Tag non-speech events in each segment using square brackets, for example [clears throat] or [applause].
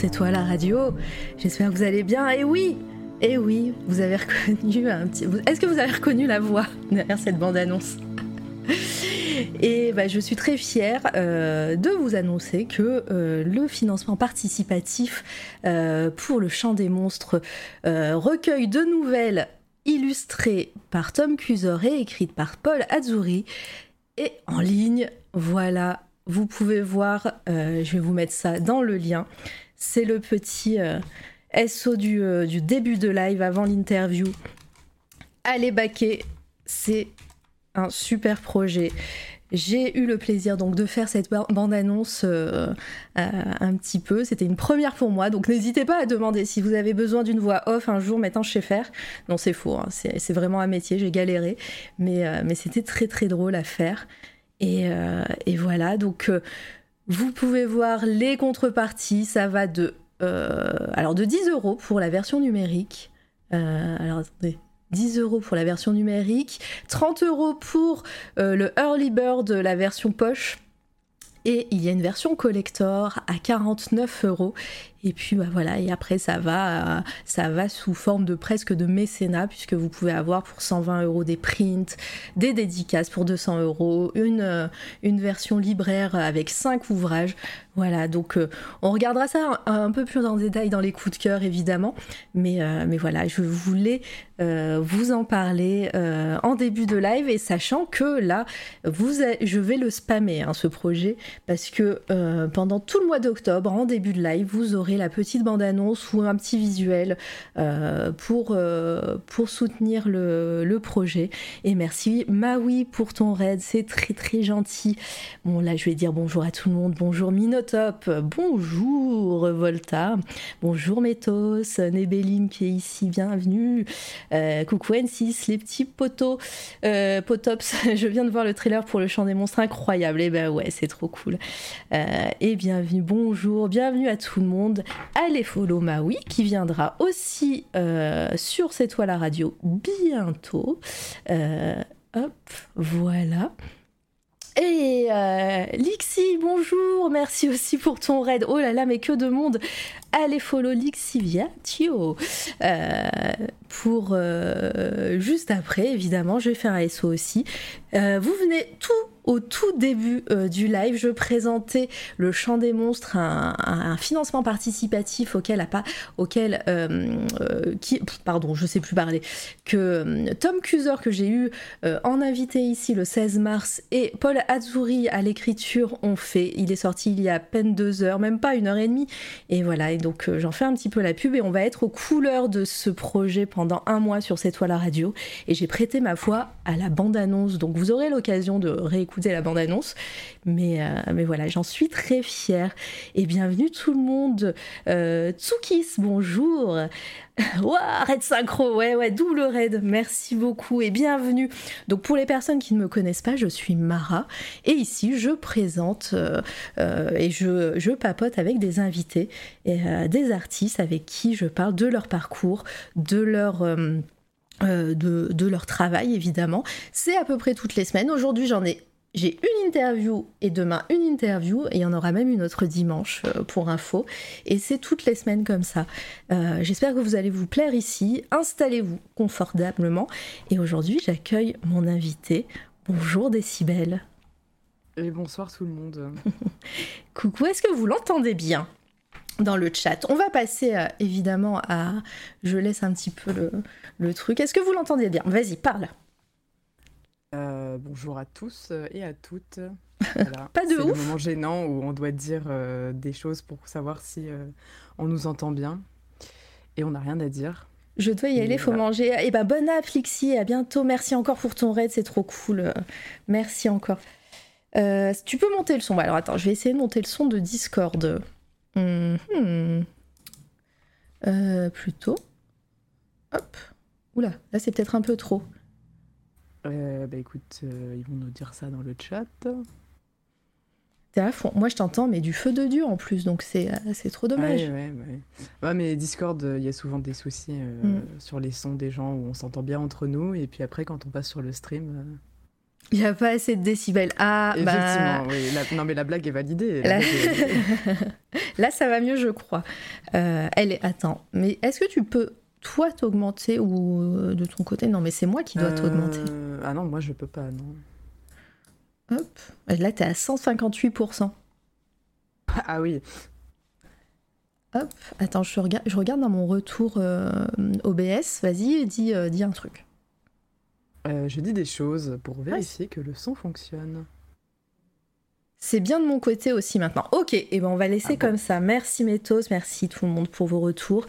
C'est toi la radio. J'espère que vous allez bien. Et oui, et oui, vous avez reconnu un petit. Est-ce que vous avez reconnu la voix derrière cette bande-annonce? Et bah, je suis très fière euh, de vous annoncer que euh, le financement participatif euh, pour le chant des monstres recueille de nouvelles illustrées par Tom Cusor et écrites par Paul Azzuri et en ligne. Voilà, vous pouvez voir, je vais vous mettre ça dans le lien. C'est le petit SO du, du début de live avant l'interview. Allez baquer, c'est un super projet. J'ai eu le plaisir donc de faire cette bande-annonce euh, euh, un petit peu. C'était une première pour moi, donc n'hésitez pas à demander si vous avez besoin d'une voix off un jour. Maintenant, je sais faire. Non, c'est faux. Hein. C'est vraiment un métier. J'ai galéré, mais, euh, c'était très très drôle à faire. Et voilà. Donc, vous pouvez voir les contreparties. Ça va de alors de 10 euros pour la version numérique. alors attendez, 10 euros pour la version numérique, 30 euros pour euh, le Early Bird, la version poche. Et il y a une version collector à 49 euros. Et puis bah voilà, et après ça va, ça va sous forme de presque de mécénat, puisque vous pouvez avoir pour 120 euros des prints, des dédicaces pour 200 euros, une, euh, une version libraire avec 5 ouvrages. Voilà, donc euh, on regardera ça un, peu plus en détail dans les coups de cœur évidemment, mais, euh, mais voilà, je voulais euh, vous en parler en début de live et sachant que là, vous je vais le spammer hein, ce projet parce que pendant tout le mois d'octobre, en début de live, vous aurez la petite bande-annonce ou un petit visuel pour, pour soutenir le, projet. Et merci Maui pour ton raid, c'est très très gentil. Bon là, je vais dire bonjour à tout le monde, bonjour Minot top. Bonjour Volta, bonjour Métos, Nebelin qui est ici, bienvenue. Euh, coucou N6, les petits potos, euh, potops. [laughs] Je viens de voir le trailer pour le chant des monstres, incroyable. Et eh ben ouais, c'est trop cool. Euh, et bienvenue, bonjour, bienvenue à tout le monde. Allez follow Maui qui viendra aussi sur cette toile à radio bientôt. hop, voilà. Et euh, Lixi, bonjour, merci aussi pour ton raid. Oh là là, mais que de monde Allez follow Lixivia Tio. Euh, pour euh, juste après, évidemment, je vais faire un SO aussi. vous venez tout au tout début euh, du live, je présentais le Chant des monstres, un, financement participatif auquel, a pas, auquel euh, euh, qui, pardon, je sais plus parler, que Tom Cusor que j'ai eu en invité ici le 16 mars et Paul Azzuri à l'écriture ont fait. Il est sorti il y a à peine deux heures, même pas une heure et demie. Et voilà, et donc j'en fais un petit peu la pub et on va être aux couleurs de ce projet pendant un mois sur cette toile à radio. Et j'ai prêté ma foi à la bande-annonce, donc vous aurez l'occasion de réécouter la bande-annonce. Mais, euh, mais voilà, j'en suis très fière. Et bienvenue tout le monde. Euh, Tsukis, bonjour. [laughs] Waouh, raid synchro, ouais, ouais, double raid, merci beaucoup et bienvenue. Donc pour les personnes qui ne me connaissent pas, je suis Mara et ici je présente euh, et je, je, papote avec des invités et des artistes avec qui je parle de leur parcours, de leur... de, de, leur travail évidemment. C'est à peu près toutes les semaines. Aujourd'hui j'en ai j'ai une interview et demain une interview et il y en aura même une autre dimanche euh, pour info et c'est toutes les semaines comme ça. Euh, j'espère que vous allez vous plaire ici. Installez-vous confortablement et aujourd'hui j'accueille mon invité. Bonjour Décibel. Et bonsoir tout le monde. [laughs] Coucou, est-ce que vous l'entendez bien dans le chat? On va passer euh, évidemment à... Je laisse un petit peu le, le truc. Est-ce que vous l'entendez bien? Vas-y, parle. Euh, bonjour à tous et à toutes. [laughs] Pas de ouf. C'est le moment gênant où on doit dire euh, des choses pour savoir si euh, on nous entend bien. Et on n'a rien à dire. Je dois y aller, faut manger. Et eh ben bonne app, Lixi, à bientôt. Merci encore pour ton raid, c'est trop cool. Merci encore. tu peux monter le son. alors attends, je vais essayer de monter le son de Discord. Hmm. plutôt. Hop. Oula, là c'est peut-être un peu trop. Euh, bah écoute, euh, ils vont nous dire ça dans le chat. T'es à fond. Moi, je t'entends, mais du feu de Dieu en plus, donc c'est c'est trop dommage. Ouais, ouais, ouais. Ouais, mais Discord, euh, il y a souvent des soucis euh, Mm. sur les sons des gens où on s'entend bien entre nous, et puis après, quand on passe sur le stream. euh, Il n'y a pas assez de décibels. Ah, bah. Effectivement, oui. la- Non, mais la blague est validée. La- la blague est validée. [laughs] Là, ça va mieux, je crois. Euh, elle est. Attends, mais est-ce que tu peux, toi, t'augmenter ou euh, de ton côté? Non, mais c'est moi qui dois t'augmenter. Euh, Ah non, moi je peux pas, non. Hop. Là, t'es à 158%. Ah oui. Hop. Attends, je regarde, je regarde dans mon retour euh, OBS. Vas-y, dis, euh, dis un truc. Je dis des choses pour vérifier que le son fonctionne. C'est bien de mon côté aussi maintenant. Ok, et ben on va laisser Ah bon. comme ça. Merci Métos, merci tout le monde pour vos retours.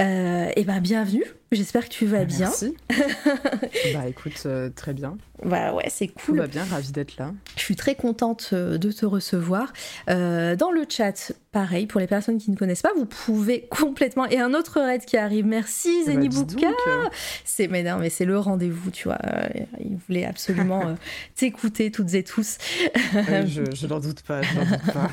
Euh, et ben bienvenue. J'espère que tu vas bien. Merci. [laughs] bah écoute, euh, très bien. Bah ouais, c'est Tout cool. va bien, ravi d'être là. Je suis très contente euh, de te recevoir. Euh, dans le chat, pareil, pour les personnes qui ne connaissent pas, vous pouvez [laughs] complètement. Et un autre raid qui arrive. Merci Bah, dis Zenibouka. euh, C'est mais non, mais c'est le rendez-vous, tu vois. Il voulait absolument [laughs] euh, t'écouter toutes et tous. oui, je, je n'en doute pas, je n'en doute pas.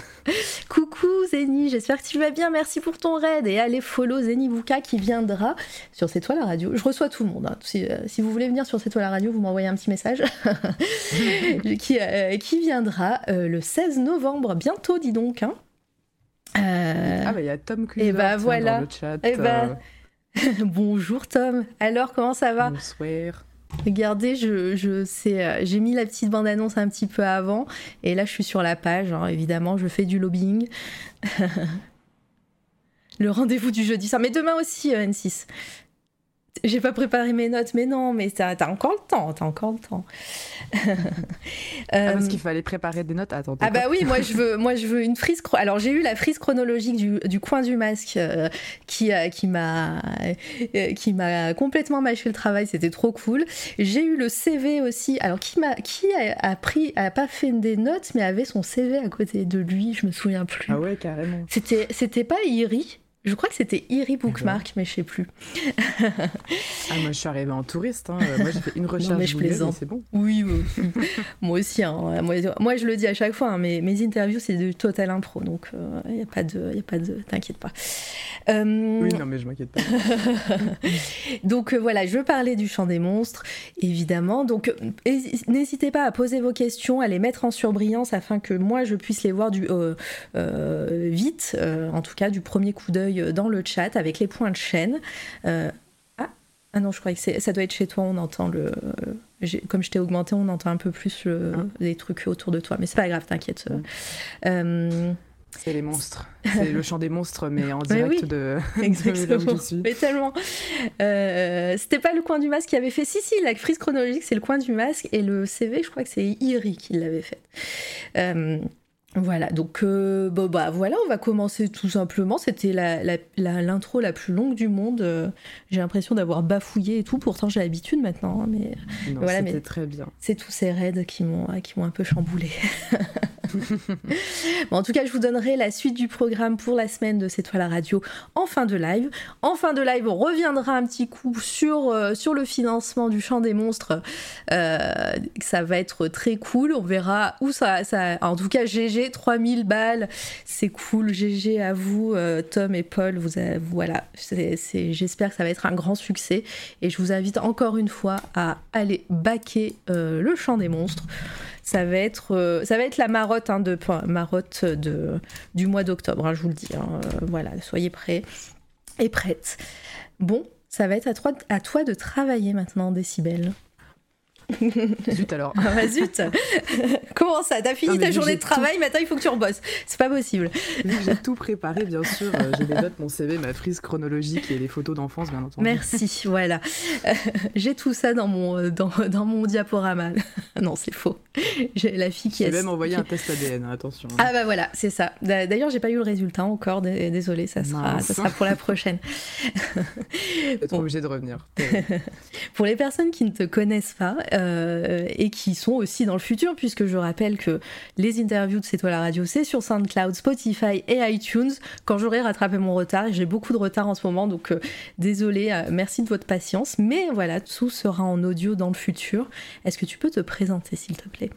Coucou Zeni, j'espère que tu vas bien. Merci pour ton raid et allez follow Zenibuka qui viendra sur C'est toi la radio. Je reçois tout le monde. hein. Si, euh, si vous voulez venir sur C'est toi la radio, vous m'envoyez un petit message. [laughs] qui, euh, qui viendra euh, le 16 novembre, bientôt, dis donc. hein. Ah bah il y a Tom Cluser Eh bah, voilà. dans le chat. Eh bah, [laughs] Bonjour Tom. Alors comment ça va? Bonsoir. Regardez, je, je sais, j'ai mis la petite bande-annonce un petit peu avant, et là je suis sur la page, hein, évidemment, je fais du lobbying. [laughs] Le rendez-vous du jeudi soir, mais demain aussi, euh, N6. J'ai pas préparé mes notes, mais non, mais t'as t'as encore le temps, t'as encore le temps. [laughs] Ah, parce Euh, qu'il fallait préparer des notes. Attends, ah bah oui, moi je veux, moi je veux une frise. Alors j'ai eu la frise chronologique du, du coin du masque euh, qui a- qui m'a euh, qui m'a complètement mâché le travail. C'était trop cool. J'ai eu le CV aussi. Alors qui m'a qui a, a pris a pas fait des notes mais avait son CV à côté de lui. Je me souviens plus. Ah ouais, carrément. C'était c'était pas Iri. Je crois que c'était Iri Bookmark, mais je sais plus. Ah moi je suis arrivée en touriste. Hein. Euh, Moi j'ai fait une [laughs] recherche. mais je Google, plaisante. C'est bon. Oui, moi aussi. [laughs] moi aussi. hein. Moi, moi, je le dis à chaque fois. hein, mes, mes interviews, c'est du total impro. Donc, il n'y a pas de. Y a pas de T'inquiète pas. Euh, Oui, non mais je m'inquiète pas. [laughs] donc, euh, voilà, je parler du chant des monstres, évidemment. Donc, euh, hési- n'hésitez pas à poser vos questions, à les mettre en surbrillance afin que moi, je puisse les voir du, euh, euh, vite, euh, en tout cas, du premier coup d'œil dans le chat avec les points de chaîne. Euh, ah, ah non, je croyais que c'est- ça doit être chez toi, on entend le. j'ai- Comme je t'ai augmenté, on entend un peu plus le- Ah. les trucs autour de toi, mais c'est pas grave, t'inquiète. Euh, C'est les monstres. C'est le chant des monstres, mais en [laughs] Mais direct oui. de, [laughs] de là où Exactement. je suis. Mais tellement. Euh, C'était pas le coin du masque qui avait fait. Si, si, la frise chronologique, c'est le coin du masque. Et le CV, je crois que c'est Iri qui l'avait fait. Euh, voilà, donc euh, bon, bah voilà, on va commencer tout simplement. C'était l'intro la, la, l'intro la plus longue du monde. Euh, j'ai l'impression d'avoir bafouillé et tout. Pourtant, j'ai l'habitude maintenant, hein, mais Non, Voilà, mais- très bien. c'est tous ces raids qui m'ont qui m'ont un peu chamboulé. [laughs] bon, en tout cas, je vous donnerai la suite du programme pour la semaine de C'est toi la radio en fin de live. En fin de live, on reviendra un petit coup sur, euh, sur le financement du Chant des Monstres. Euh, ça va être très cool. On verra où ça. ça... En tout cas, GG, 3000 balles. C'est cool. GG à vous, euh, Tom et Paul. Vous voilà. J'espère que ça va être un grand succès. Et je vous invite encore une fois à aller baquer euh, le Chant des Monstres. Ça va être, euh, la marotte, hein, de, marotte du mois d'octobre, hein, je vous le dis. hein. Voilà, soyez prêts et prêtes. Bon, ça va être à toi, à toi de travailler maintenant, Décibel. [laughs] Zut alors. Ah bah zut [laughs] Comment ça? T'as fini Non, ta journée j'ai de travail, maintenant il faut que tu rebosses. C'est pas possible. J'ai tout préparé, bien sûr, euh, j'ai les notes, mon CV, ma frise chronologique et les photos d'enfance, bien entendu. Merci, voilà. Euh, J'ai tout ça dans mon, euh, dans, dans mon diaporama. [laughs] non, c'est faux. J'ai la fille qui J'ai a... même envoyé un test ADN, attention. Ah bah voilà, c'est ça. D'a- D'ailleurs, j'ai pas eu le résultat encore. dé- Désolée, ça sera, ça sera pour la prochaine. Être bon. obligé de revenir. Pour les personnes qui ne te connaissent pas euh, et qui sont aussi dans le futur, puisque je rappelle que les interviews de C'est toi la radio, c'est sur SoundCloud, Spotify et iTunes. Quand j'aurai rattrapé mon retard, et j'ai beaucoup de retard en ce moment, donc euh, désolé, euh, merci de votre patience. Mais voilà, tout sera en audio dans le futur. Est-ce que tu peux te présenter, s'il te plaît?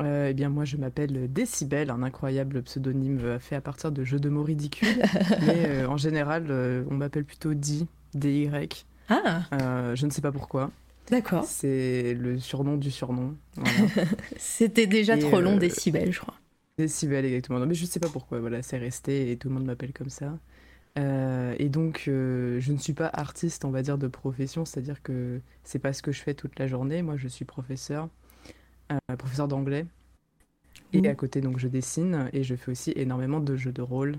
Euh, eh bien, moi, je m'appelle Décibel, un incroyable pseudonyme fait à partir de jeux de mots ridicules. [laughs] mais euh, en général, euh, on m'appelle plutôt Di, D-Y. Ah, Euh, je ne sais pas pourquoi. D'accord. C'est le surnom du surnom. Voilà. [laughs] C'était déjà Et, trop long, euh, décibels, je crois. Décibel, exactement. Non, mais je ne sais pas pourquoi. Voilà, c'est resté et tout le monde m'appelle comme ça. Euh, et donc, euh, je ne suis pas artiste, on va dire, de profession, c'est-à-dire que c'est pas ce que je fais toute la journée. Moi, je suis professeur, professeur d'anglais. Et Mhm. à côté, donc, je dessine et je fais aussi énormément de jeux de rôle,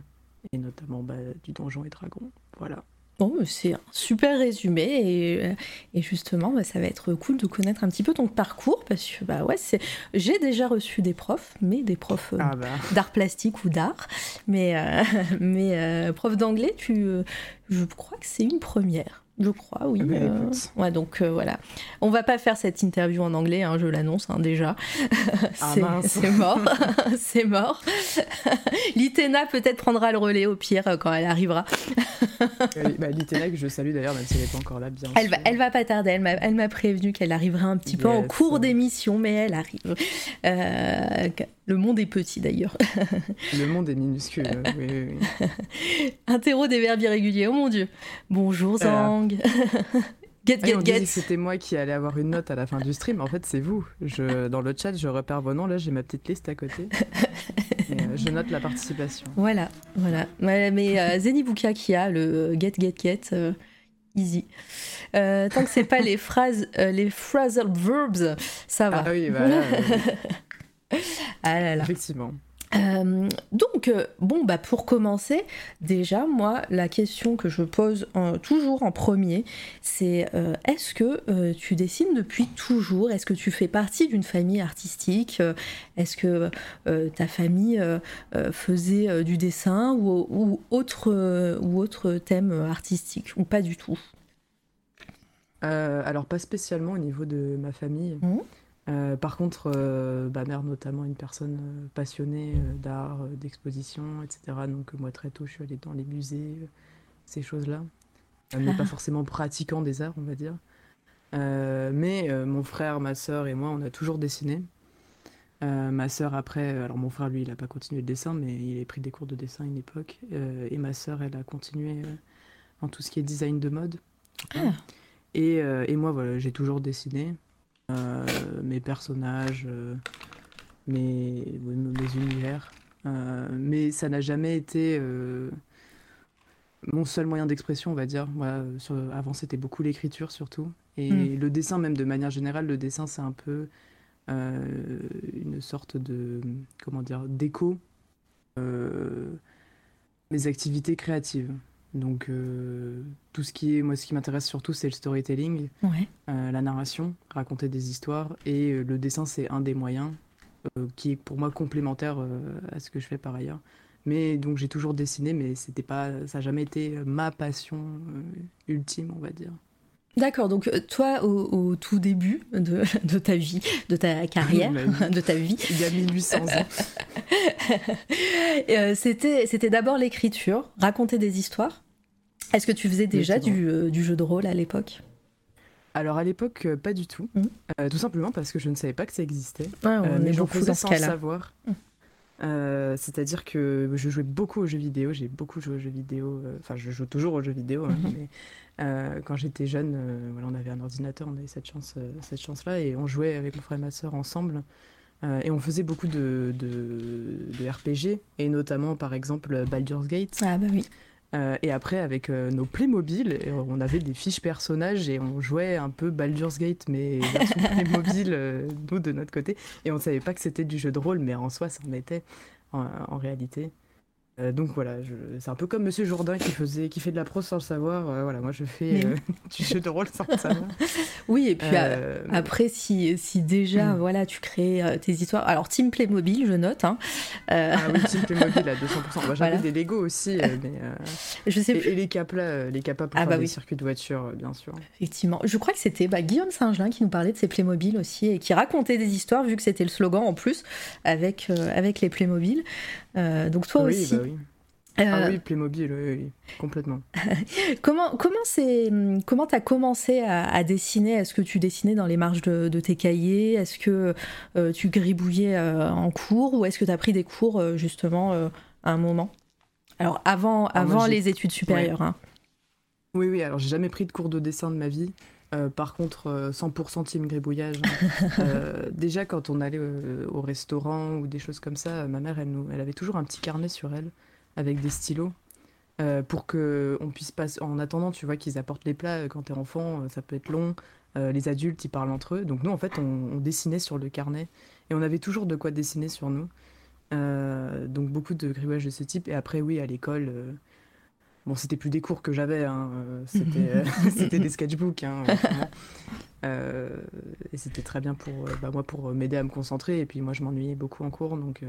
et notamment bah, du Donjon et Dragon. Voilà. Bon, mais c'est un super résumé et, euh, et justement, bah, ça va être cool de connaître un petit peu ton parcours parce que bah ouais, c'est j'ai déjà reçu des profs, mais des profs euh, Ah bah, d'art plastique ou d'art, mais euh, [laughs] mais euh, prof d'anglais, tu, euh, je crois que c'est une première. Je crois, oui. Euh, ouais, donc euh, voilà. On va pas faire cette interview en anglais, hein, je l'annonce hein, déjà. [laughs] Ah, c'est mort, c'est mort. [laughs] [laughs] L'Itena peut-être prendra le relais au pire euh, quand elle arrivera. bah, Litena, que je salue d'ailleurs, même si elle n'est pas encore là, bien Elle va, sûr. elle va pas tarder, elle m'a, prévenu qu'elle arriverait un petit peu en cours d'émission, mais elle arrive. Euh, le monde est petit d'ailleurs. Le monde est minuscule. oui, des verbes irréguliers, oh mon dieu. Bonjour Voilà. [laughs] Get, get, get. c'était moi qui allais avoir une note à la fin du stream. En fait, c'est vous. Je, dans le chat, je repère vos noms. Là, j'ai ma petite liste à côté. Et, euh, je note la participation. Voilà, voilà. Mais euh, Zenibuka qui a le euh, get, get, get, euh, easy. Tant que c'est pas les phrases, les phrasal verbs, ça va. Ah oui, voilà, euh, [laughs] Ah là là. effectivement. Euh, donc, euh, bon, bah pour commencer, déjà, moi, la question que je pose toujours en premier, c'est euh, est-ce que euh, tu dessines depuis toujours? Est-ce que tu fais partie d'une famille artistique? Est-ce que ta famille faisait du dessin ou, ou autre, ou autre thème artistique? Ou pas du tout? Alors, pas spécialement au niveau de ma famille. Mhm. Euh, par contre, euh, ma mère, notamment, une personne euh, passionnée euh, d'art, d'exposition, etc. Donc, moi, très tôt, je suis allée dans les musées, ces choses-là. Mais pas forcément pratiquant des arts, on va dire. Mais mon frère, ma sœur et moi, on a toujours dessiné. Euh, ma sœur, après, alors mon frère, lui, il n'a pas continué le dessin, mais il a pris des cours de dessin à une époque. Euh, et ma sœur, elle a continué euh, en tout ce qui est design de mode. Ah. Et, et moi, voilà, j'ai toujours dessiné mes personnages, euh, mes, oui, mes univers. Euh, mais ça n'a jamais été euh, mon seul moyen d'expression, on va dire. Euh, sur- avant, c'était beaucoup l'écriture surtout. Et Mm. le dessin, même de manière générale, le dessin, c'est un peu euh, une sorte de, comment dire, d'écho euh, mes activités créatives. Donc, euh, tout ce qui est, moi, ce qui m'intéresse surtout, c'est le storytelling, Ouais. euh, la narration, raconter des histoires. Et euh, le dessin, c'est un des moyens qui est pour moi complémentaire à ce que je fais par ailleurs. Mais donc, j'ai toujours dessiné, mais c'était pas, ça n'a jamais été ma passion ultime, on va dire. D'accord, donc toi, au, au tout début de, [laughs] de ta vie, de ta carrière, [laughs] [laughs] de ta vie, Il y a 1800 ans. C'était d'abord l'écriture, raconter des histoires. Est-ce que tu faisais déjà du, euh, du jeu de rôle à l'époque? Alors, à l'époque, euh, pas du tout. Mhm. Euh, tout simplement parce que je ne savais pas que ça existait. Ah, Euh, mais j'en faisais sans savoir. Mm. Euh, C'est-à-dire que je jouais beaucoup aux jeux vidéo, j'ai beaucoup joué aux jeux vidéo, enfin je joue toujours aux jeux vidéo, hein, Mhm. mais quand j'étais jeune, voilà, on avait un ordinateur, on avait cette chance, euh, cette chance-là, et on jouait avec mon frère et ma soeur ensemble, et on faisait beaucoup de, de, de RPG, et notamment par exemple Baldur's Gate, Ah bah oui. Euh, et après, avec euh, nos Playmobil, et on avait des fiches personnages et on jouait un peu Baldur's Gate, mais [laughs] version Playmobil, euh, nous de notre côté. Et on ne savait pas que c'était du jeu de rôle, mais en soi, ça en était en réalité. Euh, donc voilà, je- c'est un peu comme Monsieur Jourdain qui, faisait, qui fait de la prose sans le savoir. Euh, voilà, moi je fais euh, [laughs] du jeu de rôle sans le savoir. [laughs] Oui, et puis euh, après, si, si déjà Mm. voilà, tu crées tes histoires. Alors, Team Playmobil, je note. Hein. Ah oui, Team Playmobil à 200%. Moi, j'avais Voilà. des Lego aussi, [laughs] mais, je sais plus. et, et les caplas, les capas pour Ah faire bah des oui. circuits de voiture, bien sûr. Effectivement. Je crois que c'était bah, Guillaume Saint-Gelin qui nous parlait de ses Playmobil aussi et qui racontait des histoires, vu que c'était le slogan en plus, avec, avec les Playmobil. Donc, toi oui, aussi. bah oui. Ah oui, Playmobil, oui, complètement. [laughs] comment comment c'est comment t'as commencé à, dessiner? Est-ce que tu dessinais dans les marges de, tes cahiers? Est-ce que tu gribouillais en cours? Ou est-ce que tu as pris des cours justement à un moment? Alors avant avant les études supérieures. Hein. Oui oui, alors j'ai jamais pris de cours de dessin de ma vie. Euh, par contre, 100% euh, team gribouillage. Hein. [laughs] Euh, déjà, quand on allait au, restaurant ou des choses comme ça, ma mère, elle, nous, elle avait toujours un petit carnet sur elle avec des stylos. pour que on puisse pas en attendant tu vois qu'ils apportent les plats quand t'es enfant ça peut être long les adultes ils parlent entre eux donc nous en fait on, dessinait sur le carnet et on avait toujours de quoi dessiner sur nous donc beaucoup de gribouillage de ce type et après oui à l'école Bon, c'était plus des cours que j'avais, hein, euh, euh, [laughs] [laughs] c'était, des sketchbooks. Hein, euh, et c'était très bien pour, bah, moi pour m'aider à me concentrer. Et puis moi, je m'ennuyais beaucoup en cours, donc.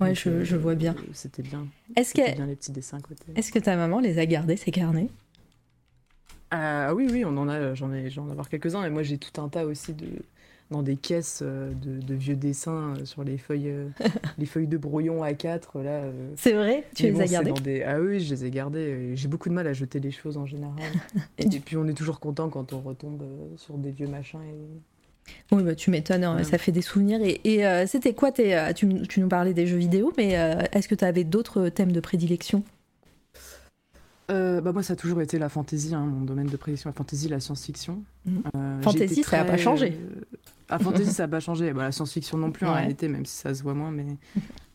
Ouais, je, vois bien. C'était bien. Est-ce que bien les petits dessins côté. Est-ce que ta maman les a gardés ces carnets? Ah oui, oui, on en a. J'en ai, j'en ai avoir quelques-uns. Et moi, j'ai tout un tas aussi de dans des caisses euh, de, vieux dessins euh, sur les feuilles, euh, [laughs] les feuilles de brouillon A4. là. C'est vrai? Tu les as gardées? Ah oui, je les ai gardées. J'ai beaucoup de mal à jeter les choses en général. [laughs] et, puis on est toujours content quand on retombe sur des vieux machins. Oui, bah, tu m'étonnes, hein, ça fait des souvenirs. Et, c'était quoi tu, tu, nous parlais des jeux vidéo, mais est-ce que tu avais d'autres thèmes de prédilection? Bah moi, ça a toujours été la fantasy, hein, mon domaine de prédilection, la fantasy, la science-fiction. Mmh. fantasy, ça n'a pas changé. La fantasy, ça n'a pas changé. Bah, la science-fiction non plus, en réalité, même si ça se voit moins. Mais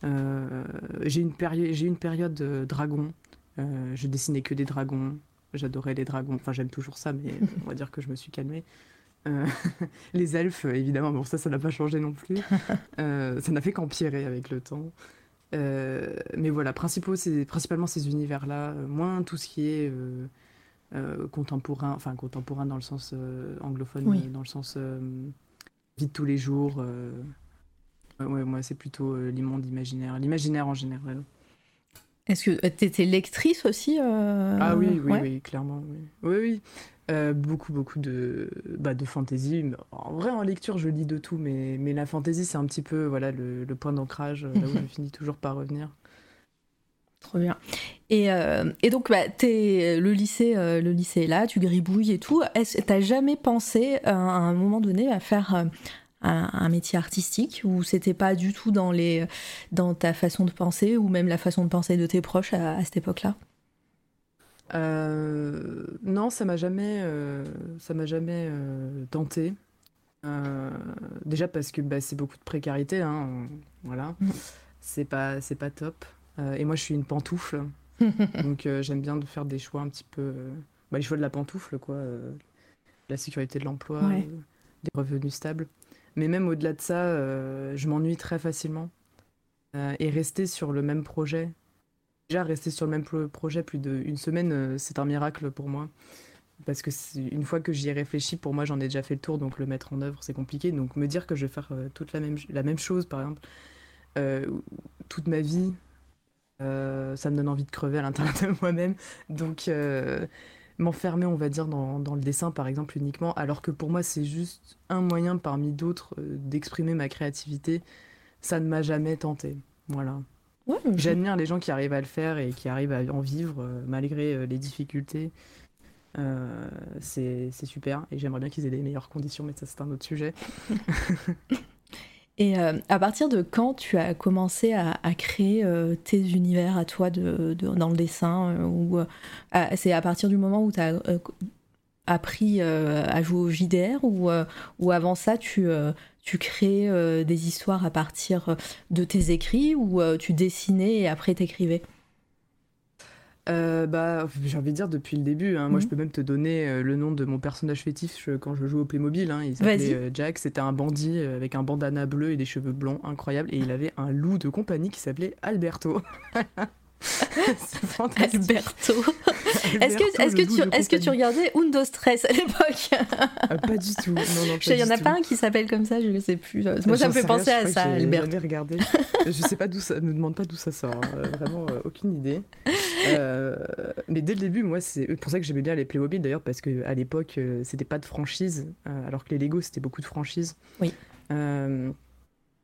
euh, j'ai une, période, j'ai une période de dragon. Euh, je dessinais que des dragons. J'adorais les dragons. Enfin, j'aime toujours ça, mais on va dire que je me suis calmée. Euh, [laughs] les elfes, évidemment, bon, ça, ça n'a pas changé non plus. [laughs] ça n'a fait qu'empirer avec le temps. mais voilà, principalement ces univers-là, moins tout ce qui est contemporain, enfin contemporain dans le sens anglophone, dans le sens vie de tous les jours. Euh, ouais, moi, c'est plutôt euh, l'immonde imaginaire, l'imaginaire en général. Est-ce que tu étais lectrice aussi euh, Ah oui, oui, oui, clairement. Oui, oui. oui. Beaucoup, beaucoup de, bah, de fantasy. En vrai, en lecture, je lis de tout, mais, mais la fantasy, c'est un petit peu voilà, le, le point d'ancrage, là où je [laughs] finis toujours par revenir. Trop bien. Et, et donc, bah, es, le, lycée, le lycée est là, tu gribouilles et tout. T'as jamais pensé à un moment donné à faire un, métier artistique ou c'était pas du tout dans, les, dans ta façon de penser ou même la façon de penser de tes proches à, cette époque-là? Euh, Non, ça m'a jamais, euh, ça m'a jamais euh, tenté. déjà parce que bah, c'est beaucoup de précarité, hein, voilà. Mm. C'est pas, c'est pas top. et moi, je suis une pantoufle, [laughs] donc j'aime bien de faire des choix un petit peu, bah, les choix de la pantoufle, quoi. la sécurité de l'emploi, des revenus stables. Mais même au-delà de ça, je m'ennuie très facilement. Et rester sur le même projet, déjà rester sur le même projet plus d'une semaine, euh, c'est un miracle pour moi. Parce que une fois que j'y ai réfléchi, pour moi, j'en ai déjà fait le tour, donc le mettre en œuvre, c'est compliqué. Donc me dire que je vais faire toute la même, chose, par exemple, toute ma vie, ça me donne envie de crever à l'intérieur de moi-même. Donc m'enfermer, on va dire, dans, le dessin, par exemple, uniquement, alors que pour moi, c'est juste un moyen parmi d'autres euh, d'exprimer ma créativité. Ça ne m'a jamais tenté. Voilà. J'admire les gens qui arrivent à le faire et qui arrivent à en vivre euh, malgré euh, les difficultés. c'est super et j'aimerais bien qu'ils aient des meilleures conditions, mais ça, c'est un autre sujet. [laughs] Et euh, à partir de quand tu as commencé à, créer euh, tes univers à toi de, dans le dessin euh, ou C'est à partir du moment où tu as appris à jouer au JDR ou, ou avant ça tu, tu crées des histoires à partir de tes écrits ou tu dessinais et après t'écrivais? Euh, bah, j'ai envie de dire depuis le début. Hein. Moi, je mhm. peux même te donner euh, le nom de mon personnage fétiche quand je joue au Playmobil. Hein. Il s'appelait euh, Jack. C'était un bandit avec un bandana bleu et des cheveux blonds incroyables. Et il avait un loup de compagnie qui s'appelait Alberto. [laughs] [laughs] Alberto. Est-ce que, tu, est-ce que tu regardais Undo Stress à l'époque? Ah, Pas du tout. [laughs] Il y en a pas un qui s'appelle comme ça, je ne sais plus. Moi, ça me fait penser à ça, Alberto. Je regardé. [laughs] je sais pas d'où ça. Ne demande pas d'où ça sort. Hein. Vraiment, aucune idée. Euh, mais dès le début, moi, c'est pour ça que j'aimais bien les Playmobil d'ailleurs, parce qu'à l'époque, euh, c'était pas de franchise, euh, alors que les Lego, c'était beaucoup de franchises. Oui.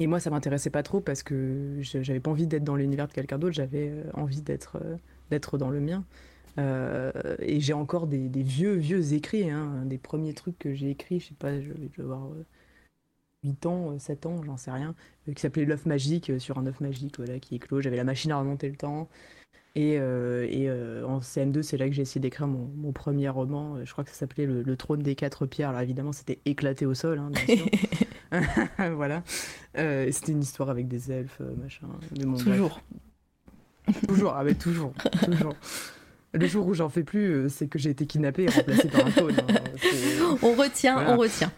Et moi, ça m'intéressait pas trop parce que j'avais pas envie d'être dans l'univers de quelqu'un d'autre, j'avais euh, envie d'être euh, d'être dans le mien. Euh, et j'ai encore des, vieux, vieux écrits, hein, des premiers trucs que j'ai écrits, je sais pas, je vais avoir 8 ans, 7 ans, j'en sais rien, qui s'appelait L'œuf magique, sur un œuf magique, voilà, qui éclot. J'avais la machine à remonter le temps. Et, et en CM2, c'est là que j'ai essayé d'écrire mon, premier roman. Je crois que ça s'appelait le, trône des quatre pierres. Alors évidemment, c'était éclaté au sol, hein, bien sûr. [laughs] voilà. Euh, c'était une histoire avec des elfes, euh, machin. toujours. toujours, ah toujours, toujours. Le jour où j'en fais plus, euh, c'est que j'ai été kidnappée et remplacée par un clone. Hein. [laughs] On retient, on retient.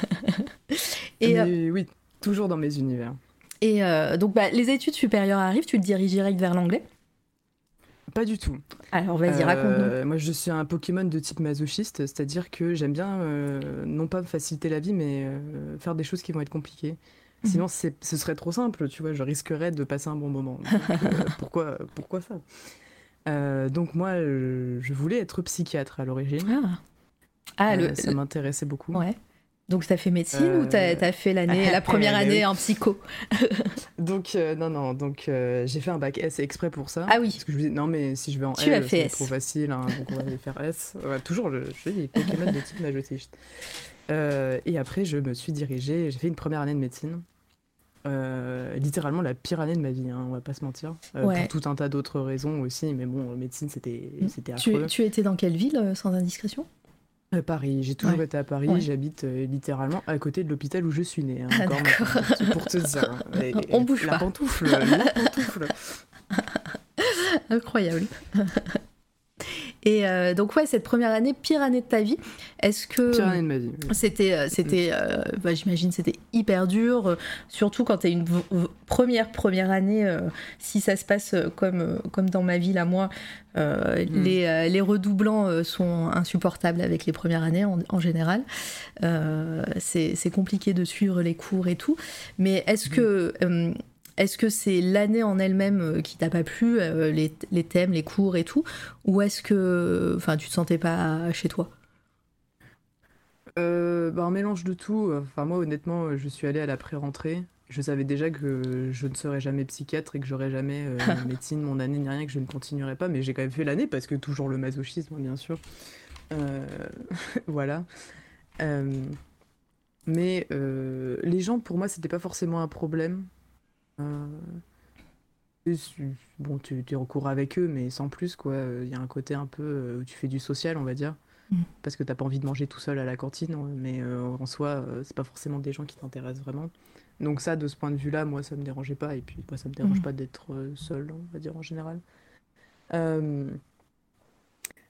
[laughs] et oui, toujours dans mes univers. Et donc, bah, les études supérieures arrivent, tu te diriges direct vers l'anglais? Pas du tout. Alors vas-y, raconte-nous. Euh, moi, je suis un Pokémon de type masochiste, c'est-à-dire que j'aime bien, euh, non pas faciliter la vie, mais euh, faire des choses qui vont être compliquées. Mhm. Sinon, ce serait trop simple, tu vois, je risquerais de passer un bon moment. [laughs] pourquoi, pourquoi ça? Donc moi, je voulais être psychiatre à l'origine. Ah, ah le, ça m'intéressait beaucoup. Ouais. Donc, tu as fait médecine ou tu as, euh, fait l'année, la [laughs] première année en psycho? Donc, euh, non, non, donc euh, j'ai fait un bac S exprès pour ça. Ah oui. Parce que je me disais, non, mais si je vais en tu L, c'est trop facile, hein, donc on va aller faire S. toujours, je, je des Pokémon de type majotiste. et après, je me suis dirigée, j'ai fait une première année de médecine. littéralement la pire année de ma vie, hein, on va pas se mentir. Pour tout un tas d'autres raisons aussi, mais bon, médecine c'était c'était affreux. Tu, tu étais dans quelle ville, sans indiscrétion? Paris, j'ai toujours été à Paris, j'habite euh, littéralement à côté de l'hôpital où je suis née. Hein, ah, pour te dire. Hein. [laughs] On bouge la pas. Pantoufle, la pantoufle. [laughs] Incroyable. [laughs] Et euh, donc ouais, cette première année, pire année de ta vie, est-ce que pire année de ma vie. C'était, euh, c'était, euh, bah, j'imagine, c'était hyper dur, surtout quand t'es une première première année. si ça se passe comme comme dans ma ville à moi, mm. les, les, redoublants sont insupportables avec les premières années en, en général. c'est compliqué de suivre les cours et tout. Mais est-ce mm. que est-ce que c'est l'année en elle-même euh, qui t'a pas plu, euh, les, thèmes, les cours et tout, ou est-ce que, enfin, tu te sentais pas chez toi? Euh, bah, un mélange de tout. Enfin, moi, honnêtement, je suis allée à la pré-rentrée. Je savais déjà que je ne serais jamais psychiatre et que j'aurais jamais [laughs] médecine, mon année ni rien, que je ne continuerais pas. Mais j'ai quand même fait l'année parce que toujours le masochisme, bien sûr. [laughs] voilà. mais les gens, pour moi, c'était pas forcément un problème. Euh, bon, tu, es en cours avec eux, mais sans plus, quoi. Il y a un côté un peu euh, où tu fais du social, on va dire. Mm. Parce que t'as pas envie de manger tout seul à la cantine, mais euh, en soi, c'est pas forcément des gens qui t'intéressent vraiment. Donc ça, de ce point de vue-là, moi, ça me dérangeait pas. Et puis, moi, ça me dérange mm. pas d'être seul, on va dire, en général.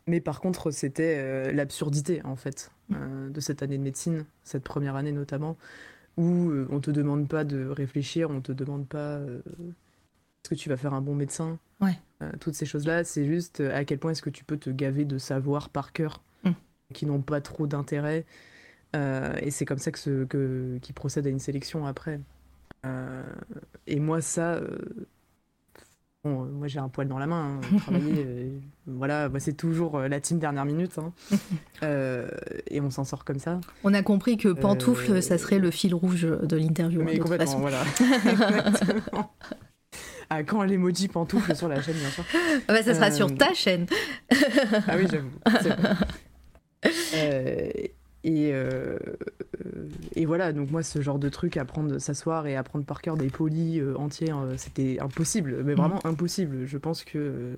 Mais par contre, c'était l'absurdité, en fait, mm. de cette année de médecine, cette première année notamment, où euh, on te demande pas de réfléchir, on te demande pas euh, est-ce que tu vas faire un bon médecin? Ouais. Euh, toutes ces choses-là, c'est juste à quel point est-ce que tu peux te gaver de savoir par cœur mm. qui n'ont pas trop d'intérêt. et c'est comme ça que, ce, que qui procède à une sélection après. et moi, ça, Bon, euh, moi j'ai un poil dans la main, hein, [laughs] travailler, euh, voilà, c'est toujours euh, la team dernière minute, hein. [laughs] et on s'en sort comme ça. On a compris que pantoufle, ça serait le fil rouge de l'interview. Mais complètement, voilà. [laughs] ah, quand l'emoji pantoufle sur la chaîne, bien sûr. Ah bah, ça sera sur ta chaîne. ah oui, j'avoue. Et, euh, et voilà, donc moi, ce genre de truc, apprendre, s'asseoir et apprendre par cœur des polis euh, entiers, euh, c'était impossible, mais mm. vraiment impossible. Je pense que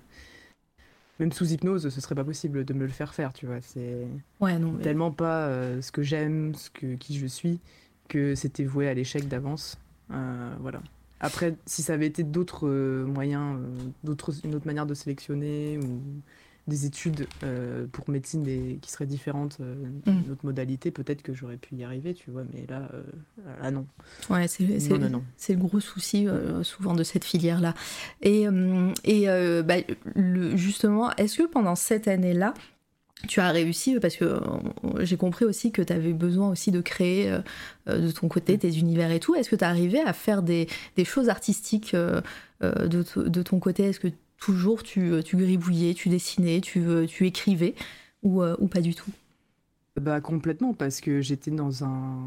même sous hypnose, ce serait pas possible de me le faire faire, tu vois. C'est ouais, non, tellement pas ce que j'aime, ce que, qui je suis, que c'était voué à l'échec d'avance. voilà. Après, si ça avait été d'autres moyens, d'autres, une autre manière de sélectionner, ou des études euh, pour médecine des, qui seraient différentes, euh, mm. notre modalité, peut-être que j'aurais pu y arriver, tu vois, mais là, euh, là non. Ouais, c'est le gros souci souvent de cette filière-là. Et, et bah, le, justement, est-ce que pendant cette année-là, tu as réussi parce que j'ai compris aussi que tu avais besoin aussi de créer de ton côté mm. tes univers et tout. Est-ce que tu arrivé à faire des, des choses artistiques de, de, ton côté? Est-ce que toujours tu, tu gribouillais, tu dessinais, tu, tu écrivais ou, euh, ou pas du tout? Bah complètement parce que j'étais dans un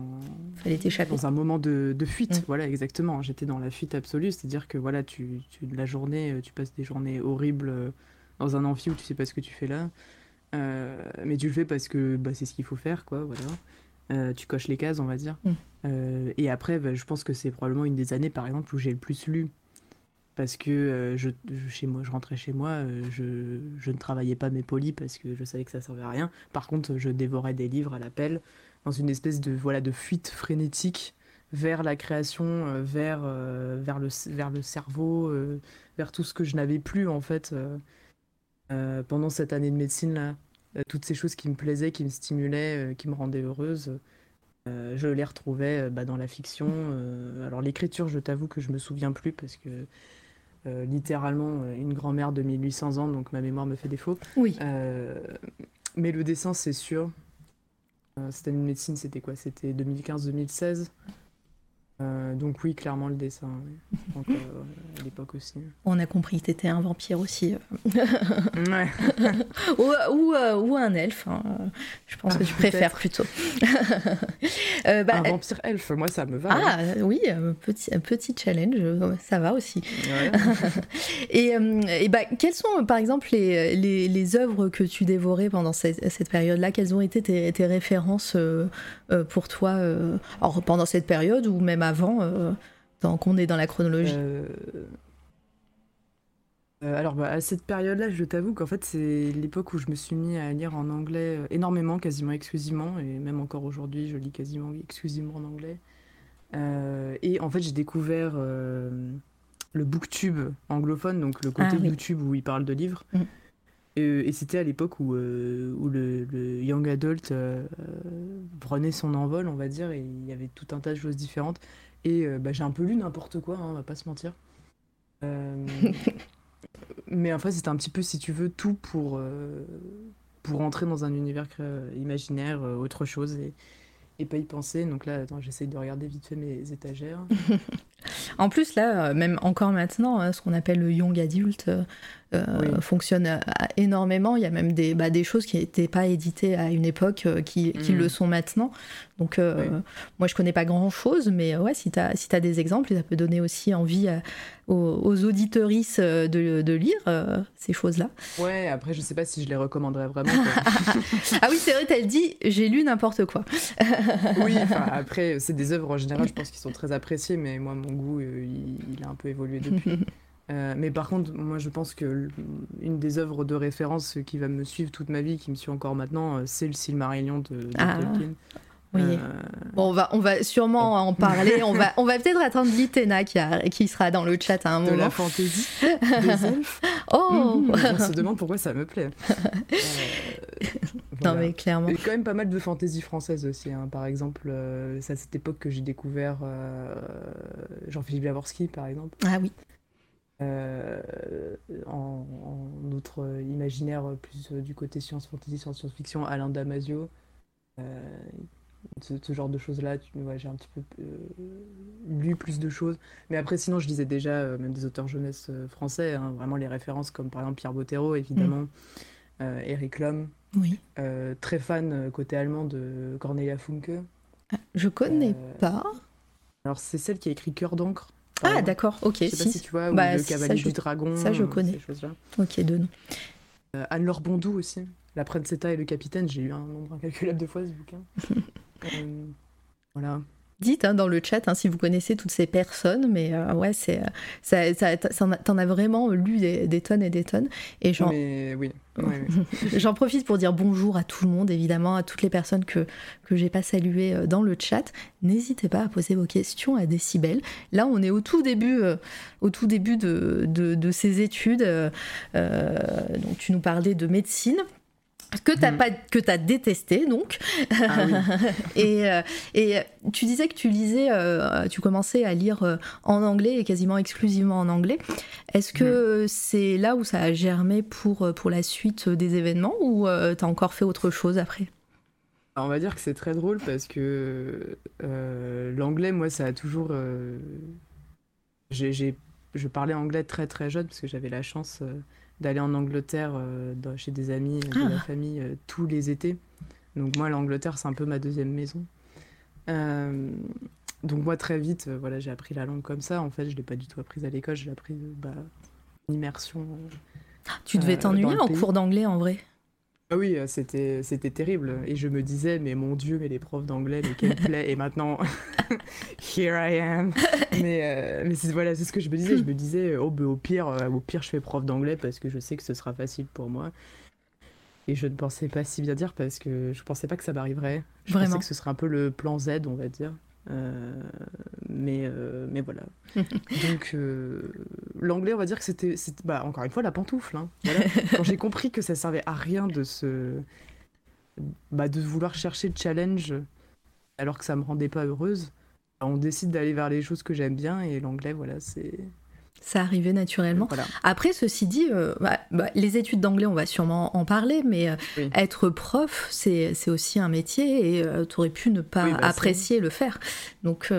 fallait dans un moment de, de fuite Mm. voilà exactement. J'étais dans la fuite absolue c'est-à-dire que voilà tu, tu la journée euh, tu passes des journées horribles euh, dans un amphi où tu sais pas ce que tu fais là. Euh, mais tu le fais parce que bah, c'est ce qu'il faut faire quoi voilà. Euh, tu coches les cases on va dire. Mm. Euh, et après bah, je pense que c'est probablement une des années par exemple où j'ai le plus lu parce que euh, je, chez moi, je rentrais chez moi, euh, je, ne travaillais pas mes polis parce que je savais que ça servait à rien. Par contre, je dévorais des livres à la pelle dans une espèce de voilà de fuite frénétique vers la création, euh, vers vers le vers le cerveau, vers tout ce que je n'avais plus en fait pendant cette année de médecine là. Toutes ces choses qui me plaisaient, qui me stimulaient, qui me rendaient heureuse. je les retrouvais bah, dans la fiction. alors l'écriture, je t'avoue que je me souviens plus parce que euh, littéralement euh, une grand-mère de 1800 ans, donc ma mémoire me fait défaut. Oui. Euh, mais le dessin, c'est sûr. Année de médecine, c'était quoi? C'était 2015-2016. Euh, donc oui, clairement le dessin. oui. Donc, euh, à l'époque aussi. On a compris que t'étais un vampire aussi. Ouais. [laughs] ou, ou, euh, ou un elfe. hein. Je pense Ah, que tu préfères plutôt. [laughs] Euh, bah, Un vampire elfe, moi ça me va. hein. ah oui, euh, petit, petit challenge, ça va aussi. Ouais. [laughs] Et, et bah, quelles sont, par exemple, les, les, les œuvres que tu dévorais pendant cette, cette période-là? Quelles ont été tes, tes références pour toi alors, pendant cette période ou même avant, euh, tant qu'on est dans la chronologie Euh, euh, alors, bah, à cette période-là, je t'avoue qu'en fait, c'est l'époque où je me suis mis à lire en anglais énormément, quasiment exclusivement, et même encore aujourd'hui, je lis quasiment exclusivement en anglais. Euh, et en fait, j'ai découvert euh, le booktube anglophone, donc le côté Ah oui. YouTube où il parle de livres. Mm. Et, et c'était à l'époque où, euh, le, young adult euh, euh, prenait son envol, on va dire, et il y avait tout un tas de choses différentes. Et euh, bah, j'ai un peu lu n'importe quoi, hein, on va pas se mentir. Euh, [laughs] mais en fait, c'était un petit peu, si tu veux, tout pour, euh, pour entrer dans un univers imaginaire, euh, autre chose, et, et pas y penser. Donc là, attends, j'essaye de regarder vite fait mes étagères. [laughs] En plus, là, euh, même encore maintenant, hein, ce qu'on appelle le young adult euh, euh, Oui. fonctionne énormément. Il y a même des, bah, des choses qui n'étaient pas éditées à une époque qui, qui Mm. le sont maintenant. Donc, euh, Oui. moi, je connais pas grand-chose, mais ouais, si tu as, si des exemples, ça peut donner aussi envie à- aux, aux auditorices de, de lire euh, ces choses-là. Ouais, après, je sais pas si je les recommanderais vraiment. [laughs] ah oui, c'est vrai, t'as dit, j'ai lu n'importe quoi. oui, [laughs] après, c'est des œuvres en général, je pense qu'ils sont très appréciés, mais moi, mon goût, euh, il, il a un peu évolué [laughs] depuis. Euh, mais par contre, moi, je pense que une des œuvres de référence qui va me suivre toute ma vie, qui me suit encore maintenant, euh, c'est le Silmarillion de, de Ah, Tolkien. Oui. Euh, Bon, on va, on va sûrement en parler. On va, on va peut-être attendre Litena qui, a- qui sera dans le chat à un de moment. la fantaisie, [laughs] des elfes. Oh Mhm, On se demande pourquoi ça me plaît. Euh, Non, voilà. mais clairement. Il y a quand même pas mal de fantaisie française aussi. hein. Par exemple, euh, c'est à cette époque que j'ai découvert euh, Jean-Philippe Javorski, par exemple. Ah oui. Euh, en, en euh, imaginaire euh, plus euh, du côté science fantasy, science-fiction, Alain Damasio. Euh, ce, ce genre de choses-là, ouais, j'ai un petit peu euh, lu plus de choses. Mais après, sinon, je lisais déjà euh, même des auteurs jeunesse euh, français, hein, vraiment les références comme par exemple Pierre Bottero, évidemment, euh, Eric Lhomme. Oui. Très fan côté allemand de Cornelia Funke. Je connais pas. Alors, c'est celle qui a écrit Cœur d'encre. Ah, d'accord. Ok. Je sais pas Si. si tu vois, ou Bah, Le Cavalier je- du Dragon. ça, je connais. Ces. Ok, de nom. Euh, Anne-Laure Bondou aussi. La Princetta et le Capitaine, j'ai eu un nombre incalculable de fois ce bouquin. [laughs] Voilà. Dites hein, dans le chat hein, si vous connaissez toutes ces personnes, mais euh, ouais, c'est euh, ça, t'en as vraiment lu des, des tonnes et des tonnes. Et j'en Mais oui. oui, oui. [laughs] j'en profite pour dire bonjour à tout le monde, évidemment, à toutes les personnes que, que j'ai pas saluées euh, dans le chat. N'hésitez pas à poser vos questions à Décibel. Là, on est au tout début, euh, au tout début de, de, de ces études. euh, donc, tu nous parlais de médecine. Que t'as Mhm. pas que t'as détesté donc Ah oui. [laughs] et, euh, et tu disais que tu lisais euh, tu commençais à lire euh, en anglais et quasiment exclusivement en anglais est-ce que c'est là où ça a germé pour euh, pour la suite des événements ou euh, t'as encore fait autre chose après? Alors, on va dire que c'est très drôle parce que euh, l'anglais, moi, ça a toujours. euh, j'ai, je parlais anglais très très jeune parce que j'avais la chance euh, d'aller en Angleterre euh, dans- chez des amis, euh, de la Ah. famille euh, tous les étés. Donc moi, l'Angleterre, c'est un peu ma deuxième maison. donc moi, très vite, voilà, j'ai appris la langue comme ça. En fait, je l'ai pas du tout apprise à l'école, je l'ai appris bah, en immersion. tu devais t'ennuyer en cours d'anglais, en vrai? Ah oui, euh, c'était, c'était terrible. Et je me disais, mais mon Dieu, mais les profs d'anglais, mais quel plaît. Et maintenant, [laughs] here I am. Mais, euh, mais c'est, voilà, c'est ce que je me disais. Je me disais, oh, ben, au, pire, euh, au pire, je fais prof d'anglais parce que je sais que ce sera facile pour moi. Et je ne pensais pas si bien dire parce que je pensais pas que ça m'arriverait. Je pensais que ce serait un peu le plan Z, on va dire. Euh, mais, euh, mais voilà. [laughs] Donc, euh, l'anglais, on va dire que c'était, bah, encore une fois, la pantoufle. Hein. [laughs] Quand j'ai compris que ça servait à rien de se. Bah, de vouloir chercher le challenge alors que ça me rendait pas heureuse, on décide d'aller vers les choses que j'aime bien et l'anglais, voilà, c'est. Ça arrivait naturellement. Après, ceci dit, euh, bah, bah, les études d'anglais, on va sûrement en parler, mais euh, être prof, c'est aussi un métier et euh, tu aurais pu ne pas bah, apprécier le faire. Donc,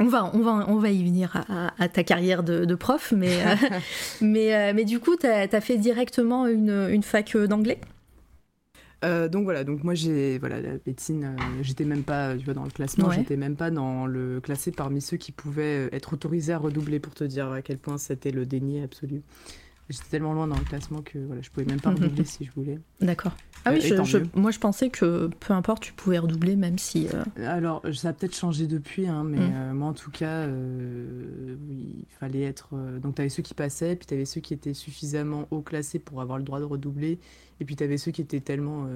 on, va, on, va, on va y venir à, ta carrière de, prof, mais, [laughs] mais, mais du coup, tu as, fait directement une, une fac d'anglais? Euh, donc voilà, donc moi j'ai voilà la médecine, euh, j'étais même pas tu vois dans le classement, j'étais même pas dans le classé parmi ceux qui pouvaient euh, être autorisés à redoubler pour te dire à quel point c'était le déni absolu. J'étais tellement loin dans le classement que voilà, je pouvais même pas redoubler si je voulais. D'accord. Ah oui, moi je pensais que peu importe, tu pouvais redoubler même si. Alors ça a peut-être changé depuis, hein, mais mm. moi en tout cas, il fallait être. donc tu avais ceux qui passaient, puis tu avais ceux qui étaient suffisamment haut classés pour avoir le droit de redoubler, et puis tu avais ceux qui étaient tellement.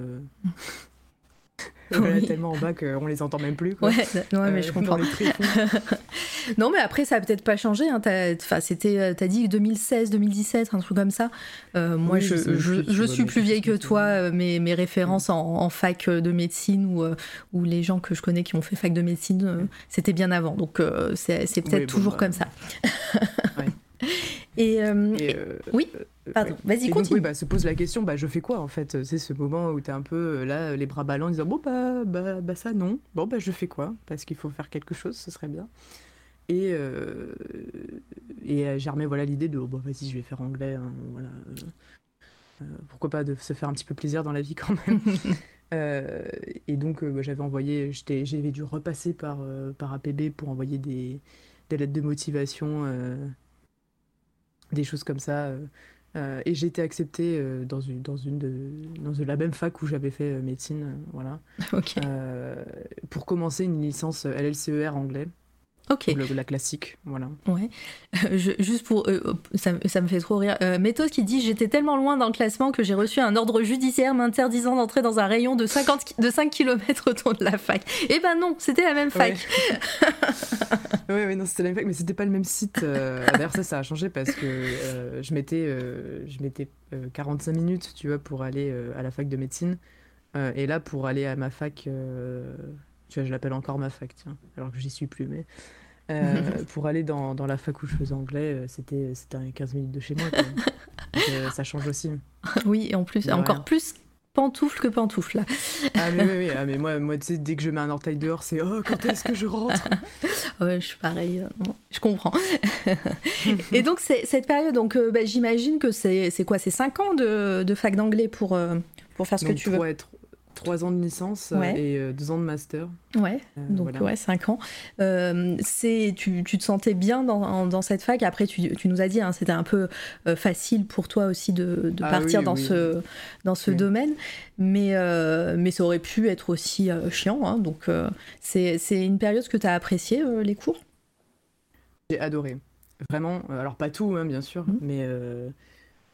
[laughs] Euh... tellement en bas qu'on les entend même plus. Quoi. Ouais, ouais, mais je euh, comprends. [laughs] non, mais après, ça a peut-être pas changé. Hein. T'as, c'était, euh, t'as dit 2016, 2017, un truc comme ça. Euh, moi, je, je, je, suis plus vieille que toi. Mes, mes références en, fac de médecine ou, ou les gens que je connais qui ont fait fac de médecine, c'était bien avant. Donc, c'est, c'est peut-être toujours bah, comme ça. [laughs] et, oui. Pardon, vas-y, continue. oui, bah, se pose la question, bah, je fais quoi en fait? C'est ce moment où tu es un peu euh, là, les bras ballants, en disant bon, bah, bah, bah, ça non. Bon, bah, je fais quoi? Parce qu'il faut faire quelque chose, ce serait bien. Et, euh, et euh, j'ai remis voilà, l'idée de oh, bon, vas-y, je vais faire anglais. Hein, voilà. pourquoi pas de se faire un petit peu plaisir dans la vie quand même. [laughs] et donc, bah, j'avais envoyé, j'avais dû repasser par, par APB pour envoyer des, des lettres de motivation des choses comme ça. Euh, et j'ai été acceptée euh, dans, une, dans, une de, dans la même fac où j'avais fait euh, médecine, voilà. [laughs] pour commencer une licence LLCER anglais. Ok. la classique, voilà. Ouais. juste pour. ça, ça, me fait trop rire. Méthode qui dit J'étais tellement loin dans le classement que j'ai reçu un ordre judiciaire m'interdisant d'entrer dans un rayon de, 50, de 5 km autour de la fac. Eh ben non, c'était la même fac. Oui, [laughs] ouais, non, c'était la même fac, mais c'était pas le même site. Euh, [laughs] d'ailleurs, ça, ça a changé parce que euh, je mettais, euh, je mettais 45 minutes, tu vois, pour aller à la fac de médecine. et là, pour aller à ma fac, tu vois, je l'appelle encore ma fac, tiens, alors que j'y suis plus, mais. [laughs] pour aller dans, dans, la fac où je faisais anglais, c'était 15 minutes de chez moi. [laughs] Donc, ça change aussi. Oui, et en plus, encore plus pantoufle que pantoufle là. Ah mais, oui, oui. Ah, mais moi, moi tu sais, dès que je mets un orteil dehors, c'est oh quand est-ce que je rentre? [laughs] Ouais, je suis pareil, euh, je comprends. et donc cette période, donc euh, bah, j'imagine que c'est quoi? C'est 5 ans de, de fac d'anglais pour, euh, pour faire ce que tu veux? Être trois ans de licence euh, et euh, deux ans de master. Ouais, euh, donc ouais, cinq ans. c'est, tu, tu, te sentais bien dans, dans cette fac? Après, tu, tu nous as dit, hein, c'était un peu facile pour toi aussi de, de ah partir dans, Ce, dans ce domaine, mais, mais ça aurait pu être aussi chiant. Hein, donc, c'est, c'est une période que tu as apprécié, les cours? J'ai adoré. Vraiment, alors pas tout, hein, bien sûr, mmh. mais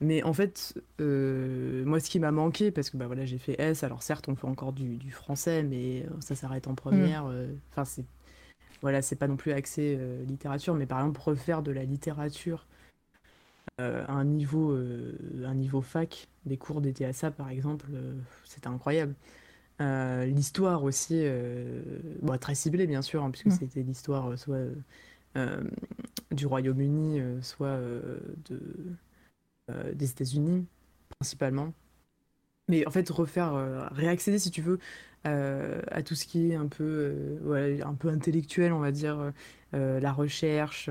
mais en fait, euh, moi, ce qui m'a manqué, parce que bah, voilà, j'ai fait S, alors certes, on fait encore du, français, mais euh, ça s'arrête en première. Mm. Euh, enfin, c'est voilà, c'est pas non plus accès littérature, mais par exemple, refaire de la littérature à un niveau, un niveau fac, des cours ça par exemple, c'était incroyable. l'histoire aussi, bon, très ciblée bien sûr, hein, puisque mm. c'était l'histoire soit du Royaume-Uni, soit de des États-Unis, principalement. Mais en fait, refaire, euh, réaccéder, si tu veux, à tout ce qui est un peu, un peu intellectuel, on va dire, la recherche,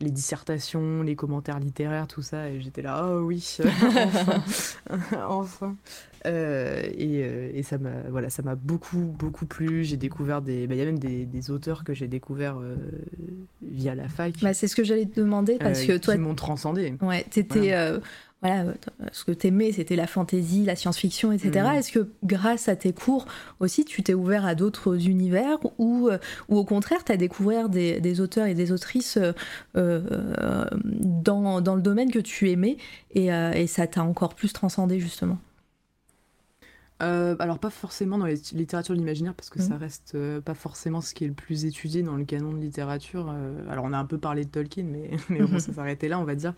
les dissertations, les commentaires littéraires, tout ça. Et j'étais là, oh oui, [laughs] enfin, enfin. et, et, ça m'a voilà, ça m'a beaucoup, beaucoup plu. J'ai découvert des. Bah, il y a même des, des auteurs que j'ai découverts via la fac. Bah, c'est ce que j'allais te demander parce que toi. Qui m'ont transcendé. Ouais, t'étais voilà, euh, ce que t'aimais, c'était la fantaisie, la science-fiction, etc. Mm. Est-ce que grâce à tes cours aussi, tu t'es ouvert à d'autres univers ou, euh, ou au contraire, tu as découvert des, auteurs et des autrices euh, dans, dans, le domaine que tu aimais et, et ça t'a encore plus transcendé justement? Alors pas forcément dans la littérature de l'imaginaire parce que mm. ça reste pas forcément ce qui est le plus étudié dans le canon de littérature. alors on a un peu parlé de Tolkien mais, [laughs] mais bon, [laughs] ça s'arrêtait là on va dire.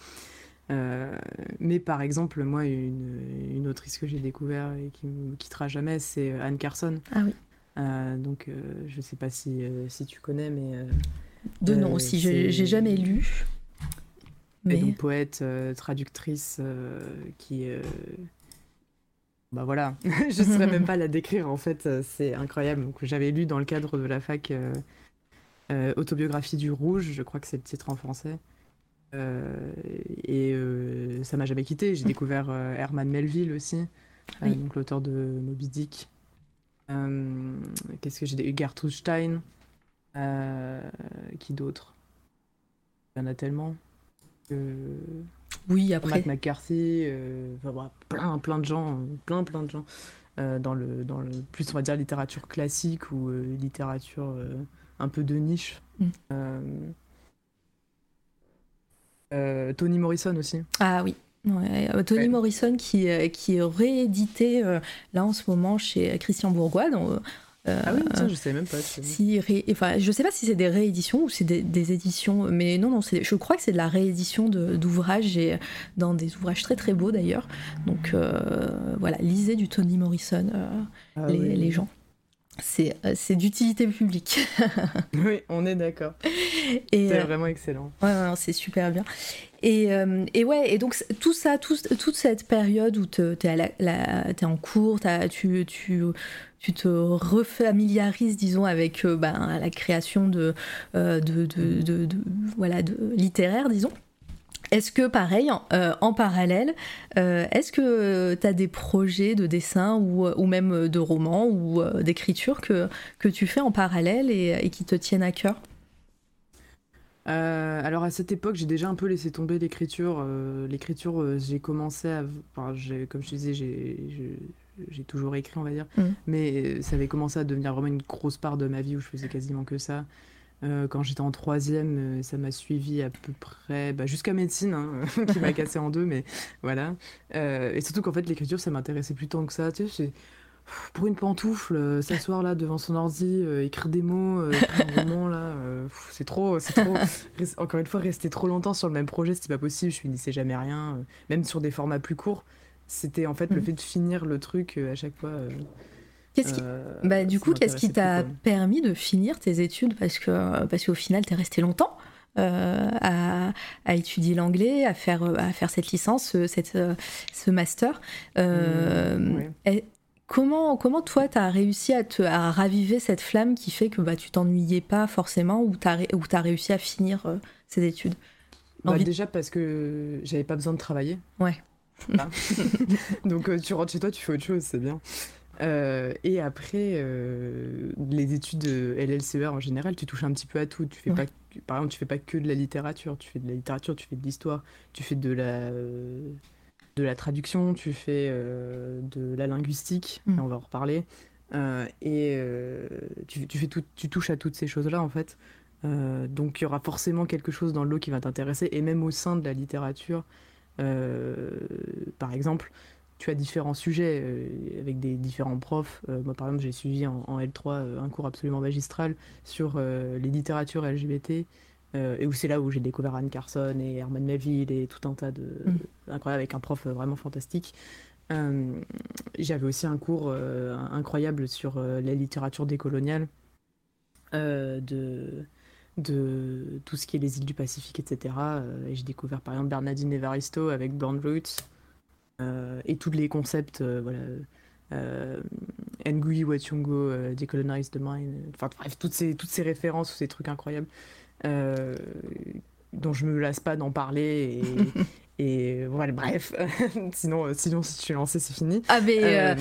Euh, mais par exemple, moi, une, autrice que j'ai découvert et qui ne me quittera jamais, c'est Anne Carson. Ah oui. Euh, donc, euh, je ne sais pas si, si tu connais, mais. de nom aussi, j'ai jamais lu. Mais... donc, poète, traductrice, qui. Bah voilà, [laughs] je ne saurais même pas la décrire en fait, c'est incroyable. Donc, j'avais lu dans le cadre de la fac Autobiographie du Rouge, je crois que c'est le titre en français. Euh, et euh, ça m'a jamais quitté. J'ai découvert euh, Herman Melville aussi, donc l'auteur de Moby Dick. Qu'est-ce que j'ai dit? Gertrude Stein. qui d'autre? Il y en a tellement. oui, après. Matt McCarthy, plein, plein de gens, plein, plein de gens. dans, le, dans le plus, on va dire, littérature classique ou littérature un peu de niche. Mm. Euh, Tony Morrison aussi. Ah oui. Euh, Tony Morrison qui, euh, qui est réédité là en ce moment chez Christian Bourgois. ah oui, tiens, je sais même pas. Si, enfin, je sais pas si c'est des rééditions ou c'est des, éditions, mais non, non, je crois que c'est de la réédition d'ouvrages et dans des ouvrages très très beaux d'ailleurs. Donc voilà, lisez du Tony Morrison, ah les, les, gens. C'est d'utilité publique. [laughs] oui, on est d'accord. C'est euh, vraiment excellent. Ouais, c'est super bien. Et, euh, et, ouais, et donc tout ça, toute cette période où tu es, en cours, tu, tu, tu te refamiliarises, disons, avec euh, ben, la création de, de, de, de, voilà, de littéraire, disons. Est-ce que, pareil, en, parallèle, est-ce que tu as des projets de dessin ou, ou même de romans ou d'écriture que, que tu fais en parallèle et, et qui te tiennent à cœur? Euh, alors à cette époque, j'ai déjà un peu laissé tomber l'écriture. Euh, l'écriture, euh, j'ai commencé à, enfin, comme je te disais, j'ai toujours écrit, on va dire, mm. mais ça avait commencé à devenir vraiment une grosse part de ma vie où je faisais quasiment que ça. Quand j'étais en troisième, ça m'a suivi à peu près bah, jusqu'à médecine, hein, [laughs] qui m'a [laughs] cassé en deux, mais voilà. et surtout qu'en fait, l'écriture, ça m'intéressait plus tant que ça. Tu sais, pour une pantoufle, euh, s'asseoir là devant son ordi, euh, écrire des mots, euh, [laughs] écrire un là, c'est trop, c'est trop. Encore une fois, rester trop longtemps sur le même projet, c'était pas possible. Je finissais jamais rien, même sur des formats plus courts. C'était en fait le mm. fait de finir le truc à chaque fois. Qu'est-ce qui... bah, du coup, qu'est-ce qui t'a permis de finir tes études Parce que parce qu'au final, t'es resté longtemps. à, à, étudier l'anglais, à faire, à faire cette licence, cette, ce master. Mm, Comment, comment toi, tu as réussi à, te, à raviver cette flamme qui fait que bah, tu t'ennuyais pas forcément ou tu as, réussi à finir euh, ces études bah, Déjà parce que j'avais pas besoin de travailler. Ouais. Ah. [laughs] Donc euh, tu rentres chez toi, tu fais autre chose, c'est bien. Euh, et après, les études LLCE en général, tu touches un petit peu à tout. Tu fais pas, par exemple, tu fais pas que de la littérature. Tu fais de la littérature, tu fais de l'histoire, tu fais de la de la traduction, tu fais euh, de la linguistique, mm. on va en reparler, euh, et euh, tu, fais tout, tu touches à toutes ces choses-là en fait. donc il y aura forcément quelque chose dans le lot qui va t'intéresser, et même au sein de la littérature, par exemple, tu as différents sujets avec des différents profs. moi, par exemple, j'ai suivi en, en L3 un cours absolument magistral sur les littératures LGBT. Euh, et où c'est là où j'ai découvert Anne Carson et Herman Melville et tout un tas de mm. incroyable avec un prof vraiment fantastique. Euh, j'avais aussi un cours euh, incroyable sur la littérature décoloniale, de, de tout ce qui est les îles du Pacifique, etc. et j'ai découvert par exemple Bernardine Evaristo avec Brown Roots et tous les concepts voilà, Ngui Watyungo, euh, Decolonize the Mind, enfin bref, toutes ces, toutes ces références, ces trucs incroyables dont je me lasse pas d'en parler [laughs] et, voilà, bref. [laughs] sinon, euh, sinon, si tu es lancé, c'est fini. Ah, mais euh,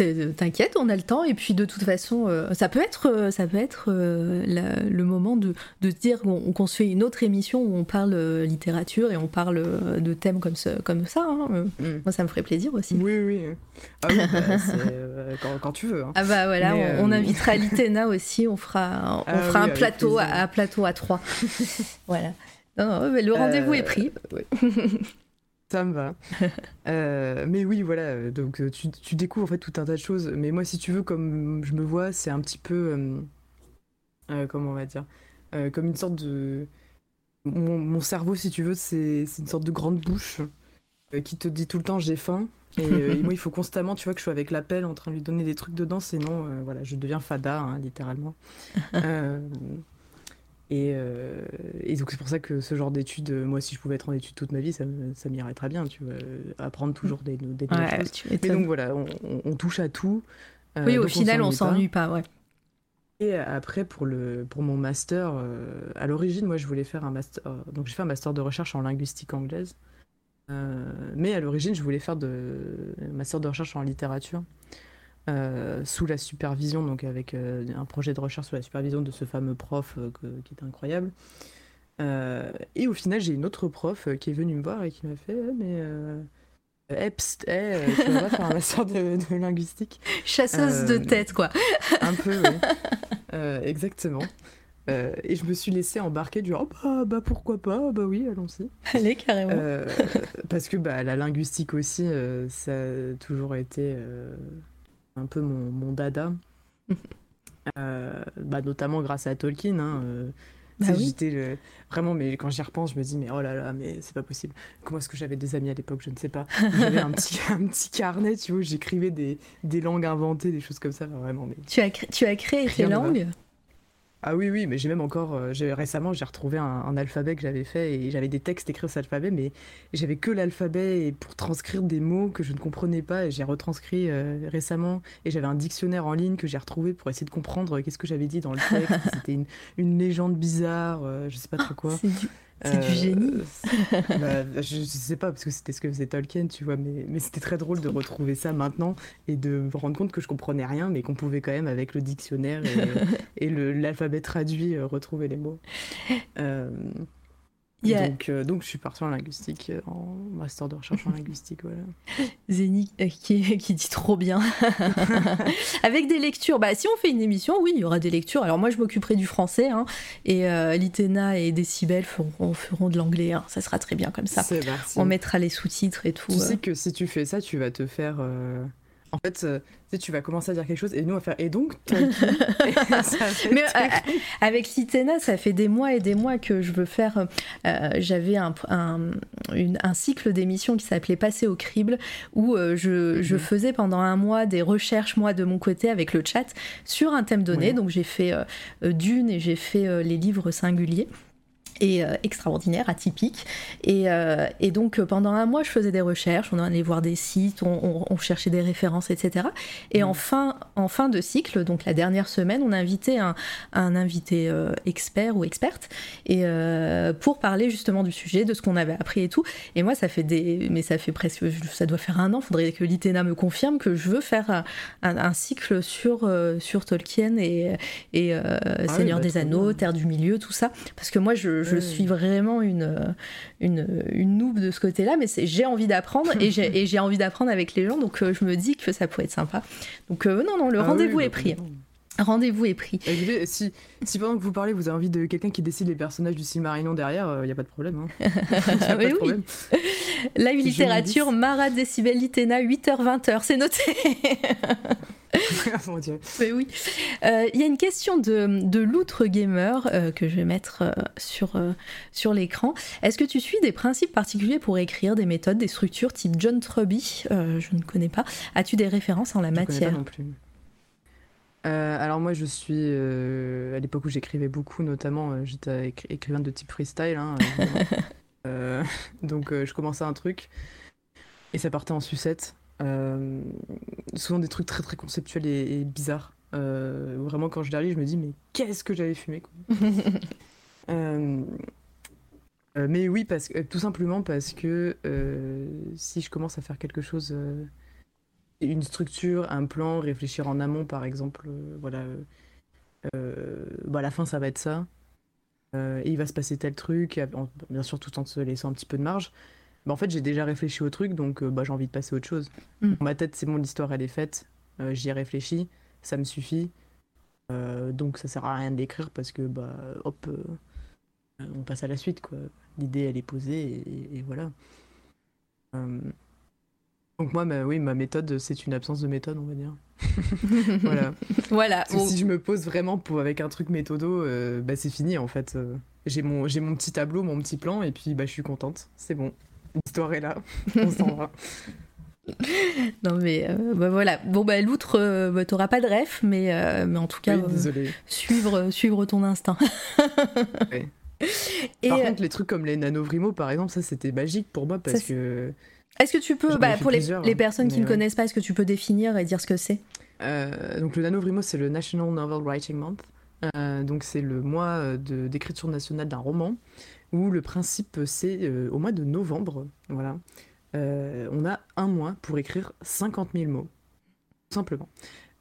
euh, t'inquiète, on a le temps. Et puis, de toute façon, ça peut être, ça peut être le moment de, de dire qu'on se fait une autre émission où on parle littérature et on parle de thèmes comme, ce, comme ça. Hein. Mm. Moi, ça me ferait plaisir aussi. Oui, oui. Ah, oui bah, [laughs] quand, tu veux. Hein. Ah, bah voilà, on, invitera Litena aussi. On fera, on ah fera un plateau à, plateau à trois. [laughs] voilà. Le rendez-vous est pris. [laughs] Ça me va. Euh, mais oui, voilà, donc euh, tu, tu, découvres en fait tout un tas de choses. Mais moi, si tu veux, comme je me vois, c'est un petit peu. Euh, comment on va dire Comme une sorte de. Mon, cerveau, si tu veux, c'est une sorte de grande bouche qui te dit tout le temps j'ai faim. Et, moi, il faut constamment, tu vois, que je sois avec la pelle en train de lui donner des trucs dedans, sinon, voilà, je deviens fada, hein, littéralement. Euh, et, donc c'est pour ça que ce genre d'études, euh, moi si je pouvais être en études toute ma vie, ça, ça m'irait très bien, tu vois, apprendre toujours des, des nouvelles choses. Mais donc voilà, on, touche à tout. Euh, oui, au final, on s'ennuie pas. ouais. Et après, pour, le, pour mon master, à l'origine, moi je voulais faire un master, donc j'ai fait un master de recherche en linguistique anglaise. mais à l'origine, je voulais faire de, un master de recherche en littérature. Euh, sous la supervision, donc avec euh, un projet de recherche sous la supervision de ce fameux prof euh, qui est incroyable. et au final, j'ai une autre prof qui est venue me voir et qui m'a fait Mais Epst, eh, tu vas faire un master de, linguistique. [laughs] Chasseuse de tête, quoi. un peu, oui. [laughs] exactement. et je me suis laissée embarquer du oh bah, bah pourquoi pas, bah oui, allons-y. Allez, carrément. parce que bah, la linguistique aussi, ça a toujours été un peu mon, dada. [laughs] Euh, bah, notamment grâce à Tolkien. Hein, euh, bah j'étais vraiment, mais quand j'y repense, je me dis, mais oh là là, mais c'est pas possible. Comment est-ce que j'avais des amis à l'époque Je ne sais pas. J'avais un petit, [laughs] un petit carnet, tu vois, j'écrivais des, des langues inventées, des choses comme ça, vraiment. Mais tu, as tu as créé tes langues? Ah oui, oui, mais j'ai même encore, euh, récemment, j'ai retrouvé un, alphabet que j'avais fait et j'avais des textes écrits sur cet alphabet, mais j'avais que l'alphabet pour transcrire des mots que je ne comprenais pas et j'ai retranscrit euh, récemment et j'avais un dictionnaire en ligne que j'ai retrouvé pour essayer de comprendre qu'est-ce que j'avais dit dans le texte. [laughs] C'était une, une, légende bizarre, euh, je sais pas trop quoi. C'est du génie. Euh, [laughs] bah, je, ne sais pas, parce que c'était ce que faisait Tolkien, tu vois, mais, mais c'était très drôle de retrouver ça maintenant et de me rendre compte que je comprenais rien, mais qu'on pouvait quand même, avec le dictionnaire et, [laughs] et l'alphabet traduit, euh, retrouver les mots. Euh, donc, euh, donc, je suis partie en linguistique, euh, en master de recherche en linguistique. Voilà. [laughs] Euh, qui, [laughs] qui, dit trop bien. [laughs] Avec des lectures. Bah, si on fait une émission, oui, il y aura des lectures. Alors moi, je m'occuperai du français. Hein, et Litena et Décibel feront, feront de l'anglais. Hein, ça sera très bien comme ça. On mettra les sous-titres et tout. Tu sais que si tu fais ça, tu vas te faire en fait, euh, tu, vas commencer à dire quelque chose et nous on va faire et donc [laughs] Mais euh, avec Litena, ça fait des mois et des mois que je veux faire. Euh, j'avais un, un, cycle d'émissions qui s'appelait Passer au crible où je, je, mhm. faisais pendant un mois des recherches moi de mon côté avec le chat sur un thème donné. Donc j'ai fait Dune et j'ai fait les livres singuliers et euh, extraordinaire, atypique. Et, euh, et, donc euh, pendant un mois, je faisais des recherches, on allait voir des sites, on, on, cherchait des références, etc. Et en, mmh. fin, en fin de cycle, donc la dernière semaine, on a invité un, un invité expert ou experte et, pour parler justement du sujet, de ce qu'on avait appris et tout. Et moi, ça fait des... Mais ça fait presque... Ça doit faire un an, faudrait que l'ITENA me confirme que je veux faire un, un cycle sur, sur Tolkien et, et ah Seigneur bah, des Anneaux, Terre du Milieu, tout ça. Parce que moi, je je suis vraiment une, une, une noob de ce côté-là, mais j'ai envie d'apprendre et j'ai envie d'apprendre avec les gens, donc euh, je me dis que ça pourrait être sympa. Donc euh, non, non, le ah rendez-vous est pris. Rendez-vous est pris. si, si pendant que vous parlez, vous avez envie de quelqu'un qui décide les personnages du Silmarillion derrière, il euh, n'y a pas de problème. Hein. [laughs] a pas de problème. La littérature, Marat Décibel Litena, 8h-20h, c'est noté. [laughs] Mon Dieu. Mais oui. Il euh, y a une question de, de l'outre gamer euh, que je vais mettre euh, sur, sur l'écran. Est-ce que tu suis des principes particuliers pour écrire des méthodes, des structures type John Truby Je ne connais pas. As-tu des références en la je matière pas non plus. Alors moi je suis à l'époque où j'écrivais beaucoup notamment j'étais écrivain de type freestyle hein, [laughs] [laughs] donc je commençais un truc et ça partait en sucette souvent des trucs très très conceptuels et, bizarres. vraiment, quand je les relis, je me dis, mais qu'est-ce que j'avais fumé quoi. [laughs] mais oui, parce que, tout simplement parce que si je commence à faire quelque chose une structure, un plan, réfléchir en amont, par exemple. Euh, voilà. Euh, bah, à la fin, ça va être ça. Euh, et il va se passer tel truc, bien sûr, tout en se laissant un petit peu de marge. Bah, en fait, j'ai déjà réfléchi au truc, donc bah, j'ai envie de passer à autre chose. Mm. Dans ma tête, c'est bon, l'histoire, elle est faite. J'y ai réfléchi, ça me suffit. donc, ça sert à rien d'écrire parce que, bah, hop, on passe à la suite, quoi. L'idée, elle est posée et, et voilà. Donc moi, oui, ma méthode, c'est une absence de méthode, on va dire. [laughs] voilà. voilà. Si je me pose vraiment pour, avec un truc méthodo, euh, bah, c'est fini en fait. Euh, j'ai mon, j'ai mon petit tableau, mon petit plan, et puis bah, je suis contente. C'est bon. L'histoire est là. [laughs] On s'en va. non mais euh, bah, voilà. Bon bah l'outre, bah, t'auras pas de ref, mais, mais en tout cas, suivre, suivre ton instinct. [laughs] Et par contre, les trucs comme les nanovrimo, par exemple, ça c'était magique pour moi parce que est-ce que tu peux, bah, pour les, les, personnes qui ne connaissent pas, est-ce que tu peux définir et dire ce que c'est? Euh, Donc le NaNoWriMo, c'est le National Novel Writing Month. Euh, donc c'est le mois d'écriture nationale d'un roman où le principe c'est euh, au mois de novembre, voilà, on a un mois pour écrire 50 000 mots, tout simplement.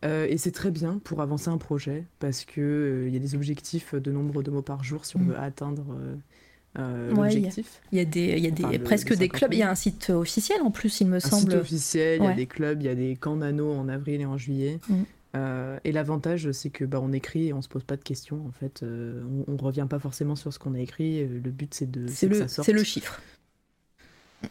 et c'est très bien pour avancer un projet parce que il y a des objectifs de nombre de mots par jour si on mm. veut atteindre euh, l'objectif. Il y a des, y a des presque des clubs. Il y a un site officiel en plus, il me semble. Un site officiel. Il y a des clubs. Il y a des camps nano en avril et en juillet. Mm. Euh, et l'avantage, c'est que bah, on écrit et on se pose pas de questions. En fait, euh, on, on, revient pas forcément sur ce qu'on a écrit. Le but, c'est de. C'est le, c'est le chiffre.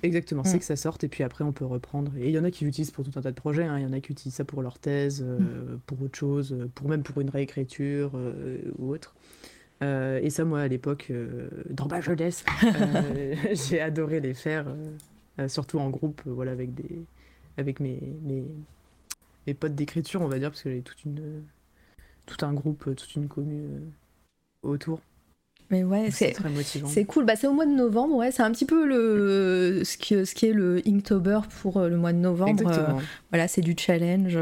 Exactement, c'est mm. que ça sorte et puis après on peut reprendre. Et il y en a qui l'utilisent pour tout un tas de projets, hein. il y en a qui utilisent ça pour leur thèse, mm. pour autre chose, pour même pour une réécriture ou autre. Euh, et ça, moi, à l'époque, euh, dans ma jeunesse, euh, [laughs] j'ai adoré les faire, surtout en groupe, voilà, avec, des, avec mes, mes, potes d'écriture, on va dire, parce que j'avais une, tout un groupe, toute une commune autour. Mais ouais, c'est très motivant. C'est cool. Bah, c'est au mois de novembre, ouais. C'est un petit peu le, ce, qui, ce qui est le Inktober pour euh, le mois de novembre. Euh, voilà, c'est du challenge.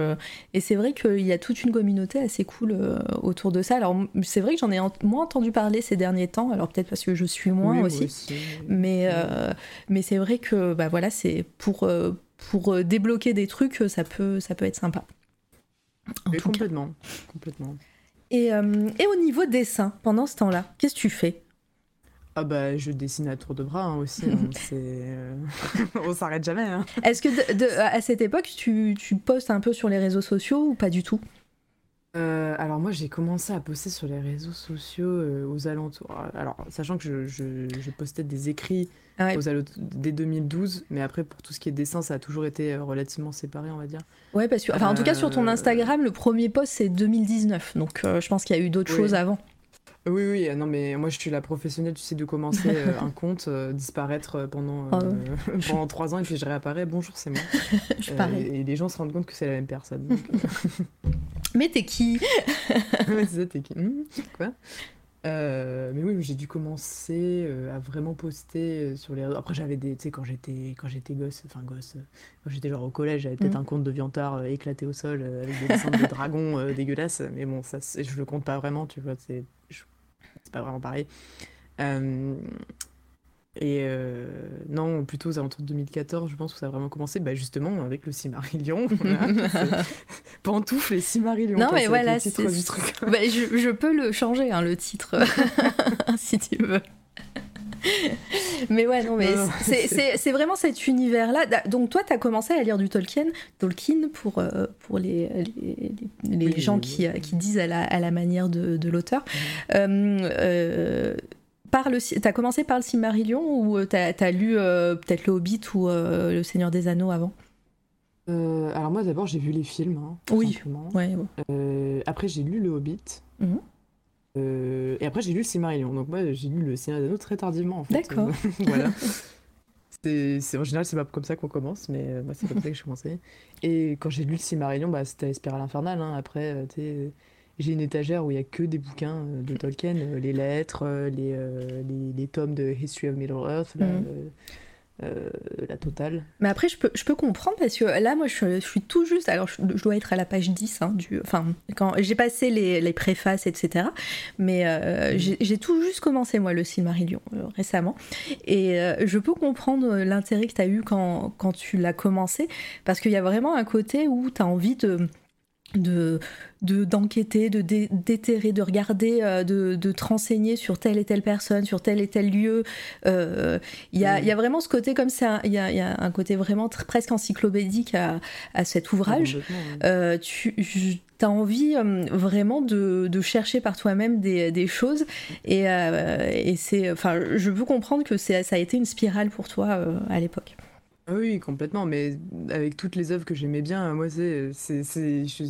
Et c'est vrai qu'il y a toute une communauté assez cool euh, autour de ça. Alors, c'est vrai que j'en ai moins entendu parler ces derniers temps. Alors, peut-être parce que je suis moins aussi. Mais, mais c'est vrai que, bah voilà, c'est pour, pour débloquer des trucs, ça peut, ça peut être sympa. complètement. Complètement. Euh, et, au niveau dessin, pendant ce temps-là, qu'est-ce que tu fais? Ah bah je dessine à tour de bras hein, aussi, hein. [laughs] euh, [laughs] on s'arrête jamais. Hein. Est-ce que à cette époque tu, tu, postes un peu sur les réseaux sociaux ou pas du tout? Euh, alors moi j'ai commencé à poster sur les réseaux sociaux aux alentours. Alors sachant que je, postais des écrits ah aux alentours dès 2012, mais après pour tout ce qui est dessin ça a toujours été relativement séparé on va dire. Ouais, parce que, enfin, en tout cas, sur ton euh, Instagram, le premier post, c'est 2019. Donc, euh, je pense qu'il y a eu d'autres choses avant. Oui, oui, non, mais moi je suis la professionnelle, tu sais, de commencer [laughs] euh, un compte, disparaître pendant, oh, [laughs] pendant trois ans et puis je réapparais, bonjour, c'est moi. [laughs] et, les gens se rendent compte que c'est la même personne. mais t'es qui C'est ça, t'es qui hmm, Quoi? Euh, mais oui, j'ai dû commencer euh, à vraiment poster euh, sur les réseaux. Après, j'avais des. Tu sais, quand j'étais, quand j'étais gosse, enfin gosse, quand j'étais genre au collège, j'avais peut-être mm. un compte de viantard éclaté au sol avec des dessins de dragons dégueulasses. Mais bon, ça, je le compte pas vraiment, tu vois. C'est, c'est pas vraiment pareil. Et euh, non, plutôt aux alentours de 2014, je pense que ça a vraiment commencé bah, justement avec le Cimarillion. [laughs] [laughs] Pantoufle et Cimarillion. Non, mais voilà, c'est. Bah, je, je, peux le changer, hein, le titre, [laughs] si tu veux. Mais ouais, non, mais c'est vraiment cet univers-là. Donc, toi, tu as commencé à lire du Tolkien, Tolkien pour, euh, pour les, les, les, gens qui, qui, disent à la, à la manière de, de l'auteur. Euh, euh t'as commencé par le Silmarillion ou euh, t'as as lu euh, peut-être le Hobbit ou le Seigneur des Anneaux avant? Alors moi d'abord j'ai vu les films. Hein, oui. Ouais, après j'ai lu le Hobbit. Mhm. et après j'ai lu le Silmarillion. Donc moi j'ai lu le Seigneur des très tardivement en fait. D'accord. [laughs] voilà. [laughs] C'est, en général c'est pas comme ça qu'on commence, mais moi c'est comme ça que je commençais. Et quand j'ai lu le Silmarillion, bah, c'était Spirale Infernale. Hein. Après, tu j'ai une étagère où il y a que des bouquins euh, de Tolkien, euh, les lettres, euh, les, les, les, tomes de History of Middle Earth. Euh, la totale. Mais après, je peux, je peux comprendre parce que là, moi, je, suis tout juste. Alors, je, dois être à la page 10. Hein, du, enfin, quand j'ai passé les, les, préfaces, etc. Mais euh, j'ai tout juste commencé, moi, le Silmarillion euh, récemment. Et je peux comprendre l'intérêt que tu as eu quand, quand tu l'as commencé parce qu'il y a vraiment un côté où tu as envie de de d'enquêter, de, déterrer, de regarder, euh, de, de, te renseigner sur telle et telle personne, sur tel et tel lieu. Euh, il y, a, y, a vraiment ce côté comme ça, il y a, y a, un côté vraiment presque encyclopédique à, à cet ouvrage. Euh, tu as envie vraiment de, de, chercher par toi-même des, des, choses et, et c'est, enfin, je peux comprendre que ça a été une spirale pour toi à l'époque. Ah oui, complètement, mais avec toutes les œuvres que j'aimais bien, moi, c'est, c'est, je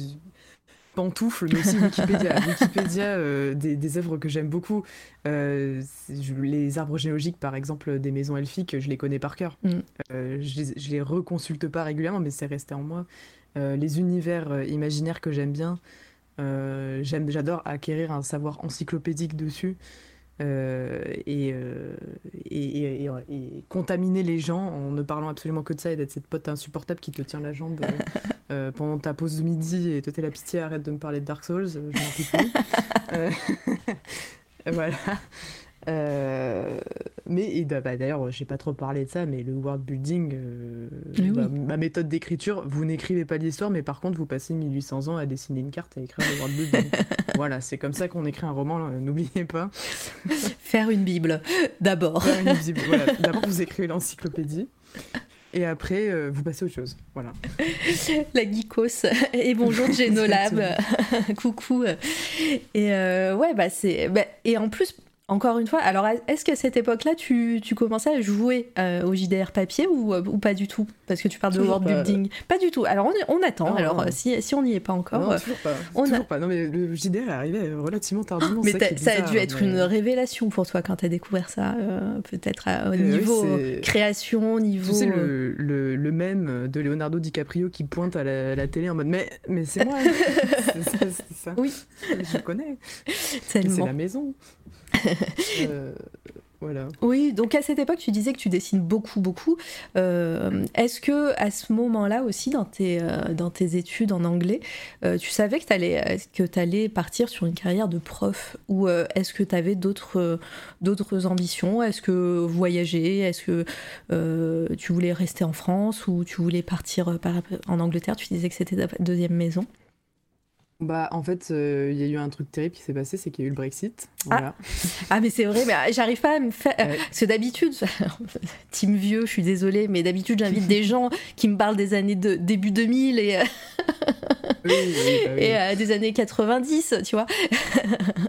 pantoufle, mais aussi Wikipédia. [laughs] Wikipédia, euh, des, des, œuvres que j'aime beaucoup. Euh, les arbres géologiques, par exemple, des maisons elfiques, je les connais par cœur. Mm. Euh, je, les, je les reconsulte pas régulièrement, mais c'est resté en moi. les univers imaginaires que j'aime bien, j'aime, j'adore acquérir un savoir encyclopédique dessus. Euh, euh, et, et, contaminer les gens en ne parlant absolument que de ça et d'être cette pote insupportable qui te tient la jambe euh, [laughs] pendant ta pause de midi et te fait la pitié, arrête de me parler de Dark Souls, je peux plus. [laughs] [laughs] voilà. Euh, mais bah, bah, d'ailleurs, j'ai pas trop parlé de ça, mais le world building, euh, bah, ma méthode d'écriture, vous n'écrivez pas l'histoire, mais par contre, vous passez 1800 ans à dessiner une carte et à écrire le world building. [laughs] voilà, c'est comme ça qu'on écrit un roman, euh, n'oubliez pas. [laughs] Faire une Bible, d'abord. Voilà. D'abord, vous écrivez l'encyclopédie. Et après, vous passez à autre chose. Voilà. [laughs] La geekos. Et bonjour Genolab. Coucou. Et ouais, bah c'est. et en plus, encore une fois, alors est-ce qu'à cette époque-là, tu, tu, commençais à jouer euh, au JDR papier ou, euh, ou, pas du tout? Parce que tu parles de world building. Pas du tout. Alors on, on attend. alors si, si on n'y est pas encore. Non, toujours pas. On toujours pas. Non, mais le JDR est arrivé relativement tardivement. Mais ça, a dû être une révélation pour toi quand tu as découvert ça, euh, peut-être au niveau création, niveau. Tu sais, le, le, le, même de Leonardo DiCaprio qui pointe à la, télé en mode Mais, mais c'est moi [laughs] C'est ça. Oui. Je connais. C'est la maison. [laughs] Euh. Oui, donc à cette époque, tu disais que tu dessines beaucoup, beaucoup. Euh, est-ce que à ce moment-là aussi, dans tes, euh, dans tes études en anglais, tu savais que tu allais, allais partir sur une carrière de prof Ou est-ce que tu avais d'autres, d'autres ambitions? Est-ce que voyager? Est-ce que tu voulais rester en France ou tu voulais partir en Angleterre? Tu disais que c'était ta deuxième maison. Bah, en fait, euh, il y a eu un truc terrible qui s'est passé, c'est qu'il y a eu le Brexit. Ah. [laughs] ah, mais c'est vrai, mais j'arrive pas à me faire. Parce que d'habitude, [laughs] team vieux, je suis désolée, mais d'habitude, j'invite des gens qui me parlent des années de début 2000 et, bah [laughs] et euh, des années 90, tu vois.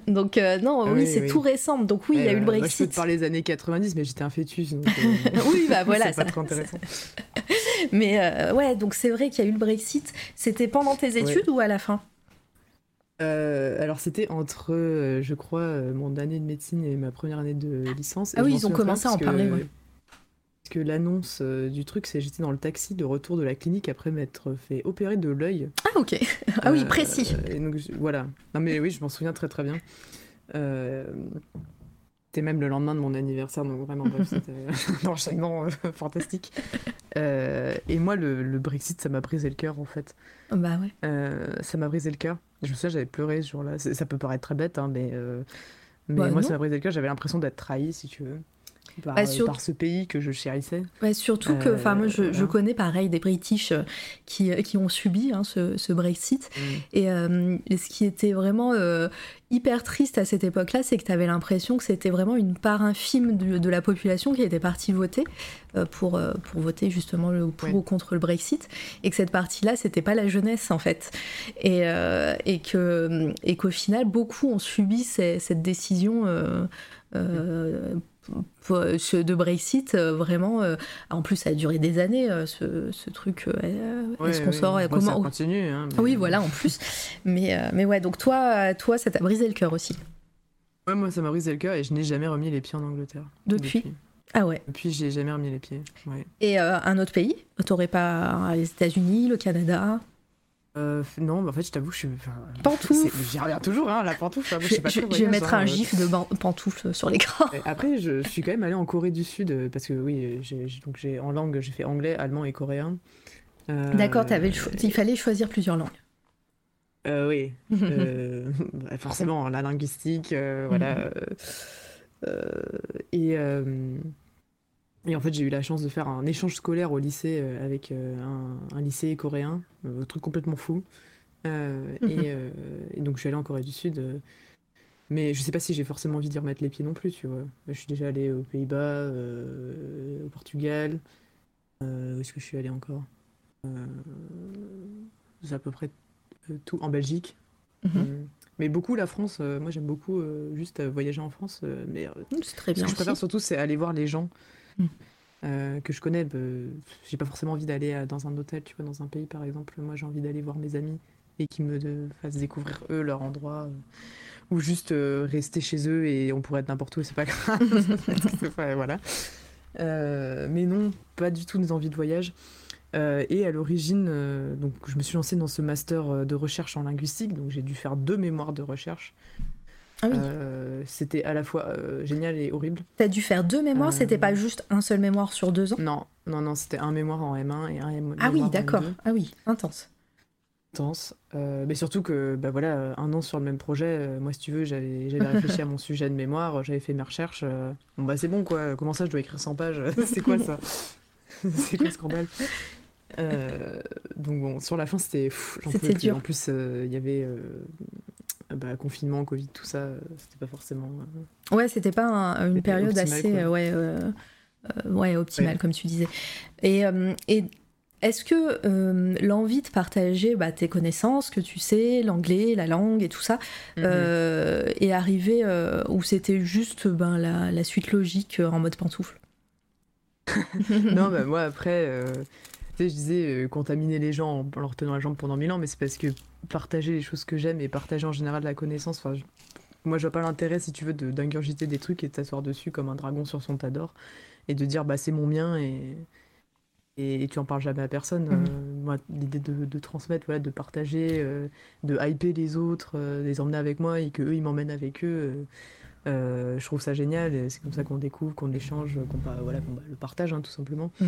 Donc, euh, non, ah oui, c'est tout récent. Donc, oui, il y a eu le Brexit. Moi, je peux te parler des années 90, mais j'étais un fœtus. oui, bah voilà. c'est pas trop intéressant. mais ouais, donc c'est vrai qu'il y a eu le Brexit. C'était pendant tes études ou à la fin? Euh, alors c'était entre, euh, je crois, euh, mon année de médecine et ma première année de licence. Ah oui, ils ont commencé à en parler. Parce que l'annonce du truc, c'est j'étais dans le taxi de retour de la clinique après m'être fait opérer de l'œil. Ah ok. [laughs] Ah oui, précis. donc voilà. Non mais oui, je m'en souviens très très bien. C'était même le lendemain de mon anniversaire, donc vraiment bref, [laughs] c'était un enchaînement [laughs] fantastique. et moi, le, le Brexit, ça m'a brisé le cœur en fait. Bah ouais. ça m'a brisé le cœur. Je me souviens, j'avais pleuré ce jour-là. Ça peut paraître très bête, hein, mais, euh, mais bah, moi, ça m'a brisé le cœur. J'avais l'impression d'être trahi, si tu veux. Par, bah, euh, par, ce pays que je chérissais. Ouais, surtout que, enfin, moi, je, je, connais pareil des British euh, qui, qui ont subi hein, ce, ce, Brexit. Mm. Et, et, ce qui était vraiment hyper triste à cette époque-là, c'est que tu avais l'impression que c'était vraiment une part infime de, la population qui était partie voter euh, pour, euh, pour voter justement le, pour ou contre le Brexit, et que cette partie-là, c'était pas la jeunesse en fait, et, euh, et que et qu'au final, beaucoup ont subi cette décision de Brexit, euh, vraiment, euh, en plus ça a duré des années, euh, ce, ce, truc, est-ce qu'on sort, comment... Ça continue. Hein, Oui, voilà, en plus. [laughs] mais, mais ouais, donc toi, toi ça t'a brisé le cœur aussi. Ouais, moi ça m'a brisé le cœur et je n'ai jamais remis les pieds en Angleterre. Depuis, Ah ouais. Depuis, j'ai jamais remis les pieds. Et un autre pays? T'aurais pas les États-Unis, le Canada? Euh, non, mais en fait, je t'avoue, je suis. enfin, Pantoufle. J'y reviens toujours, hein, la pantoufle. Je, sais pas je- je mettre hein, un euh. gif de pantoufle sur l'écran. Après, je, je suis quand même allé en Corée du Sud euh, parce que oui, donc j'ai en langue, j'ai fait anglais, allemand et coréen. Euh, D'accord, le il fallait choisir plusieurs langues. euh, oui, [laughs] euh, forcément la linguistique, euh, voilà. euh, euh, et euh, et en fait, j'ai eu la chance de faire un échange scolaire au lycée euh, avec euh, un, un lycée coréen, euh, un truc complètement fou. Euh, et, euh, et donc, je suis allée en Corée du Sud. euh, mais je sais pas si j'ai forcément envie d'y remettre les pieds non plus, tu vois. Je suis déjà allée aux Pays-Bas, au Portugal. Où est-ce que je suis allée encore? C'est à peu près tout. En Belgique. Mhm. Mais beaucoup la France, moi j'aime beaucoup juste voyager en France, mais C'est très ce que je préfère surtout, c'est aller voir les gens Mm. euh, que je connais. bah, j'ai pas forcément envie d'aller euh, dans un hôtel, tu vois, dans un pays par exemple. Moi, j'ai envie d'aller voir mes amis et qu'ils me de- fassent découvrir eux leur endroit. euh, ou juste euh, rester chez eux et on pourrait être n'importe où, c'est pas [laughs] grave. Pas- voilà. Euh, mais non, pas du tout des envies de voyage. Euh, et à l'origine, euh, donc je me suis lancée dans ce master euh, de recherche en linguistique, donc j'ai dû faire deux mémoires de recherche. Ah oui. Euh, C'était à la fois euh, génial et horrible. T'as dû faire deux mémoires, Euh, c'était pas juste un seul mémoire sur deux ans? Non, non, non, c'était un mémoire en M1 et un M- Ah oui, d'accord. M2. Ah oui, intense. Intense. Mais surtout que, bah voilà, un an sur le même projet, moi, si tu veux, j'avais [laughs] réfléchi à mon sujet de mémoire, j'avais fait mes recherches. bon, bah c'est bon, quoi. Comment ça, je dois écrire 100 pages? [laughs] C'est quoi ça? [laughs] C'est quoi ce scandale? Donc bon, sur la fin, c'était... C'était dur. En plus, il y avait bah, confinement, Covid, tout ça, euh, c'était pas forcément... euh, Ouais, c'était pas un- une période assez quoi. euh, ouais, ouais, optimale, Ouais. comme tu disais. Et, et est-ce que euh, l'envie de partager bah, tes connaissances, que tu sais, l'anglais, la langue et tout ça, euh, est arrivé euh, ou c'était juste ben, la, la suite logique en mode pantoufle [laughs] non, bah moi après, tu sais, je disais contaminer les gens en leur tenant la jambe pendant mille ans, mais c'est parce que partager les choses que j'aime et partager en général la connaissance, enfin, je- moi je vois pas l'intérêt si tu veux de- d'ingurgiter des trucs et de t'asseoir dessus comme un dragon sur son tas d'or et de dire bah c'est mon mien et, et, et tu en parles jamais à personne. Mhm. Euh, moi, l'idée de, de transmettre, voilà, de partager, euh, de hyper les autres, euh, de les emmener avec moi et que eux ils m'emmènent avec eux. je trouve ça génial, c'est comme ça qu'on découvre, qu'on échange, qu'on voilà, bah, le partage hein, tout simplement. Mm.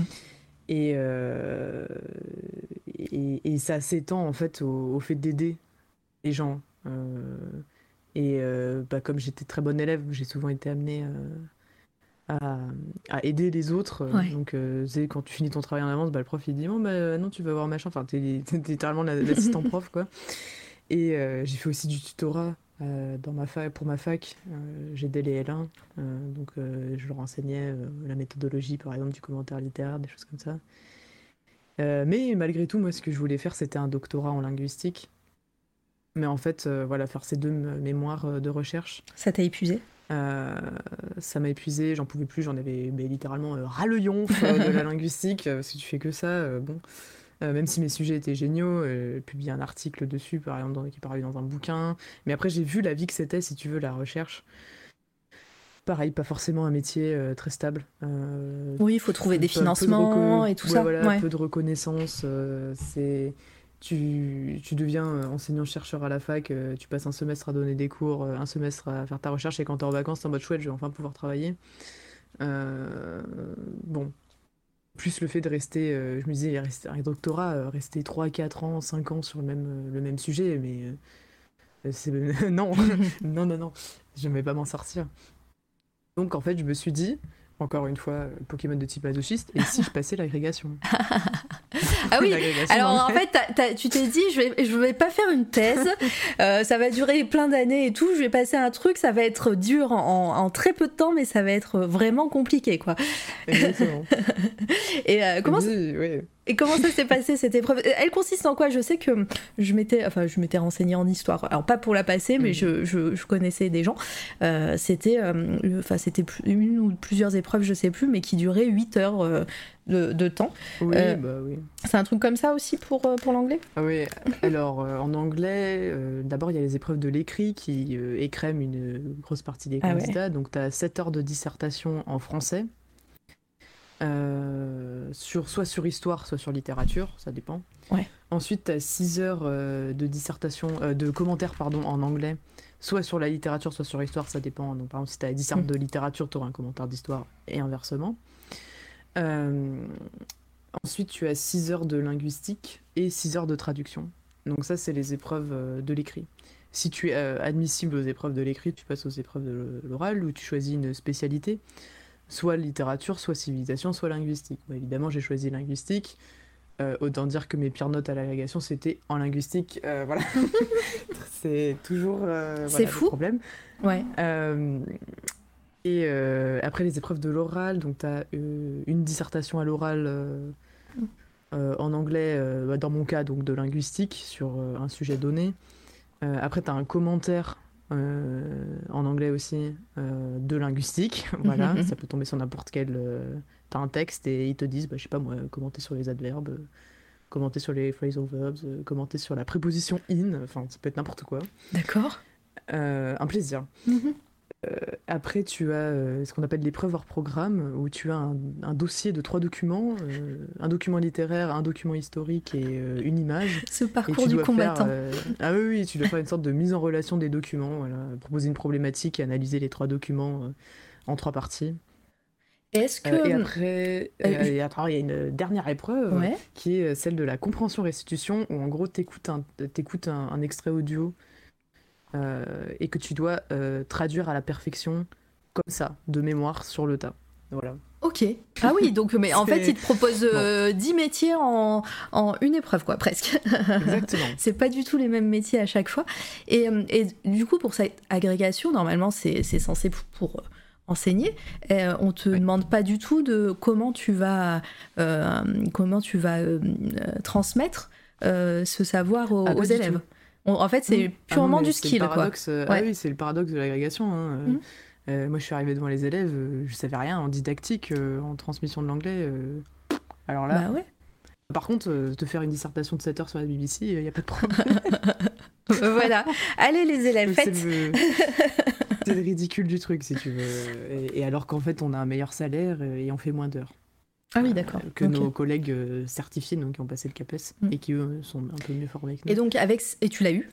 Et, euh, et, et ça s'étend en fait au, au fait d'aider les gens. Euh, et euh, bah, comme j'étais très bonne élève, j'ai souvent été amenée à, à aider les autres. Ouais. Donc quand tu finis ton travail en avance, bah, le prof il dit bon bah non tu vas voir machin. Enfin t'es t'es littéralement la- l'assistant [laughs] prof quoi. Et j'ai fait aussi du tutorat euh, dans ma fac, pour ma fac. Euh, J'aidais les L1, euh, donc euh, je leur enseignais la méthodologie, par exemple, du commentaire littéraire, des choses comme ça. Mais malgré tout, moi, ce que je voulais faire, c'était un doctorat en linguistique. Mais en fait, voilà, faire ces deux mémoires de recherche, Ça t'a épuisé? Ça m'a épuisé, j'en pouvais plus, j'en avais mais littéralement ras le yonf de la [laughs] linguistique, parce que tu fais que ça, bon. Euh, même si mes sujets étaient géniaux, euh, publié un article dessus, par exemple, dans- qui paru dans un bouquin. Mais après, j'ai vu la vie que c'était, si tu veux, la recherche. Pareil, pas forcément un métier euh, très stable. Euh, Oui, il faut trouver des de financements et tout ouais, ça. voilà, Ouais. peu de reconnaissance. c'est tu, tu deviens enseignant-chercheur à la fac, tu passes un semestre à donner des cours, un semestre à faire ta recherche, et quand t'es en vacances, t'es en mode chouette, je vais enfin pouvoir travailler. Bon. Plus le fait de rester, euh, je me disais, rester, un doctorat, euh, rester 3, 4 ans, 5 ans sur le même, euh, le même sujet, mais c'est [laughs] non, [laughs] non, non, non, je ne vais pas m'en sortir. Donc en fait, je me suis dit, encore une fois, Pokémon de type masochiste, et si je passais l'agrégation [laughs] Ah oui, Alors en fait, tu t'es dit, je vais, je vais pas faire une thèse, [laughs] euh, ça va durer plein d'années et tout, je vais passer un truc, ça va être dur en, en très peu de temps, mais ça va être vraiment compliqué, quoi. Exactement. [laughs] Et, euh, comment, ça- Oui, oui. Et comment ça s'est passé cette épreuve? Elle consiste en quoi? Je sais que je m'étais, enfin, je m'étais renseignée en histoire, alors pas pour la passer, mais Mhm. je, je- je connaissais des gens. Euh, c'était, euh, enfin, c'était une ou plusieurs épreuves, je sais plus, mais qui duraient 8 heures euh, de, de temps. Oui, bah oui. C'est un truc comme ça aussi pour, pour l'anglais? Ah oui, alors en anglais, d'abord il y a les épreuves de l'écrit qui écrèment une grosse partie des Ah ouais. candidats. Donc tu as 7 heures de dissertation en français, euh, sur, soit sur histoire, soit sur littérature, ça dépend. Ouais. Ensuite, tu as 6 heures euh, de dissertation, euh, de commentaires pardon, en anglais, soit sur la littérature, soit sur l'histoire, ça dépend. Donc, par exemple, si tu as 10 heures Mm. de littérature, tu auras un commentaire d'histoire et inversement. Ensuite, tu as 6 heures de linguistique et 6 heures de traduction. Donc, ça, c'est les épreuves de l'écrit. Si tu es admissible aux épreuves de l'écrit, tu passes aux épreuves de l'oral ou tu choisis une spécialité, soit littérature, soit civilisation, soit linguistique. Bon, évidemment, j'ai choisi linguistique. Euh, autant dire que mes pires notes à l'agrégation, c'était en linguistique. Euh, voilà. [laughs] c'est toujours euh, voilà, le fou. problème. Ouais. Euh, et après les épreuves de l'oral, donc tu as une dissertation à l'oral en anglais, bah, dans mon cas, donc de linguistique, sur un sujet donné. Après, tu as un commentaire en anglais aussi euh, de linguistique. [laughs] voilà, Mhm. [laughs] ça peut tomber sur n'importe quel. euh, T'as un texte et ils te disent, bah, je sais pas moi, commenter sur les adverbes, euh, commenter sur les phrasal verbs, euh, commenter sur la préposition in, enfin, ça peut être n'importe quoi. D'accord. Euh, un plaisir. Mhm. Après, tu as euh, ce qu'on appelle l'épreuve hors programme, où tu as un, un dossier de trois documents, euh, un document littéraire, un document historique et euh, une image. [laughs] Ce parcours du combattant. faire, euh, Ah oui, oui, tu dois faire une sorte de mise en relation des documents, voilà, proposer une problématique et analyser les trois documents euh, en trois parties. Est-ce que. Euh, et après, euh, euh, et après, il y a une dernière épreuve Ouais. qui est celle de la compréhension-restitution, où en gros, tu écoutes un, t'écoutes un, un extrait audio euh, et que tu dois euh, traduire à la perfection, comme ça, de mémoire, sur le tas. Voilà. Ok. Ah oui, donc mais en fait, il te propose euh, 10 métiers en, en une épreuve, quoi, presque. Exactement. [laughs] C'est pas du tout les mêmes métiers à chaque fois. Et, euh, et du coup, pour cette agrégation, normalement, c'est censé pour, pour, enseigner. Euh, on te demande pas du tout de comment tu vas, comment tu vas transmettre ce savoir aux, Ah, aux élèves. tout. On- en fait, c'est Ah non, purement du le skill, quoi. euh, Ouais. Ah oui, c'est le paradoxe de l'agrégation. hein, euh, Mhm. euh, moi, je suis arrivée devant les élèves, euh, je savais rien en didactique, euh, en transmission de l'anglais. Alors là, Bah ouais. par contre, te faire une dissertation de 7 heures sur la BBC, il n'y a pas de problème. [laughs] Voilà. Allez, les élèves, C'est faites. le... [laughs] c'est le ridicule du truc, si tu veux. Et, et alors qu'en fait, on a un meilleur salaire et on fait moins d'heures. Ah oui, euh, d'accord. Que Ok. nos collègues euh, certifiés, donc qui ont passé le CAPES, Mm. et qui eux sont un peu mieux formés que nous. Et donc, avec. Et tu l'as eu,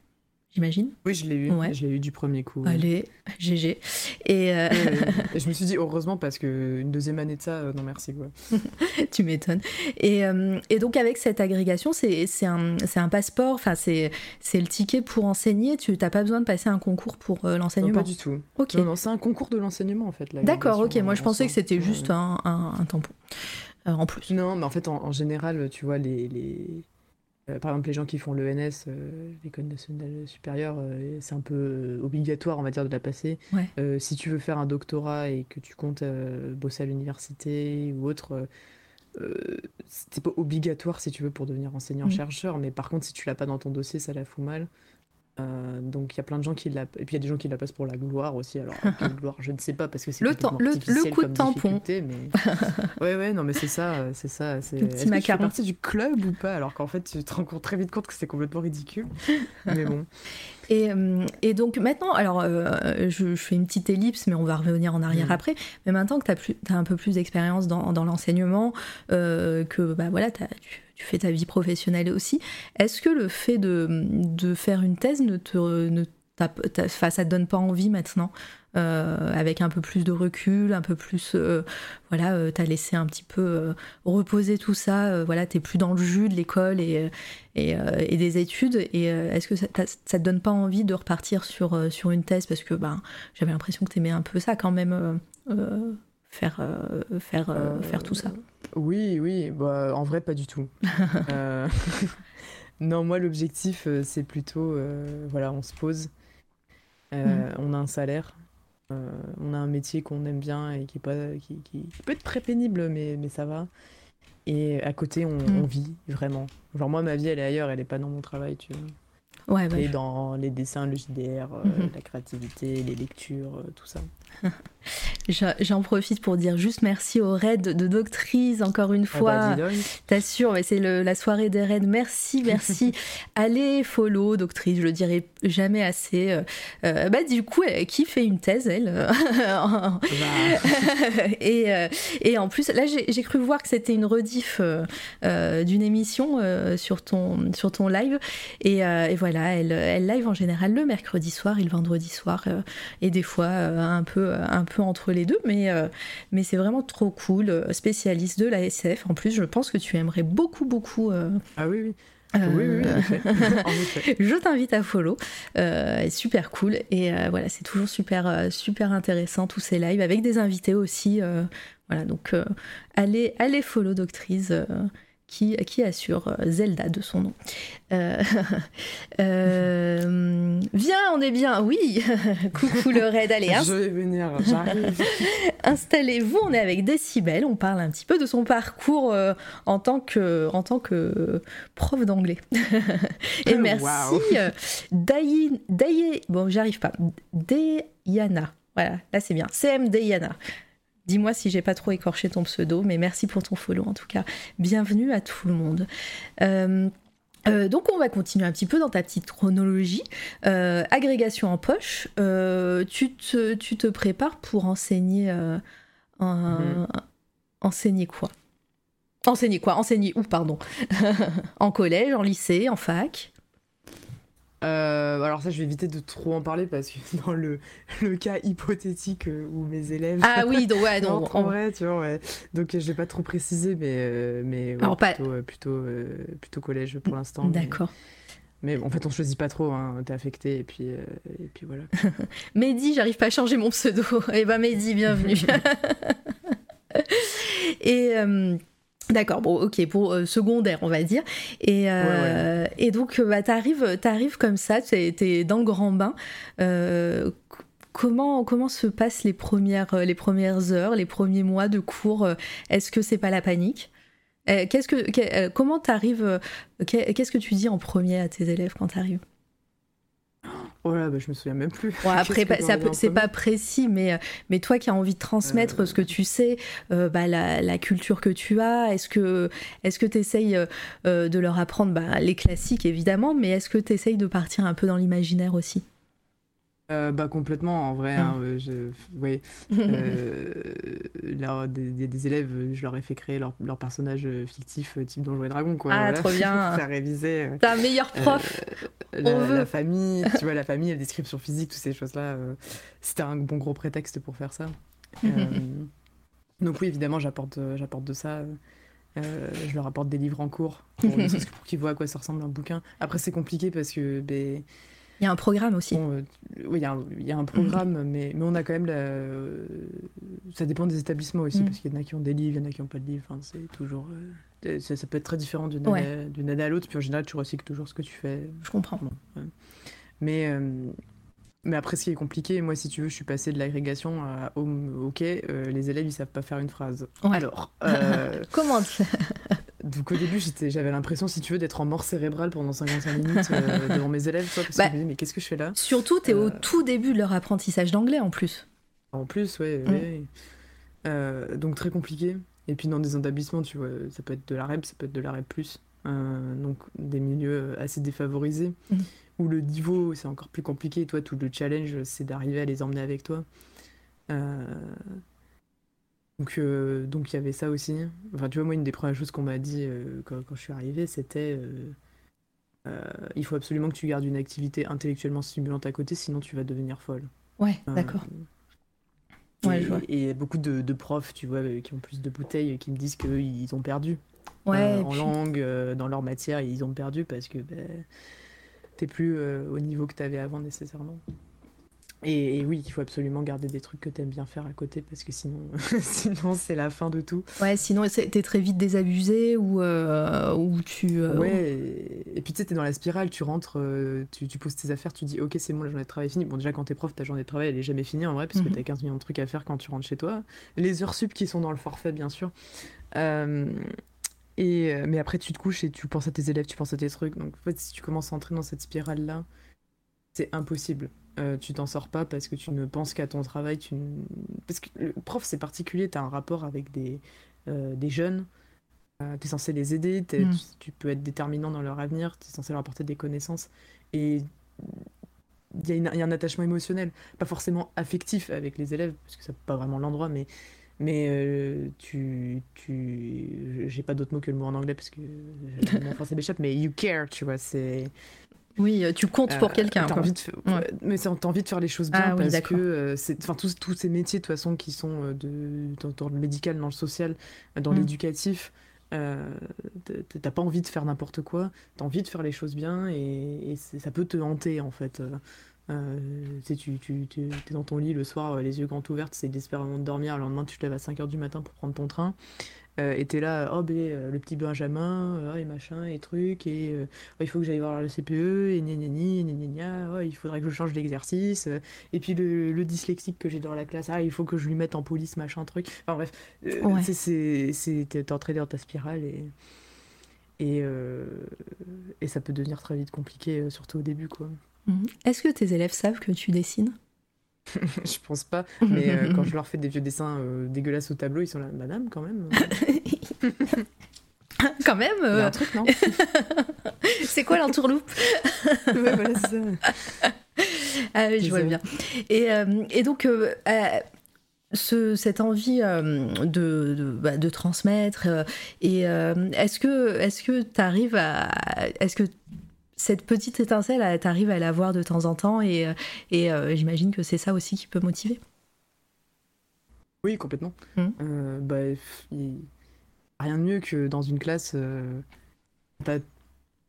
j'imagine Oui, je l'ai eu. Ouais. Je l'ai eu du premier coup. Allez, GG. Et euh, [laughs] et je me suis dit, heureusement, parce que une deuxième année de ça, euh, non merci. Quoi. [laughs] tu m'étonnes. Et, euh, et donc, avec cette agrégation, c'est un, passeport, enfin, c'est le ticket pour enseigner. Tu n'as pas besoin de passer un concours pour l'enseignement? pas du tout. Ok. Non, non, c'est un concours de l'enseignement en fait. D'accord, ok. Moi, je en pensais que c'était juste un, un, un tampon. En plus. Non, mais en fait, en, en général, tu vois, les, les- euh, par exemple, les gens qui font l'ENS, euh, l'École nationale supérieure, euh, c'est un peu obligatoire, on va dire, de la passer. Ouais. Si tu veux faire un doctorat et que tu comptes bosser à l'université ou autre, c'est pas obligatoire si tu veux pour devenir enseignant-chercheur, mais par contre, si tu l'as pas dans ton dossier, ça la fout mal. Euh, donc il y a plein de gens qui la et puis il y a des gens qui la passent pour la gloire aussi. Alors [laughs] quelle gloire je ne sais pas parce que c'est Le temps- le- le coup de tampon. mais [laughs] ouais ouais non mais c'est ça c'est ça c'est est-ce que tu fais partie du club ou pas? Alors qu'en fait tu te rends compte très vite compte que c'est complètement ridicule. [laughs] Mais bon Et, euh, et donc maintenant, alors euh, je, je fais une petite ellipse, mais on va revenir en arrière Mhm. après. Mais maintenant que tu as, un peu plus d'expérience dans, dans l'enseignement, euh, que bah, voilà, tu, tu fais ta vie professionnelle aussi, est-ce que le fait de, de faire une thèse ne te, ne t'a- enfin, ça te donne pas envie maintenant euh, avec un peu plus de recul, un peu plus, euh, voilà, euh, t'as laissé un petit peu reposer tout ça, voilà, t'es plus dans le jus de l'école et, et, et des études. Et est-ce que ça, ça te donne pas envie de repartir sur, sur une thèse Parce que ben, j'avais l'impression que t'aimais un peu ça quand même, faire, faire, faire tout ça? Oui, oui, bah, en vrai, pas du tout. [laughs] [laughs] Non, moi, l'objectif, c'est plutôt, voilà, on se pose, euh, on a un salaire, euh, on a un métier qu'on aime bien et qui, est pas, qui, qui- qui peut être très pénible, mais, mais ça va. Et à côté, on, Mm. on vit, vraiment. Genre, moi, ma vie, elle est ailleurs, elle est pas dans mon travail, tu vois. Ouais, est dans les dessins, le JDR, euh, Mhm. la créativité, les lectures, tout ça. [laughs] J'en profite pour dire juste merci aux raids de Doctrice, encore une ah bah, fois. T'assures, c'est la soirée des raids. Merci, merci. [laughs] Allez, follow Doctrice, je le dirai jamais assez. Euh, euh, bah, du coup, qui fait une thèse, elle. [laughs] Bah. [laughs] et, et en plus, là, j'ai cru voir que c'était une rediff d'une émission sur, ton, sur ton live. Et, et voilà, elle, elle, live en général le mercredi soir et le vendredi soir. et des fois, un, peu, un peu entre les deux, mais, euh, mais c'est vraiment trop cool. Euh, spécialiste de la SF. En plus, je pense que tu aimerais beaucoup, beaucoup. Euh, ah oui, oui. oui, oui, en [laughs] je t'invite à follow. super cool. Et voilà, c'est toujours super, super intéressant tous ces lives avec des invités aussi. voilà, donc allez, allez follow Doctrice qui, assure euh, Zelda de son nom. Euh, [laughs] euh, viens, on est bien, oui. [laughs] Coucou le raid, allez. Je vais venir, j'arrive. [laughs] Installez-vous, on est avec Décibel, on parle un petit peu de son parcours en, tant que, en tant que prof d'anglais. Et merci, wow. bon j'arrive pas, Diana. Voilà, là c'est bien. CM Diana. Dis-moi si j'ai pas trop écorché ton pseudo, mais merci pour ton follow en tout cas. Bienvenue à tout le monde. Euh, euh, donc on va continuer un petit peu dans ta petite chronologie. Euh, agrégation en poche, tu, te, prépares pour enseigner, mhm. enseigner quoi? Enseigner quoi? Enseigner où, pardon? [laughs] En collège, en lycée, en fac? Euh, alors ça, je vais éviter de trop en parler parce que [laughs] dans le, le cas hypothétique euh, où mes élèves... Ah oui, donc ouais. [laughs] En vrai, tu vois, ouais. Donc je vais pas trop préciser, mais, euh, mais plutôt, plutôt, plutôt, collège pour l'instant. D'accord. Mais... en fait, on choisit pas trop, hein, t'es affecté, et puis, et puis voilà. [laughs] Mehdi, j'arrive pas à changer mon pseudo. Eh ben Mehdi, bienvenue. et... D'accord, bon, ok, pour euh, secondaire, on va dire. Et, euh, et donc, bah, t'arrives, arrives comme ça, t'es es dans le grand bain. Euh, comment, comment se passent les premières, les premières heures, les premiers mois de cours Est-ce que c'est pas la panique? Qu'est-ce que, comment t'arrives Qu'est-ce que tu dis en premier à tes élèves quand t'arrives? Oh bah, je me souviens même plus. [laughs] après, c'est pas précis, mais, euh, mais toi qui as envie de transmettre euh. ce que tu sais, euh, bah, la, culture que tu as, est-ce que tu essayes de leur apprendre bah, les classiques évidemment, mais est-ce que tu essayes de partir un peu dans l'imaginaire aussi? Euh, bah complètement en vrai hein, ah. je, ouais. [laughs] euh, des, des, élèves je leur ai fait créer leur, leur personnage fictif euh, type Donjons et Dragons quoi ah trop bien. [laughs] Faire réviser t'es un meilleur prof la, la, famille tu vois la famille la description physique toutes ces choses là c'était un bon gros prétexte pour faire ça. [laughs] Donc oui évidemment j'apporte j'apporte de ça je leur apporte des livres en cours pour, pour qu'ils voient à quoi ça ressemble un bouquin. Après c'est compliqué parce que ben, il y a un programme aussi. Euh, oui, il y, a un, y, a un programme, mais, mais on a quand même la... Ça dépend des établissements aussi, mm. parce qu'il y en a qui ont des livres, il y en a qui n'ont pas de livres. Enfin, c'est toujours... Euh, ça, peut être très différent d'une année, à l'autre, puis en général, tu recycles toujours ce que tu fais. Je comprends. Mais, euh, mais après, ce qui est compliqué, moi, si tu veux, je suis passé de l'agrégation à OK, les élèves, ils savent pas faire une phrase. Alors... [laughs] Comment [laughs] donc au début, j'avais l'impression, si tu veux, d'être en mort cérébrale pendant 55 minutes euh, [laughs] devant mes élèves, toi, parce que je me disais, mais qu'est-ce que je fais là? Surtout, tu es au euh, tout début de leur apprentissage d'anglais en plus. En plus, oui. Ouais. Mm. Euh, donc très compliqué. Et puis dans des établissements, tu vois, ça peut être de la REP, ça peut être de la REP+, donc des milieux assez défavorisés, mm. où le niveau, c'est encore plus compliqué. Toi, tout le challenge, c'est d'arriver à les emmener avec toi. Donc, euh, donc il y avait ça aussi. Enfin, tu vois, moi, une des premières choses qu'on m'a dit euh, quand, je suis arrivé, c'était euh, il faut absolument que tu gardes une activité intellectuellement stimulante à côté, sinon tu vas devenir folle. Ouais, d'accord. Ouais, et, il y a beaucoup de, profs, tu vois, qui ont plus de bouteilles, qui me disent qu'ils ont perdu. Ouais, en langue, dans leur matière, ils ont perdu parce que ben, t'es plus au niveau que tu avais avant nécessairement. Et, oui, il faut absolument garder des trucs que tu aimes bien faire à côté parce que sinon, [laughs] sinon c'est la fin de tout. Ouais, sinon t'es très vite désabusé ou, euh, ou tu. Euh, ouais, et, puis tu sais, t'es dans la spirale, tu rentres, euh, tu, tu, poses tes affaires, tu dis ok, c'est bon, la journée de travail est finie. Bon, déjà quand t'es prof, ta journée de travail elle est jamais finie en vrai parce que mhm. t'as 15 millions de trucs à faire quand tu rentres chez toi. Les heures sup qui sont dans le forfait, bien sûr. et, mais après, tu te couches et tu penses à tes élèves, tu penses à tes trucs. Donc en fait, si tu commences à entrer dans cette spirale là c'est impossible. Euh, tu t'en sors pas parce que tu ne penses qu'à ton travail. Tu Parce que le prof, c'est particulier, tu as un rapport avec des, euh, des jeunes. tu es censé les aider, Mm. tu, tu peux être déterminant dans leur avenir, tu es censé leur apporter des connaissances. Et il y, a y un attachement émotionnel, pas forcément affectif avec les élèves, parce que c'est pas vraiment l'endroit, mais, mais euh, tu, tu... J'ai pas d'autre mot que le mot en anglais, parce que en français [laughs] m'échappe, mais you care, tu vois, c'est... Oui, euh, tu comptes pour Euh, quelqu'un. envie de Ouais. Mais t'as envie de faire les choses bien Ah parce que euh, c'est, enfin tous, tous ces métiers de toute façon qui sont de, dans, dans le médical, dans le social, dans Mm. l'éducatif, euh, t'as pas envie de faire n'importe quoi. T'as envie de faire les choses bien et, et ça peut te hanter en fait. Tu tu, tu, tu es dans ton lit le soir, les yeux grands ouverts, c'est désespérément de dormir. Le lendemain, tu te lèves à 5h du matin pour prendre ton train. Euh, t'es là, oh ben, euh, le petit Benjamin, euh, et machin, et truc, et euh, oh, il faut que j'aille voir le CPE, et gna gna gna, gna gna gna, oh, il faudrait que je change d'exercice, et puis le, le dyslexique que j'ai dans la classe, ah, il faut que je lui mette en police, machin, truc. Enfin bref, Ouais. c'est- c'est, t'es entré dans ta spirale, et, et, et ça peut devenir très vite compliqué, surtout au début, quoi. Mhm. Est-ce que tes élèves savent que tu dessines? [laughs] je pense pas, mais euh, quand je leur fais des vieux dessins euh, dégueulasses au tableau, ils sont là, madame, quand même. euh, [laughs] Quand même, il y a un truc, non? [laughs] C'est quoi l'entourloupe? Ouais, voilà, c'est ça. Ah oui, je vois bien. Et, et donc, ce, cette envie euh, de, de, bah, de transmettre, euh, et euh, est-ce que est-ce que tu arrives à. Est-ce que cette petite étincelle, tu arrives à la voir de temps en temps Et, euh, et euh, j'imagine que c'est ça aussi qui peut motiver. Oui, complètement. Mhm. Euh, bah, Rien de mieux que dans une classe, euh, t'as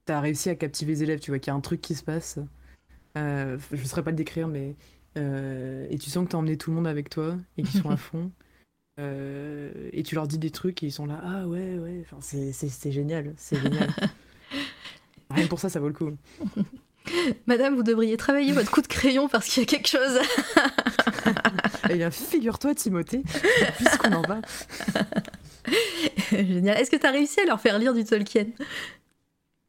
as réussi à captiver les élèves, tu vois qu'il y a un truc qui se passe. Je ne saurais pas le décrire, mais. et tu sens que tu as emmené tout le monde avec toi et qu'ils sont à [laughs] fond. Euh, et tu leur dis des trucs et ils sont là, ah ouais, ouais, enfin, c'est génial, c'est génial. [laughs] Pour ça, ça vaut le coup. [laughs] Madame, vous devriez travailler votre coup de crayon parce qu'il y a quelque chose. [laughs] Eh bien, figure-toi, Timothée, puisqu'on en va. [laughs] Génial. Est-ce que tu as réussi à leur faire lire du Tolkien?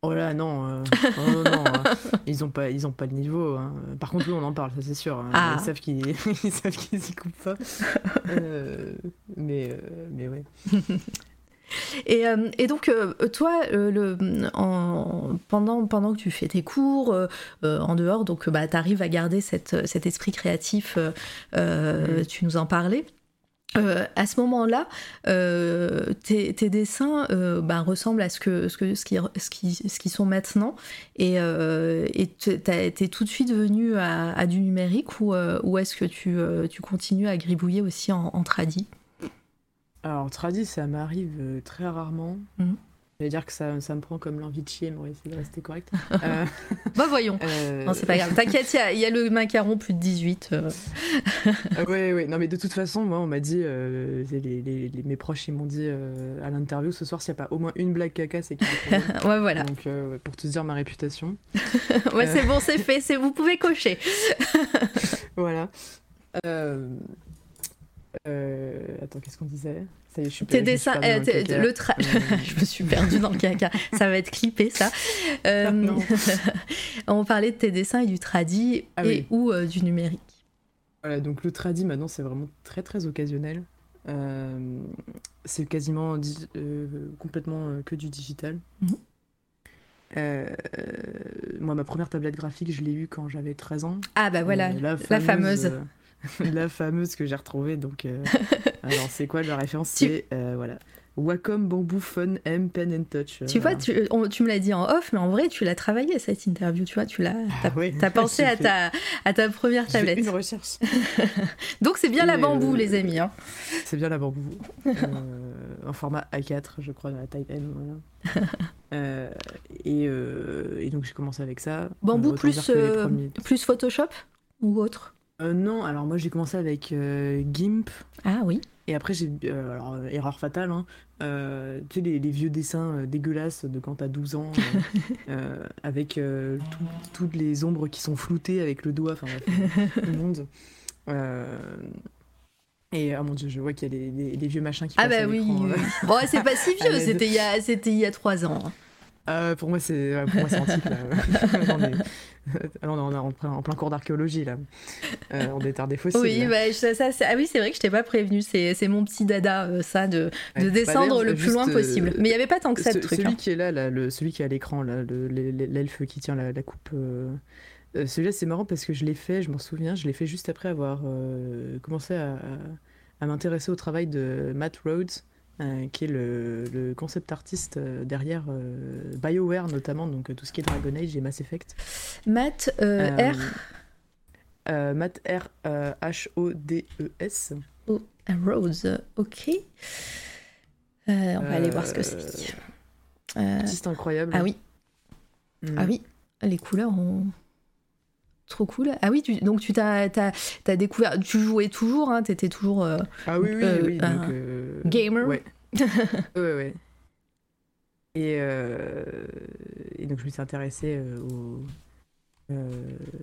Oh là, non, euh, oh non, euh, ils ont pas, ils ont pas le niveau. hein. Par contre, oui, on en parle, ça c'est sûr. hein. Ah. Ils savent qu'ils, ils savent qu'ils s'y coupent pas. Euh, mais, mais ouais. Et, euh, et donc, euh, toi, euh, le, en, pendant, pendant que tu fais tes cours en dehors, donc bah, tu arrives à garder cette, cet esprit créatif, tu nous en parlais. À ce moment-là, tes, tes dessins bah, ressemblent à ce, que, ce, que, ce, qui, ce, qui, ce qui sont maintenant. Et euh, et tu es tout de suite venu à, à du numérique ou, ou est-ce que tu, tu continues à gribouiller aussi en, en tradi? Alors, tradi, ça m'arrive euh, très rarement. Mhm. Je vais dire que ça, ça me prend comme l'envie de chier, mais on va essayer de rester correct. [laughs] Euh, Bah voyons euh, Non, c'est pas grave. [laughs] T'inquiète, il y a- il y, a le macaron plus de 18. euh. Ah ouais, ouais. Non, mais de toute façon, moi, on m'a dit, les, les- les- mes proches, ils m'ont dit à l'interview ce soir, s'il n'y a pas au moins une blague caca, c'est qu'il. [laughs] Ouais, voilà. Donc, pour te dire ma réputation. Ouais, c'est bon, c'est fait. Vous pouvez cocher. Voilà. Euh, Attends, qu'est-ce qu'on disait? Ça y est, je suis Tes dessins, euh, le tra- [laughs] je me suis perdue dans le caca. Ça va être clippé, ça. [laughs] Euh, [laughs] on parlait de tes dessins et du tradi Ah et oui. ou du numérique. Voilà, donc le tradi maintenant c'est vraiment très très occasionnel. C'est quasiment complètement que du digital. Mhm. Moi, ma première tablette graphique, je l'ai eue quand j'avais 13 ans. Ah bah voilà, la fameuse. [laughs] la fameuse que j'ai retrouvée. Donc, euh, [laughs] alors, c'est quoi la référence Tu- C'est euh, voilà. Wacom Bamboo Fun M Pen and Touch. Tu Euh, vois, tu, on- tu me l'as dit en off, mais en vrai, tu l'as travaillé cette interview. Tu vois, tu l'as. T'as Ah t'as pensé [laughs] à ta, à ta première tablette. une recherche. Donc c'est bien Et, la bambou, euh, les amis. hein. C'est bien la bambou. Euh, en format A4, je crois, dans la taille M. Voilà. Euh, et, euh, et donc j'ai commencé avec ça. Bambou plus, euh, plus Photoshop ou autre? Euh, non, alors moi j'ai commencé avec euh, GIMP. Ah oui. Et après, j'ai. euh, alors, euh, erreur fatale, hein. euh, tu sais, les, les vieux dessins dégueulasses de quand t'as 12 ans, [laughs] avec tout- toutes les ombres qui sont floutées avec le doigt, enfin bref, tout le monde. [laughs] Et ah mon dieu, je vois qu'il y a les, les- les vieux machins qui Ah passent bah à oui. oui. Bon, c'est pas si [laughs] vieux, c'était il y a, c'était il y a trois ans. Euh, pour moi, c'est ouais, pour moi, c'est antique. là. J'en ai- Alors on est en plein, en plein cours d'archéologie là. Euh, on déterre des fossiles. Oui, bah, ça, ça, ah oui, c'est vrai que je t'ai pas prévenu. C'est, mon petit dada, euh, ça, de, de Bah, descendre le plus loin euh, possible. Mais il y avait pas tant que ça de Ce- trucs. Celui hein. qui est là, là, le, celui qui est à l'écran, là, le- le- l'elfe qui tient la, la coupe. euh, euh, celui-là, c'est marrant parce que je l'ai fait, je m'en souviens, je l'ai fait juste après avoir euh, commencé à, à- à m'intéresser au travail de Matt Rhodes, euh, qui est le, le concept artiste euh, derrière euh, BioWare notamment, donc tout ce qui est Dragon Age et Mass Effect. Matt R? Matt R euh, H O D E S. Oh, Rose. Ok. On va aller voir ce que c'est. Artiste incroyable. ah oui, Mm. ah oui, les couleurs ont. Trop cool. Ah oui, tu- donc tu t'as, t'as, t'as découvert. Tu jouais toujours, hein, t'étais toujours. euh, Ah oui, oui, Euh, oui. donc, euh, gamer. [laughs] Ouais. ouais, ouais. Et, et donc je me suis intéressée au.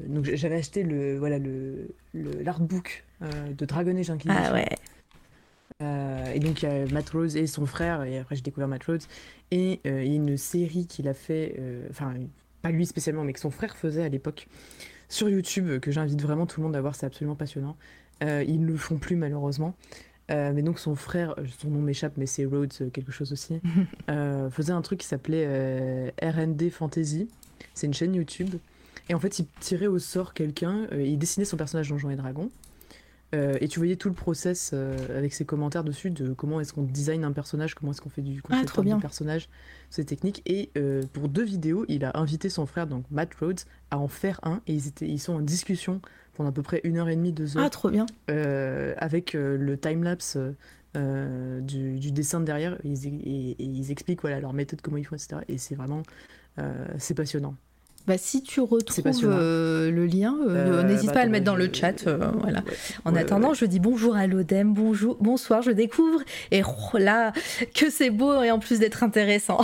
donc j'avais acheté le voilà le le- l'artbook de Dragon Age Inquisition. Ah ouais. Et donc il y a Matt Rose et son frère et après j'ai découvert Matt Rhodes et il y a une série qu'il a fait enfin pas lui spécialement mais que son frère faisait à l'époque sur YouTube que j'invite vraiment tout le monde à voir c'est absolument passionnant. Euh, ils ne le font plus malheureusement. Euh, mais donc son frère euh, son nom m'échappe mais c'est Rhodes quelque chose aussi [laughs] faisait un truc qui s'appelait R&D Fantasy. C'est une chaîne YouTube. Et en fait il tirait au sort quelqu'un il dessinait son personnage Donjons et Dragons euh, et tu voyais tout le process euh, avec ses commentaires dessus de comment est-ce qu'on design un personnage, comment est-ce qu'on fait du concept Ah, personnage, ces techniques. Et euh, pour deux vidéos, il a invité son frère, donc Matt Rhodes, à en faire un. Et ils, étaient, ils sont en discussion pendant à peu près une heure et demie, deux heures, Ah, trop bien. avec le timelapse du, du dessin de derrière. Ils, et, et ils expliquent voilà, leur méthode, comment ils font, etc. Et c'est vraiment... c'est passionnant. Bah, si tu retrouves euh, le lien, euh, Euh, n'hésite bah, pas à le mettre dans je- le chat. euh, voilà. Ouais. En Ouais, attendant, ouais. je dis bonjour à l'Odem, bonjour, bonsoir, je découvre. Et oh là, que c'est beau et en plus d'être intéressant.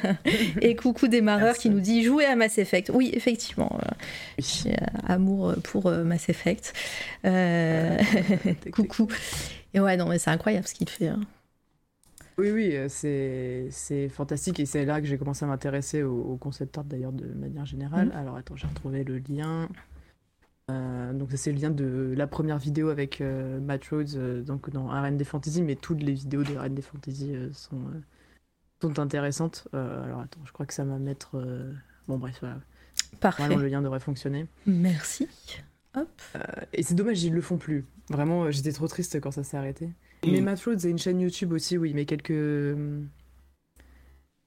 [laughs] et coucou démarreur Merci. qui nous dit jouer à Mass Effect. Oui, effectivement, Oui. amour pour Mass Effect. [laughs] Tic, coucou. Et ouais, non, mais c'est incroyable ce qu'il fait. hein. Oui, oui, euh, c'est fantastique et c'est là que j'ai commencé à m'intéresser au, au concept art d'ailleurs de manière générale. Mhm. Alors attends, j'ai retrouvé le lien. Euh, donc ça c'est le lien de la première vidéo avec euh, Matt Rhodes euh, donc dans R&D Fantasy, mais toutes les vidéos de R&D Fantasy euh, sont, sont intéressantes. Alors attends, je crois que ça va mettre... Bon bref, voilà. Parfait. Vraiment le lien devrait fonctionner. Merci. Hop. Et c'est dommage, ils le font plus. Vraiment, j'étais trop triste quand ça s'est arrêté. Mais Matt Rhodes a une chaîne YouTube aussi où il met quelques,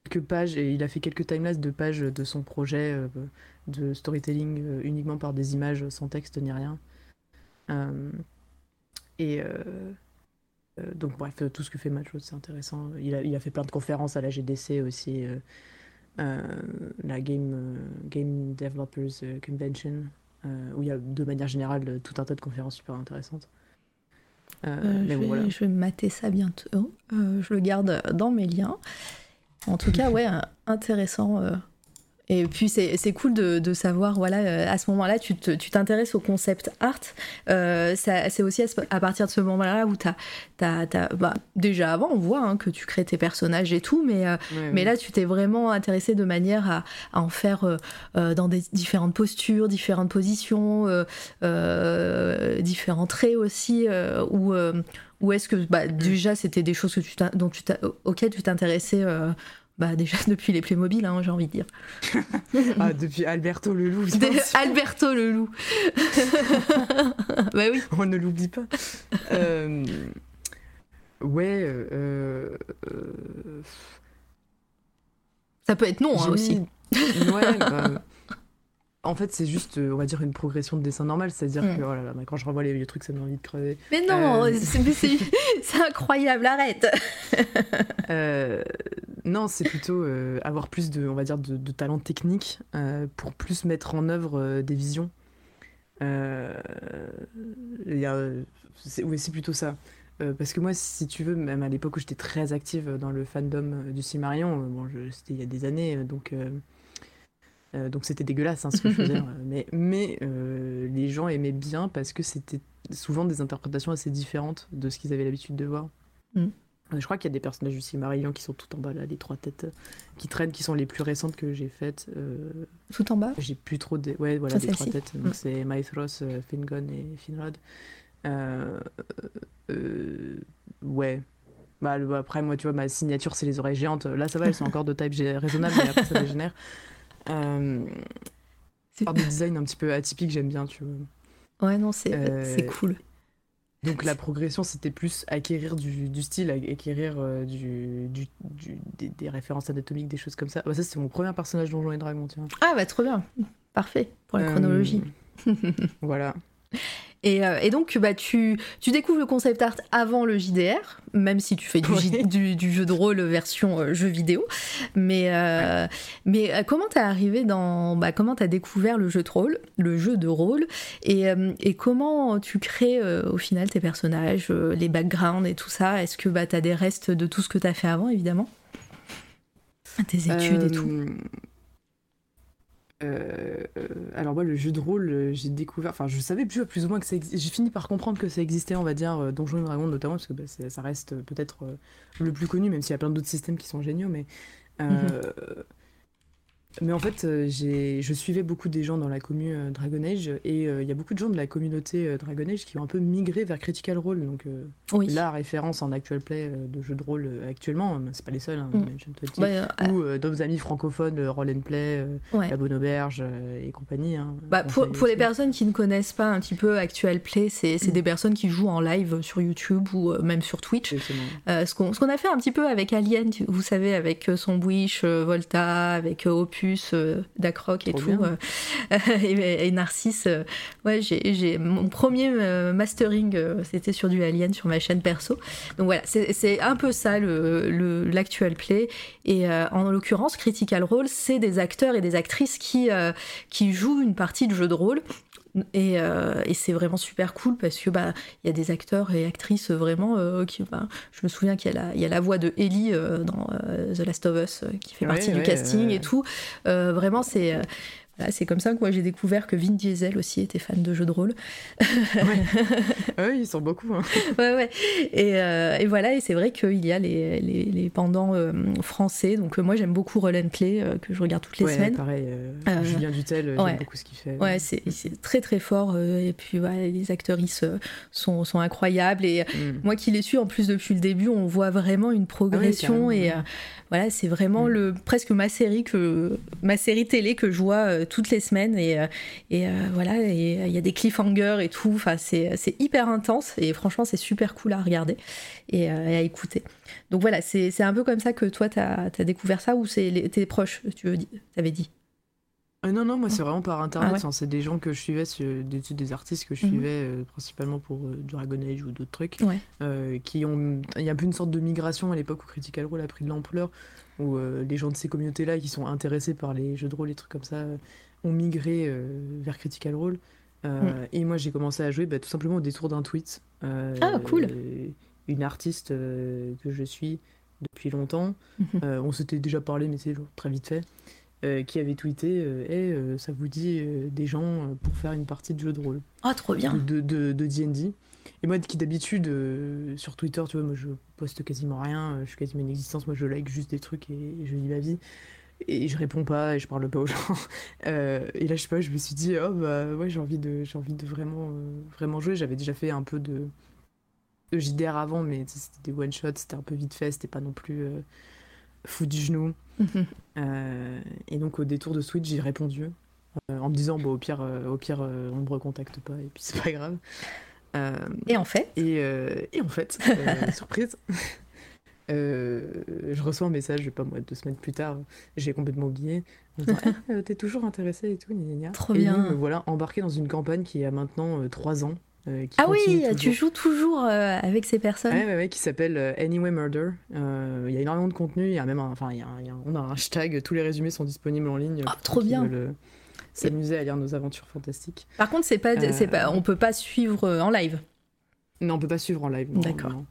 quelques pages et il a fait quelques timelapses de pages de son projet euh, de storytelling euh, uniquement par des images sans texte ni rien. Euh, et donc, bref, tout ce que fait Matt Rhodes, c'est intéressant. Il a, il a fait plein de conférences à la GDC aussi, la Game, Game Developers Convention, où il y a de manière générale tout un tas de conférences super intéressantes. Euh, Euh, mais je, bon, vais, voilà. je vais mater ça bientôt. Euh, je le garde dans mes liens. En tout [laughs] cas, ouais, intéressant. Et puis c'est cool de, de savoir, voilà, euh, à ce moment-là, tu t'intéresses au concept art. Euh, c'est aussi à, ce- à partir de ce moment-là où tu as, bah, déjà avant, on voit hein, que tu crées tes personnages et tout, mais, euh, mais là, tu t'es vraiment intéressé de manière à, à en faire euh, dans des différentes postures, différentes positions, différents traits aussi, ou ou est-ce que bah, déjà c'était des choses que tu dont tu auxquelles tu t'intéressais euh, bah, déjà [laughs] depuis les Playmobil, hein, j'ai envie de dire. [laughs] Ah, depuis Alberto le loup. Alberto le loup. [laughs] bah oui. on ne l'oublie pas. Euh, Ouais, euh, euh, Ça peut être non hein, aussi. mis- Ouais, bah, en fait, c'est juste, euh, on va dire, une progression de dessin normal. C'est-à-dire Mm. que oh là là, bah, quand je revois les vieux trucs, ça me donne envie de crever. Mais non, Euh. c'est [laughs] incroyable, arrête. [laughs] Euh, non, c'est plutôt euh, avoir plus de, on va dire, de, de talent technique pour plus mettre en œuvre des visions. C'est, oui, plutôt ça. Parce que moi, si tu veux, même à l'époque où j'étais très active dans le fandom du Cimarion, bon, c'était il y a des années, donc euh, donc c'était dégueulasse hein, ce que je faisais. [laughs] euh, mais mais euh, les gens aimaient bien parce que c'était souvent des interprétations assez différentes de ce qu'ils avaient l'habitude de voir. Mm. Je crois qu'il y a des personnages du Silmarillion qui sont tout en bas là, les trois têtes qui traînent, qui sont les plus récentes que j'ai faites. Tout en bas J'ai plus trop de. Ouais, voilà, des trois têtes. Donc mm. c'est Maithros, Fingon et Finrod. ouais, bah, après, moi, tu vois, ma signature, c'est les oreilles géantes. Là, ça va, elles sont encore de type raisonnable, mais après, ça dégénère. [laughs] Euh, c'est des designs un petit peu atypiques, j'aime bien, tu vois. Ouais, non, c'est euh, cool. Donc la progression, c'était plus acquérir du, du style, acquérir euh, du, du, des, références anatomiques, des choses comme ça. Bah, ça, c'est mon premier personnage Donjons et Dragons, tiens. Ah bah trop bien, parfait pour la chronologie. voilà. [laughs] Euh, et, donc, bah, tu, tu, découvres le concept art avant le JDR, même si tu fais du, du, jeu de rôle version euh, jeu vidéo. Mais, euh, mais comment t'es arrivé dans. Bah, comment t'as découvert le jeu de rôle, le jeu de rôle, et, et comment tu crées au final tes personnages, les backgrounds et tout ça? Est-ce que bah, t'as des restes de tout ce que t'as fait avant, évidemment? Tes études et tout euh, alors moi le jeu de rôle euh, j'ai découvert enfin je savais plus, ou moins que ça j'ai fini par comprendre que ça existait on va dire euh, Donjons et Dragons notamment parce que bah, ça reste peut-être le plus connu même s'il y a plein d'autres systèmes qui sont géniaux mais mhm. Mais en fait, euh, je suivais beaucoup des gens dans la commune euh, Dragon Age et euh, il y a beaucoup de gens de la communauté Dragon Age qui ont un peu migré vers Critical Role. Donc la référence en actual play de jeux de rôle actuellement, c'est pas les seuls, hein, mm. je te dis. ou d'autres amis francophones, Roll and Play, La Bonne Auberge et compagnie. Hein, bah, pour, pour les personnes qui ne connaissent pas un petit peu actual play, c'est mm. des personnes qui jouent en live sur YouTube ou même sur Twitch. ce qu'on a fait un petit peu avec Alien, vous savez, avec son Wish, Volta, avec Opus euh, d'Acroc et tout, euh, [laughs] et, Narcisse. Euh, ouais, j'ai mon premier mastering, c'était sur du Alien sur ma chaîne perso. Donc voilà, c'est un peu ça l'actuel le, play. Et en l'occurrence, Critical Role, c'est des acteurs et des actrices qui, qui jouent une partie de jeu de rôle et, et c'est vraiment super cool parce que bah il y a des acteurs et actrices vraiment qui bah, je me souviens qu'il y, y, a la voix de Ellie dans The Last of Us qui fait partie du casting et tout. Vraiment c'est c'est comme ça que moi j'ai découvert que Vin Diesel aussi était fan de jeux de rôle. [laughs] oui, ils sont beaucoup. Hein. ouais, ouais. Et, euh, et, voilà, et c'est vrai qu'il y a les, les, les pendants euh, français. Donc euh, moi j'aime beaucoup Play, que je regarde toutes les ouais, semaines. pareil. Julien Dutel, j'aime beaucoup ce qu'il fait. Ouais, c'est très très fort. et puis ouais, les actrices sont, sont incroyables. Et mm. moi qui les suis en plus depuis le début, on voit vraiment une progression. et voilà, c'est vraiment mm. le, presque ma série, que, ma série télé que je vois toutes les semaines et, euh, et euh, voilà, il y a des cliffhangers et tout. Enfin, c'est hyper intense et franchement, c'est super cool à regarder et, euh, à écouter. Donc voilà, c'est un peu comme ça que toi, tu as, découvert ça ou c'est tes proches, tu veux, avais dit? Non, non, moi c'est vraiment par internet. Ah c'est des gens que je suivais, des, des artistes que je mhm. suivais principalement pour Dragon Age ou d'autres trucs. qui ont. Il y a plus une sorte de migration à l'époque où Critical Role a pris de l'ampleur, où les gens de ces communautés-là qui sont intéressés par les jeux de rôle, les trucs comme ça, ont migré euh, vers Critical Role. Euh, mm. Et moi, j'ai commencé à jouer bah, tout simplement au détour d'un tweet. Euh, ah, cool Une artiste que je suis depuis longtemps. Mhm. on s'était déjà parlé, mais c'est très vite fait. qui avait tweeté et eh, ça vous dit des gens pour faire une partie de jeu de rôle. Ah, trop bien De D&D. De, et moi, qui d'habitude, sur Twitter, tu vois, moi, je poste quasiment rien, je suis quasiment inexistence, moi, je like juste des trucs et, et je vis ma vie et je réponds pas et je parle pas aux gens. [laughs] Euh, et là, je sais pas, je me suis dit, oh bah ouais, j'ai envie de, j'ai envie de vraiment, euh, vraiment jouer. J'avais déjà fait un peu de, de JDR avant, mais c'était des one shots, c'était un peu vite fait, c'était pas non plus euh, fou du genou. et donc au détour de Switch, j'ai répondu en me disant, bon, au pire, au pire, on me recontacte pas et puis c'est pas grave. Et en fait? Et, et en fait, [laughs] surprise. Euh, je reçois un message, pas moi, deux semaines plus tard, j'ai complètement oublié. Eh, t'es toujours intéressé et tout, Trop bien. me voilà embarqué dans une campagne qui a maintenant euh, trois ans. Euh, ah oui, tu joues toujours avec ces personnes Ouais, ouais, ouais qui s'appelle Anyway Murder. Il y a énormément de contenu, il y a même un, enfin, y a, on a un hashtag, tous les résumés sont disponibles en ligne. Ah, trop bien S'amuser à lire nos aventures fantastiques. Par contre, c'est pas, c'est pas, on peut pas suivre en live. Non, on peut pas suivre en live. D'accord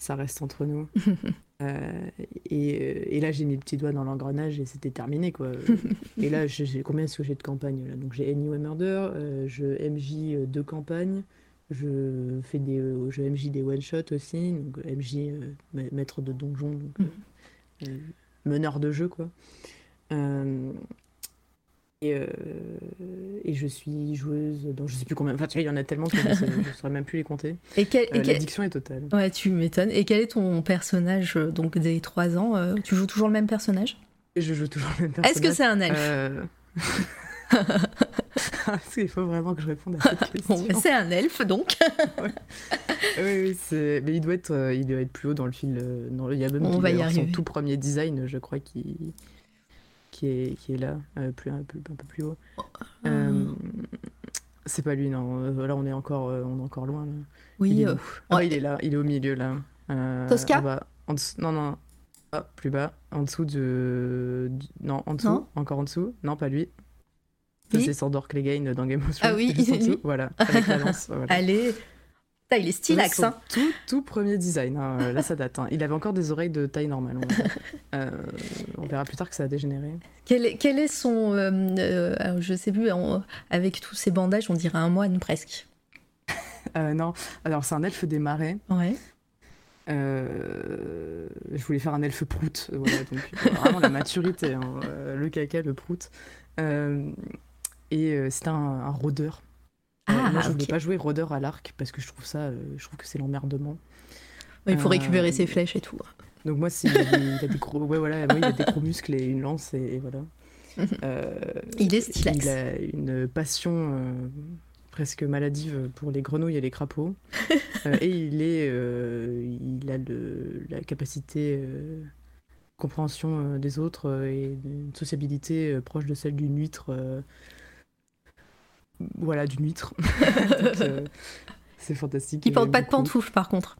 ça reste entre nous. [laughs] Euh, et, et, là, j'ai mis le petit doigt dans l'engrenage et c'était terminé, quoi. [laughs] et là, j'ai combien est-ce que j'ai de campagnes là? Donc, j'ai Anyway Murder, euh, je MJ deux campagnes, je fais des, je MJ des one shot aussi, donc MJ maître de donjon, donc, mm. meneur de jeu quoi. Et, et, je suis joueuse dans je sais plus combien. Enfin, tu vois, il y en a tellement que je ne [laughs] saurais même plus les compter. Et quel, L'addiction est totale. Ouais, tu m'étonnes. Et quel est ton personnage donc des 3 ans Tu joues toujours le même personnage? Je joue toujours le même personnage. Est-ce que c'est un elfe? [laughs] Il faut vraiment que je réponde à cette [laughs] question. Bah, c'est un elfe donc. Oui, oui mais il doit, être, euh, il doit être plus haut dans le film. Dans... Il y a même On va y son tout premier design, je crois, qui, qui, est, qui est là, euh, plus, un, peu, un peu plus haut. Oh, euh, c'est pas lui, non. Là, on est encore, on est encore loin. Oui, il est, ah, il est là, il est au milieu là. Tosca Non, non. Ah, plus bas, en dessous de. Non, en dessous, encore en dessous. Non, pas lui. C'est Sandor Clegane dans Game of Thrones. Ah oui, [laughs] Voilà, avec la lance. [laughs] Allez, il est stylax. Hein. Tout, tout, premier design. Hein. Là, ça date. Hein. Il avait encore des oreilles de taille normale. [laughs] Euh, on verra plus tard que ça a dégénéré. Quel est, quel est son. Euh, euh, je sais plus, avec tous ces bandages, on dirait un moine presque. [laughs] non, alors c'est un elfe des marais. Ouais. je voulais faire un elfe prout. Voilà, donc vraiment la maturité. le caca, le prout. et c'est un, un rôdeur. Ah, moi, je ne voulais pas jouer rôdeur à l'arc parce que je trouve ça, euh, je trouve que c'est l'emmerdement. il faut récupérer ses euh, flèches et tout. Donc moi, il, a des, gros, ouais, voilà, il a des gros muscles et une lance et, voilà. [laughs] Euh, il est stylax. Il a une passion presque maladive pour les grenouilles et les crapauds. [laughs] et il est, il a le, la capacité compréhension des autres et une sociabilité proche de celle d'une huître voilà, d'une huître. [laughs] Euh, c'est fantastique. Il porte pas de pantoufles par contre.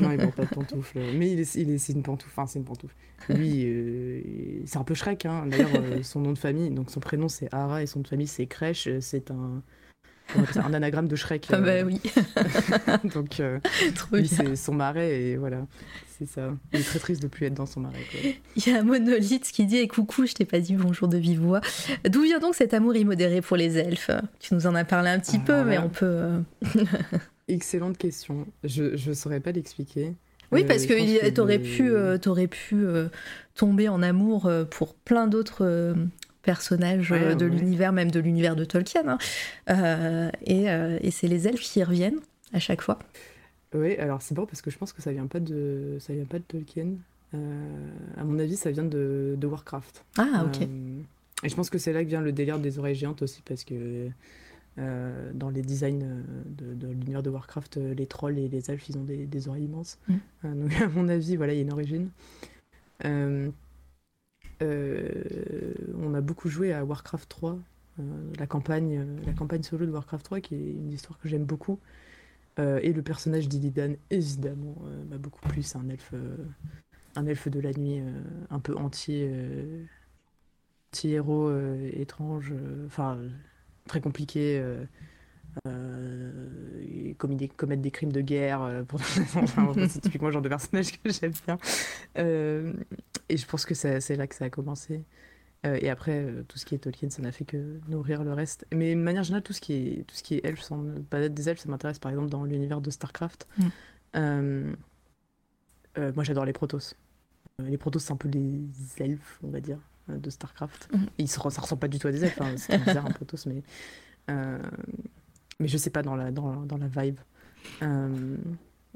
non, il porte pas de pantoufles. Mais il est, il est, c'est une pantoufle. Enfin, c'est une pantoufle. Lui, euh, c'est un peu Shrek. Hein. D'ailleurs, euh, son nom de famille, donc son prénom c'est Ara et son nom de famille c'est Crèche. C'est un, un anagramme de Shrek. Ah bah oui. [laughs] donc, [laughs] lui, c'est son marais et voilà. C'est ça. Il est très triste de plus être dans son marais. Il y a un monolithe qui dit Et coucou, je t'ai pas dit bonjour de vive voix. D'où vient donc cet amour immodéré pour les elfes? Tu nous en as parlé un petit peu, mais on peut. Euh, [laughs] Excellente question. Je ne saurais pas l'expliquer. Oui, parce euh, que t'aurais pu, euh, aurais pu tomber en amour pour plein d'autres personnages de l'univers, même de l'univers de Tolkien. Hein. et, et c'est les elfes qui reviennent à chaque fois. Oui, alors c'est bon parce que je pense que ça vient pas de, ça vient pas de Tolkien. Euh, à mon avis, ça vient de, de Warcraft. Ah, ok. Euh, et je pense que c'est là que vient le délire des oreilles géantes aussi parce que euh, dans les designs de, de l'univers de Warcraft, les trolls et les elfes, ils ont des, des oreilles immenses. Mm. donc [laughs] à mon avis, voilà, il y a une origine. On a beaucoup joué à Warcraft 3, la campagne, la campagne solo de Warcraft 3, qui est une histoire que j'aime beaucoup. Euh, et le personnage d'Illidan, évidemment, euh, m'a beaucoup plu. C'est un elfe, euh, un elfe de la nuit, un peu anti, anti héros étrange, enfin très compliqué. Euh, commettre des crimes de guerre. pour... [laughs] c'est typiquement le genre de personnage que j'aime bien. et je pense que c'est là que ça a commencé. Euh, et après, euh, tout ce qui est Tolkien, ça n'a fait que nourrir le reste. Mais de manière générale, tout ce qui est, tout ce qui est sans pas des elfes, ça m'intéresse par exemple dans l'univers de StarCraft. Mm. Euh, moi, j'adore les Protoss. les Protoss, c'est un peu les elfes, on va dire, de StarCraft. Mm. Ils se, ça ressemble pas du tout à des elfes, hein, c'est bizarre un Protoss, mais, mais je sais pas dans la, dans, dans la vibe.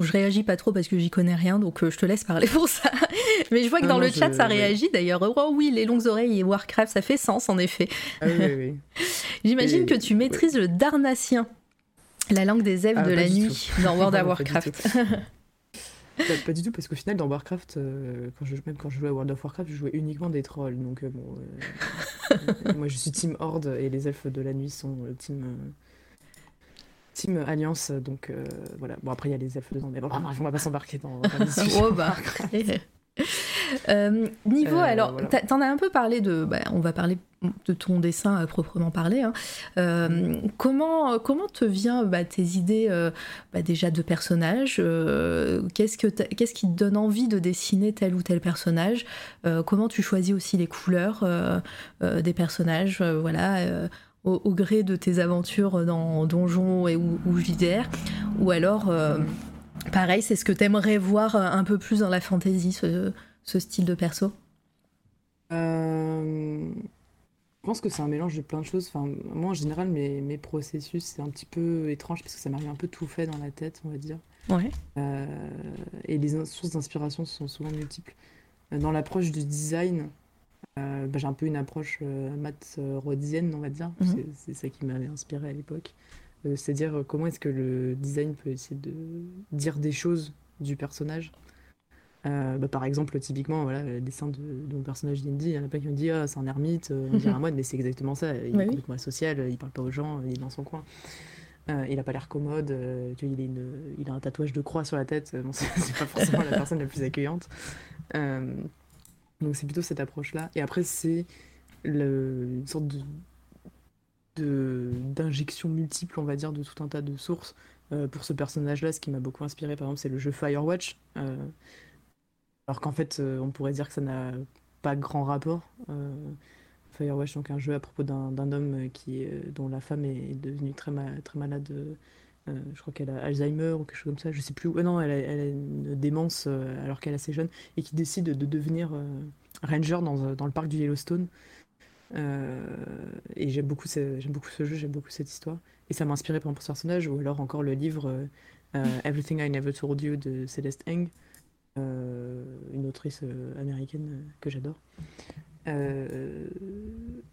Je réagis pas trop parce que j'y connais rien, donc euh, je te laisse parler pour ça. [laughs] Mais je vois que dans le chat, ça réagit d'ailleurs. Oh oui, les longues oreilles et Warcraft, ça fait sens en effet. Ah oui, oui, [laughs] J'imagine que tu maîtrises le Darnatien, la langue des elfes ah, de la nuit, dans World [laughs] of Warcraft. Pas, du tout, parce qu'au final, dans Warcraft, euh, quand je, même quand je jouais à World of Warcraft, je jouais uniquement des trolls. Donc, euh, bon. moi, je suis Team Horde et les elfes de la nuit sont Team. Team Alliance, donc euh, voilà. Bon, après, il y a les elfes dedans, mais bon, on va pas s'embarquer dans, [laughs] oh, [laughs] bah. euh, niveau, euh, alors, t'en as un peu parlé de. Bah, on va parler de ton dessin à proprement parler. Hein. Euh, comment, comment te vient bah, tes idées bah, déjà de personnages Qu'est-ce que qu'est-ce qui te donne envie de dessiner tel ou tel personnage Comment tu choisis aussi les couleurs des personnages Voilà au, gré de tes aventures dans Donjon et, ou, ou JDR Ou alors, pareil, c'est ce que t'aimerais voir un peu plus dans la fantasy, ce, ce style de perso? Je pense que c'est un mélange de plein de choses. Enfin, moi, en général, mes, mes processus, c'est un petit peu étrange parce que ça m'arrive un peu tout fait dans la tête, on va dire. Ouais. et les sources d'inspiration sont souvent multiples. Dans l'approche du design, euh, bah, j'ai un peu une approche euh, maths rhodienne, on va dire. Mhm. C'est ça qui m'avait inspiré à l'époque. Euh, c'est-à-dire comment est-ce que le design peut essayer de dire des choses du personnage? Bah, par exemple, typiquement, voilà, le dessin de, mon personnage d'Indy, il y en a pas qui me disent ah, c'est un ermite, on dirait un moine, mais c'est exactement ça. Il est complètement social, il parle pas aux gens, il est dans son coin. il a pas l'air commode, il, une, il, a un tatouage de croix sur la tête, bon, [laughs] c'est pas forcément la personne la plus accueillante. Donc c'est plutôt cette approche-là. Et après, c'est une sorte de d'injection multiple, on va dire, de tout un tas de sources. Euh, pour ce personnage-là, ce qui m'a beaucoup inspiré, par exemple, c'est le jeu Firewatch. Euh, alors qu'en fait, euh, on pourrait dire que ça n'a pas grand rapport. Firewatch, donc un jeu à propos d'un homme qui, dont la femme est devenue très, très malade. Je crois qu'elle a Alzheimer ou quelque chose comme ça, je sais plus. non, elle a, une démence alors qu'elle est assez jeune et qui décide de devenir ranger dans, le parc du Yellowstone. Euh, et j'aime beaucoup, ce, jeu, j'aime beaucoup cette histoire. Et ça m'a inspiré pour ce personnage, ou alors encore le livre euh, euh, Everything I Never Told You de Celeste Eng, une autrice américaine que j'adore.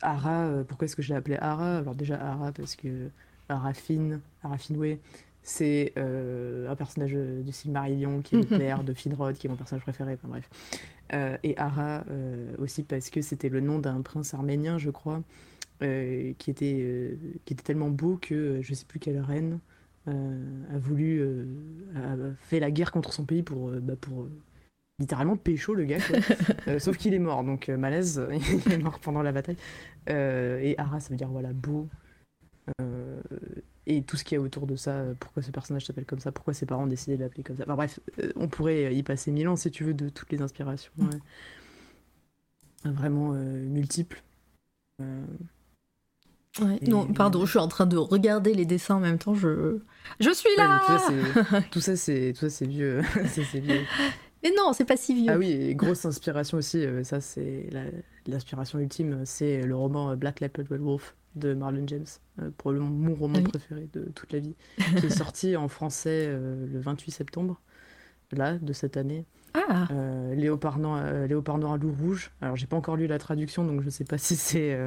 Ara, pourquoi est-ce que je l'ai appelée Ara? Alors déjà Ara parce que Arafine, Arafinwe, c'est un personnage du Silmarillion qui est [laughs] le père de Finrod, qui est mon personnage préféré, enfin bref. Euh, et Ara euh, aussi parce que c'était le nom d'un prince arménien, je crois, euh, qui, était, qui était tellement beau que je sais plus quelle reine a voulu, a fait la guerre contre son pays pour, bah, pour littéralement pécho le gars. [laughs] sauf qu'il est mort, donc malaise, [laughs] il est mort pendant la bataille. et Ara, ça veut dire voilà, beau, euh, et tout ce qu'il y a autour de ça, euh, pourquoi ce personnage s'appelle comme ça, pourquoi ses parents ont décidé de l'appeler comme ça. Enfin bref, euh, on pourrait y passer mille ans si tu veux de toutes les inspirations. Vraiment multiples. non, pardon, je suis en train de regarder les dessins en même temps. Je, je suis là. [laughs] tout ça, c'est tout ça, c'est vieux. [laughs] c'est vieux. Mais non, c'est pas si vieux. Ah oui, grosse inspiration aussi. ça, c'est l'inspiration ultime. C'est le roman Black Leopard Wolf de Marlon James, euh, probablement mon roman préféré de toute la vie, qui est sorti [laughs] en français euh, le 28 septembre, là, de cette année. Ah. Euh, Léopard, noir, Léopard noir à loup rouge. Alors, j'ai pas encore lu la traduction, donc je sais pas [laughs] si c'est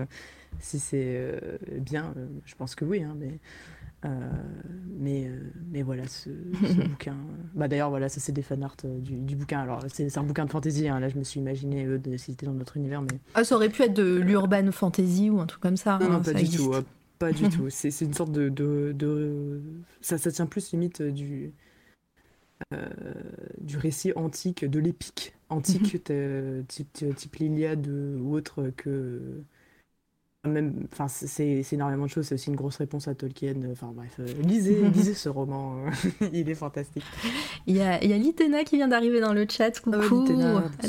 si c'est bien. je pense que oui, hein, mais euh, mais, euh, mais voilà, ce, [laughs] bouquin. Bah, D'ailleurs, voilà, ça c'est des fanarts euh, du, du bouquin. Alors, c'est un bouquin de fantasy. Hein. Là, je me suis imaginé eux, de, si c'était dans notre univers. Mais... Ah, ça aurait pu être de l'urban fantasy ou un truc comme ça. Non, hein, pas, du tout, pas du [laughs] tout. C'est une sorte de. de, de... Ça, ça tient plus limite du. du récit antique, de l'épique antique, type, type l'Iliade ou autre que même enfin c'est énormément de choses. C'est aussi une grosse réponse à Tolkien. Enfin bref euh, lisez [laughs] lisez ce roman. Euh, [laughs] il est fantastique. Il y a, il y a Litena qui vient d'arriver dans le chat. Oh, coucou.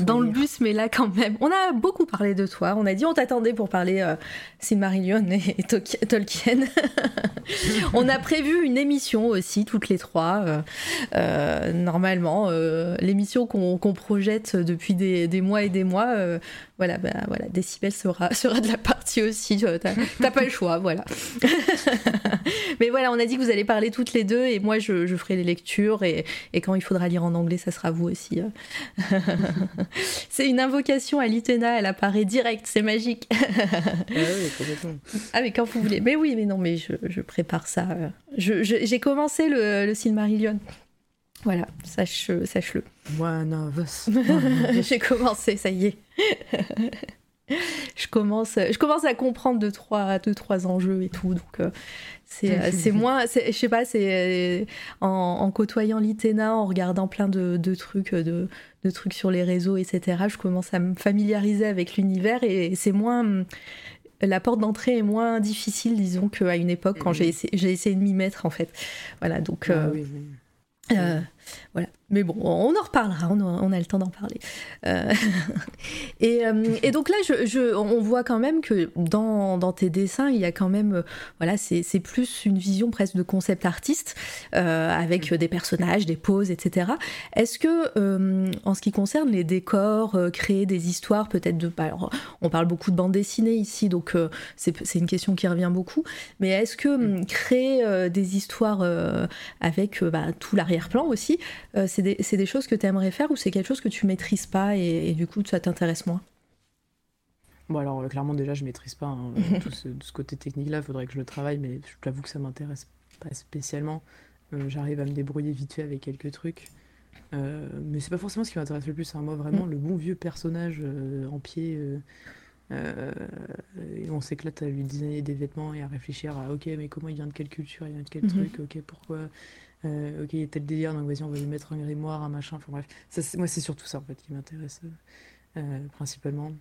Dans le bus mais là quand même. On a beaucoup parlé de toi. On a dit on t'attendait pour parler euh, Silmarillion et, Tolkien. [laughs] On a prévu une émission aussi toutes les trois. Normalement l'émission qu'on projette depuis des, des, mois et des mois voilà, bah, voilà, Décibel sera, [laughs] sera de la partie aussi. T'as pas le choix, voilà. [laughs] Mais voilà, on a dit que vous allez parler toutes les deux et moi je, je ferai les lectures et, et, quand il faudra lire en anglais, ça sera vous aussi. Euh. [laughs] c'est une invocation à l'Itena, elle apparaît direct, c'est magique. ah oui, complètement. Ah mais quand vous voulez. Mais oui, mais non, mais je, je prépare ça. J'ai commencé le, le Silmarillion. Voilà, sache-le. Sache [laughs] One of us. J'ai commencé, ça y est. [laughs] je, commence, je commence à comprendre deux, trois, deux, trois enjeux et tout. Donc, euh, c'est, c'est moins. Je sais pas, c'est en, en, côtoyant l'ITENA, en regardant plein de, de trucs, de, de, trucs sur les réseaux, etc., je commence à me familiariser avec l'univers et c'est moins. La porte d'entrée est moins difficile, disons, qu'à une époque quand j'ai essayé, j'ai essayé de m'y mettre, en fait. Voilà, donc. Ah, euh, Uh, voilà. Mais bon, on en reparlera, on a, le temps d'en parler. Euh, [laughs] euh, et, donc là, je, on voit quand même que dans, dans, tes dessins, il y a quand même, voilà, c'est plus une vision presque de concept artiste, avec des personnages, des poses, etc. Est-ce que, en ce qui concerne les décors, créer des histoires, peut-être de... Bah, on parle beaucoup de bande dessinée ici, donc c'est une question qui revient beaucoup, mais est-ce que hum, créer des histoires avec bah, tout l'arrière-plan aussi, c'est c'est des, choses que tu aimerais faire ou c'est quelque chose que tu maîtrises pas et, du coup ça t'intéresse moins? Bon alors euh, clairement déjà je maîtrise pas hein, [laughs] tout ce, côté technique là, il faudrait que je le travaille mais je t'avoue que ça m'intéresse pas spécialement. Euh, j'arrive à me débrouiller vite fait avec quelques trucs. Euh, mais c'est pas forcément ce qui m'intéresse le plus. Hein. Moi vraiment mm. le bon vieux personnage en pied et on s'éclate à lui designer des vêtements et à réfléchir à ok mais comment il vient de quelle culture, il vient de quel mm-hmm. truc, ok pourquoi? Euh, ok, il y a tel délire, donc vas-y, on va lui mettre un grimoire, un machin. Enfin bref, ça, moi, c'est surtout ça en fait qui m'intéresse euh, principalement.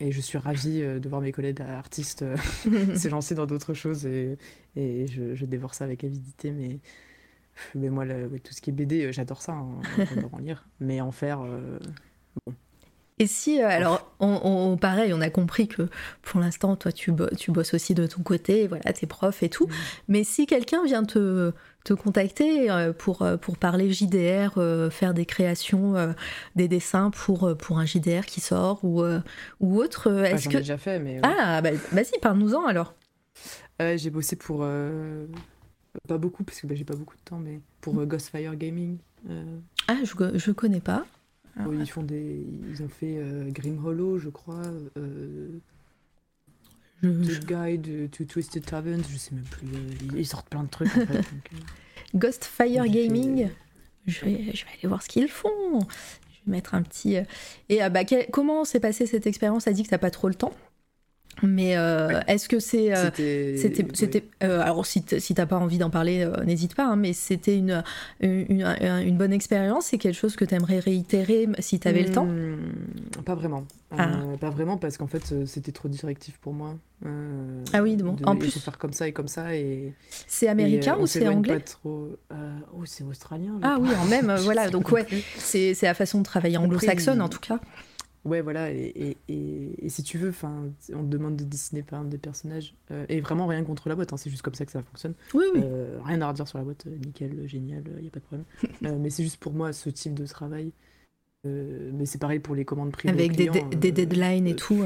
Et je suis ravie euh, de voir mes collègues artistes [laughs] [laughs] se lancer dans d'autres choses et, et je, dévore ça avec avidité. Mais, mais moi, tout ce qui est BD, j'adore ça, hein, j'adore en lire. Mais en faire, bon, et si, alors, on, pareil, on a compris que pour l'instant, toi, tu, tu, bosses aussi de ton côté, voilà, t'es prof et tout. Mais si quelqu'un vient te, te contacter euh, pour, euh, pour parler JDR, euh, faire des créations, des dessins pour, pour un JDR qui sort ou, ou autre. Ah, est-ce que... déjà fait, mais. Ah, bah, vas-y, parle-nous-en alors. j'ai bossé pour. Pas beaucoup, parce que bah, j'ai pas beaucoup de temps, mais pour Ghostfire Gaming. Ah, je, je connais pas. Ils, font des, ils ont fait Grim Hollow, je crois. The Guide to Twisted Taverns, je sais même plus. Ils sortent plein de trucs en fait. [laughs] Ghost Fire Gaming, je, vais, je vais aller voir ce qu'ils font. Je vais mettre un petit. Euh, et euh, bah, comment s'est passée cette expérience? A dit que t'as pas trop le temps? Mais euh, est-ce que c'est. Euh, c'était. c'était euh, alors, si t'as pas envie d'en parler, n'hésite pas, hein, mais c'était une, une, une, bonne expérience C'est quelque chose que tu aimerais réitérer si tu avais le temps? Hmm, Pas vraiment. Ah. pas vraiment, parce qu'en fait, c'était trop directif pour moi. ah oui, bon. en plus. Il faut faire comme ça et comme ça. et C'est américain ou c'est anglais? trop... Oh, c'est australien. Ah oui, en même, voilà. [laughs] Donc, ouais, c'est la façon de travailler anglo-saxonne, en tout cas. Ouais, voilà, et, et, et, si tu veux, on te demande de dessiner par exemple des personnages, euh, et vraiment rien contre la boîte, hein, c'est juste comme ça que ça fonctionne. Oui, oui. Euh, rien à redire sur la boîte, euh, nickel, génial, il n'y a pas de problème. [laughs] mais c'est juste pour moi ce type de travail. mais c'est pareil pour les commandes privées. Avec des, des, deadlines et tout.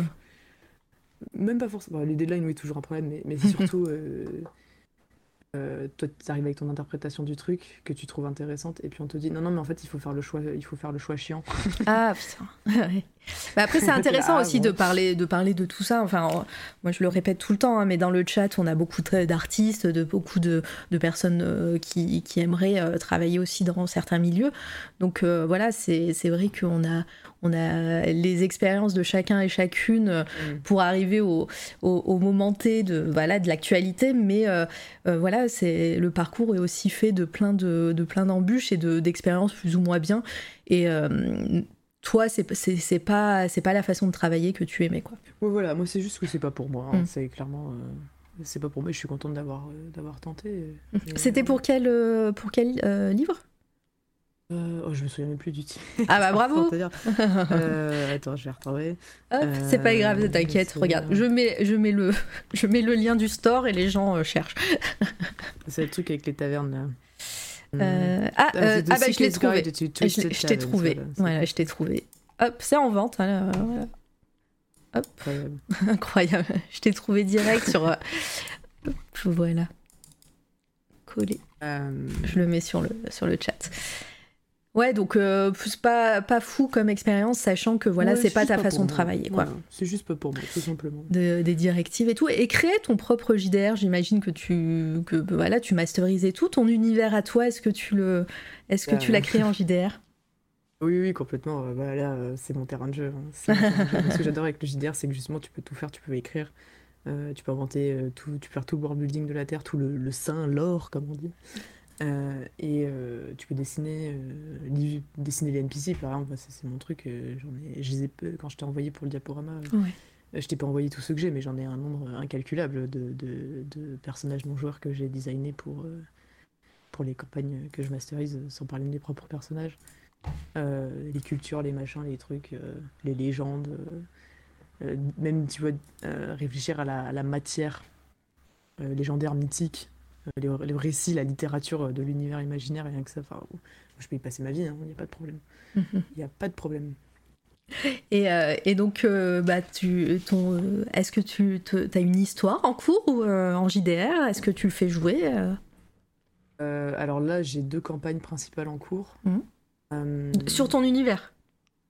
Même pas forcément. Les deadlines, oui, toujours un problème, mais, mais [laughs] surtout. Euh, toi tu arrives avec ton interprétation du truc que tu trouves intéressante et puis on te dit non non mais en fait il faut faire le choix il faut faire le choix chiant ah putain [laughs] bah, après c'est [laughs] intéressant aussi de parler de parler de tout ça. Enfin moi je le répète tout le temps hein, mais dans le chat on a beaucoup d'artistes de beaucoup de, de personnes euh, qui, qui, aimeraient euh, travailler aussi dans certains milieux. Donc voilà c'est vrai qu'on a on a les expériences de chacun et chacune euh, mm. pour arriver au, au, moment T de voilà de l'actualité. Mais euh, euh, voilà c'est le parcours est aussi fait de plein de, de plein d'embûches et d'expériences plus ou moins bien. Et toi c'est pas c'est pas la façon de travailler que tu aimais quoi ouais, voilà moi c'est juste que c'est pas pour moi hein. mm. c'est clairement c'est pas pour moi je suis contente d'avoir d'avoir tenté c'était pour quel pour quel livre? Euh, oh, je me souviens même plus du titre. Ah bah bravo [laughs] euh, Attends, je vais retrouver. c'est pas grave, euh, t'inquiète. Regarde, je mets, je, mets le, [laughs] je mets le lien du store et les gens cherchent. c'est le truc avec les tavernes là. Ah, ah, ah bah je l'ai trouvé. Je, t'ai trouvé. Voilà, je t'ai trouvé. Hop, c'est en vente. Hein, voilà. Hop. Incroyable. [laughs] Incroyable. Je t'ai trouvé direct sur. Hop, [laughs] voilà. Collé. Je le mets sur le, sur le chat. Ouais, donc euh, pas, pas fou comme expérience, sachant que voilà, c'est pas ta façon de travailler. quoi. c'est juste pas pour moi, tout simplement. des directives et tout. Et créer ton propre JDR, j'imagine que tu que voilà, tu masterisais tout. Ton univers à toi, est-ce que tu le est-ce que tu l'as créé [laughs] en JDR Oui, oui, complètement. Euh, bah, là, euh, c'est mon terrain de jeu. Hein. Ce que j'adore avec le JDR, c'est que justement, tu peux tout faire, tu peux écrire. tu peux inventer tout, tu peux faire tout le world building de la Terre, tout le, le sein, l'or, comme on dit. Euh, et euh, tu peux dessiner, euh, dessiner les NPC, par exemple, c'est mon truc. j'en ai, je quand je t'ai envoyé pour le diaporama, je t'ai pas envoyé tous ceux que j'ai, mais j'en ai un nombre incalculable de, de, de, personnages non joueurs que j'ai designés pour, pour les campagnes que je masterise, sans parler de mes propres personnages. les cultures, les machins, les trucs, les légendes. même, tu vois, réfléchir à la, à la matière légendaire, mythique, les, les, récits, la littérature de l'univers imaginaire, et rien que ça. Enfin, je peux y passer ma vie, il hein, n'y a pas de problème. [laughs] Il n'y a pas de problème. Et, euh, et donc, euh, bah, tu, ton, euh, est-ce que tu as une histoire en cours ou en JDR Est-ce que tu le fais jouer Alors là, j'ai deux campagnes principales en cours. Mhm. Sur ton univers?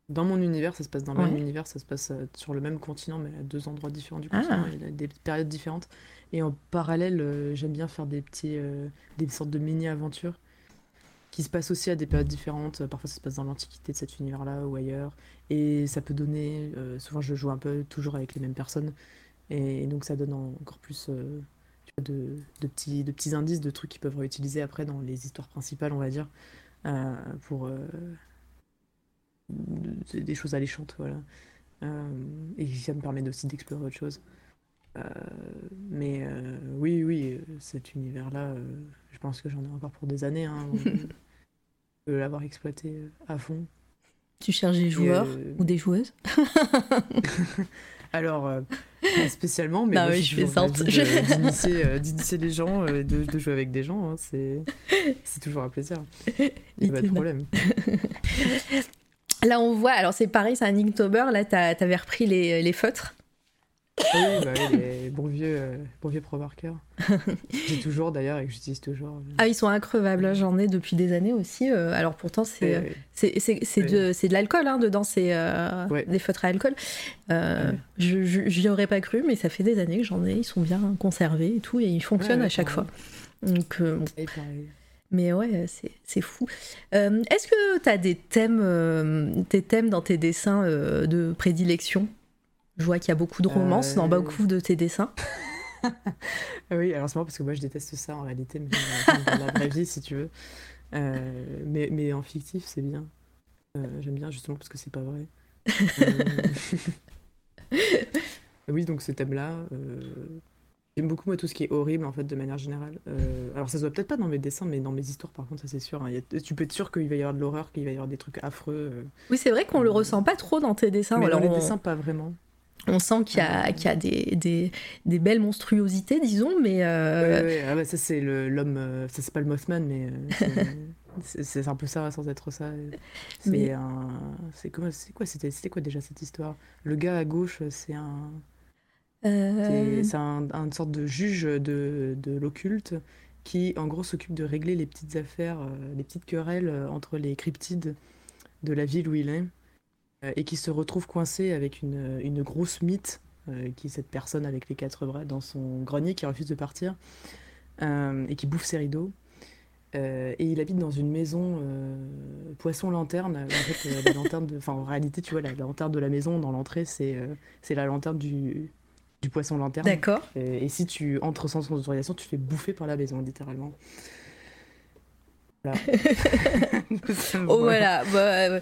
Dans mon univers, ça se passe dans le même univers, ça se passe sur le même continent, mais à deux endroits différents du continent, ah. des périodes différentes. Et en parallèle, j'aime bien faire des petits, des sortes de mini-aventures qui se passent aussi à des périodes différentes. Parfois, ça se passe dans l'Antiquité de cet univers-là ou ailleurs. Et ça peut donner. Euh, souvent, je joue un peu toujours avec les mêmes personnes. Et, donc, ça donne encore plus euh, de, petits, de petits indices, de trucs qu'ils peuvent réutiliser après dans les histoires principales, on va dire. Euh, pour. des choses alléchantes, voilà. et ça me permet aussi d'explorer autre chose. Mais oui, oui, cet univers-là, je pense que j'en ai encore pour des années. Hein, de [laughs] l'avoir exploité euh, à fond. Tu cherches des joueurs euh, ou des joueuses? [laughs] Alors, euh, pas spécialement, mais moi, je fais ça [laughs] d'initier les gens, de, de, jouer avec des gens, hein, c'est toujours un plaisir. Il pas de problème. Là, on voit, alors c'est pareil, c'est un Inktober, là, t'avais repris les, les feutres. Oui, bah les bons vieux, euh, bons vieux Pro [laughs] J'ai toujours d'ailleurs et que j'utilise toujours. Ah, ils sont increvables, j'en ai depuis des années aussi. Euh, alors pourtant, c'est c'est de, de l'alcool hein, dedans, c'est euh, des feutres à alcool. Je n'y aurais pas cru, mais ça fait des années que j'en ai. Ils sont bien conservés et tout, et ils fonctionnent à chaque fois. Donc, mais ouais, c'est fou. Est-ce que tu as des thèmes, des thèmes dans tes dessins de prédilection? Je vois qu'il y a beaucoup de romances dans euh, beaucoup de tes dessins. [laughs] oui, alors c'est marrant parce que moi je déteste ça en réalité, mais dans la vraie vie si tu veux. Euh, mais, mais, en fictif, c'est bien. Euh, j'aime bien justement parce que c'est pas vrai. [laughs] oui, donc ce thème-là, j'aime beaucoup moi tout ce qui est horrible en fait de manière générale. alors ça se voit peut-être pas dans mes dessins, mais dans mes histoires par contre, ça c'est sûr. Hein. tu peux être sûr qu'il va y avoir de l'horreur, qu'il va y avoir des trucs affreux. Oui, c'est vrai qu'on le ressent pas trop dans tes dessins. Mais dans les dessins, pas vraiment. On sent qu'il y a, qu'il y a des, des, des, belles monstruosités, disons, mais... Euh... Ah bah ça c'est l'homme... Euh, ça c'est pas le Mothman, mais euh, c'est un peu ça sans être ça. C'est mais... un... C'est quoi C'était quoi déjà cette histoire? Le gars à gauche, c'est un... Euh... C'est un, une sorte de juge de, de l'occulte qui, en gros, s'occupe de régler les petites affaires, les petites querelles entre les cryptides de la ville où il est. Euh, et qui se retrouve coincé avec une, une grosse mythe, euh, qui est cette personne avec les quatre bras dans son grenier qui refuse de partir euh, et qui bouffe ses rideaux. et il habite dans une maison poisson lanterne. En fait, lanterne de, en réalité, tu vois, la, lanterne de la maison dans l'entrée, c'est c'est la lanterne du, du poisson lanterne. D'accord. Et, et, si tu entres sans son autorisation, tu te fais bouffer par la maison, littéralement. [laughs] oh, voilà. Bah, euh,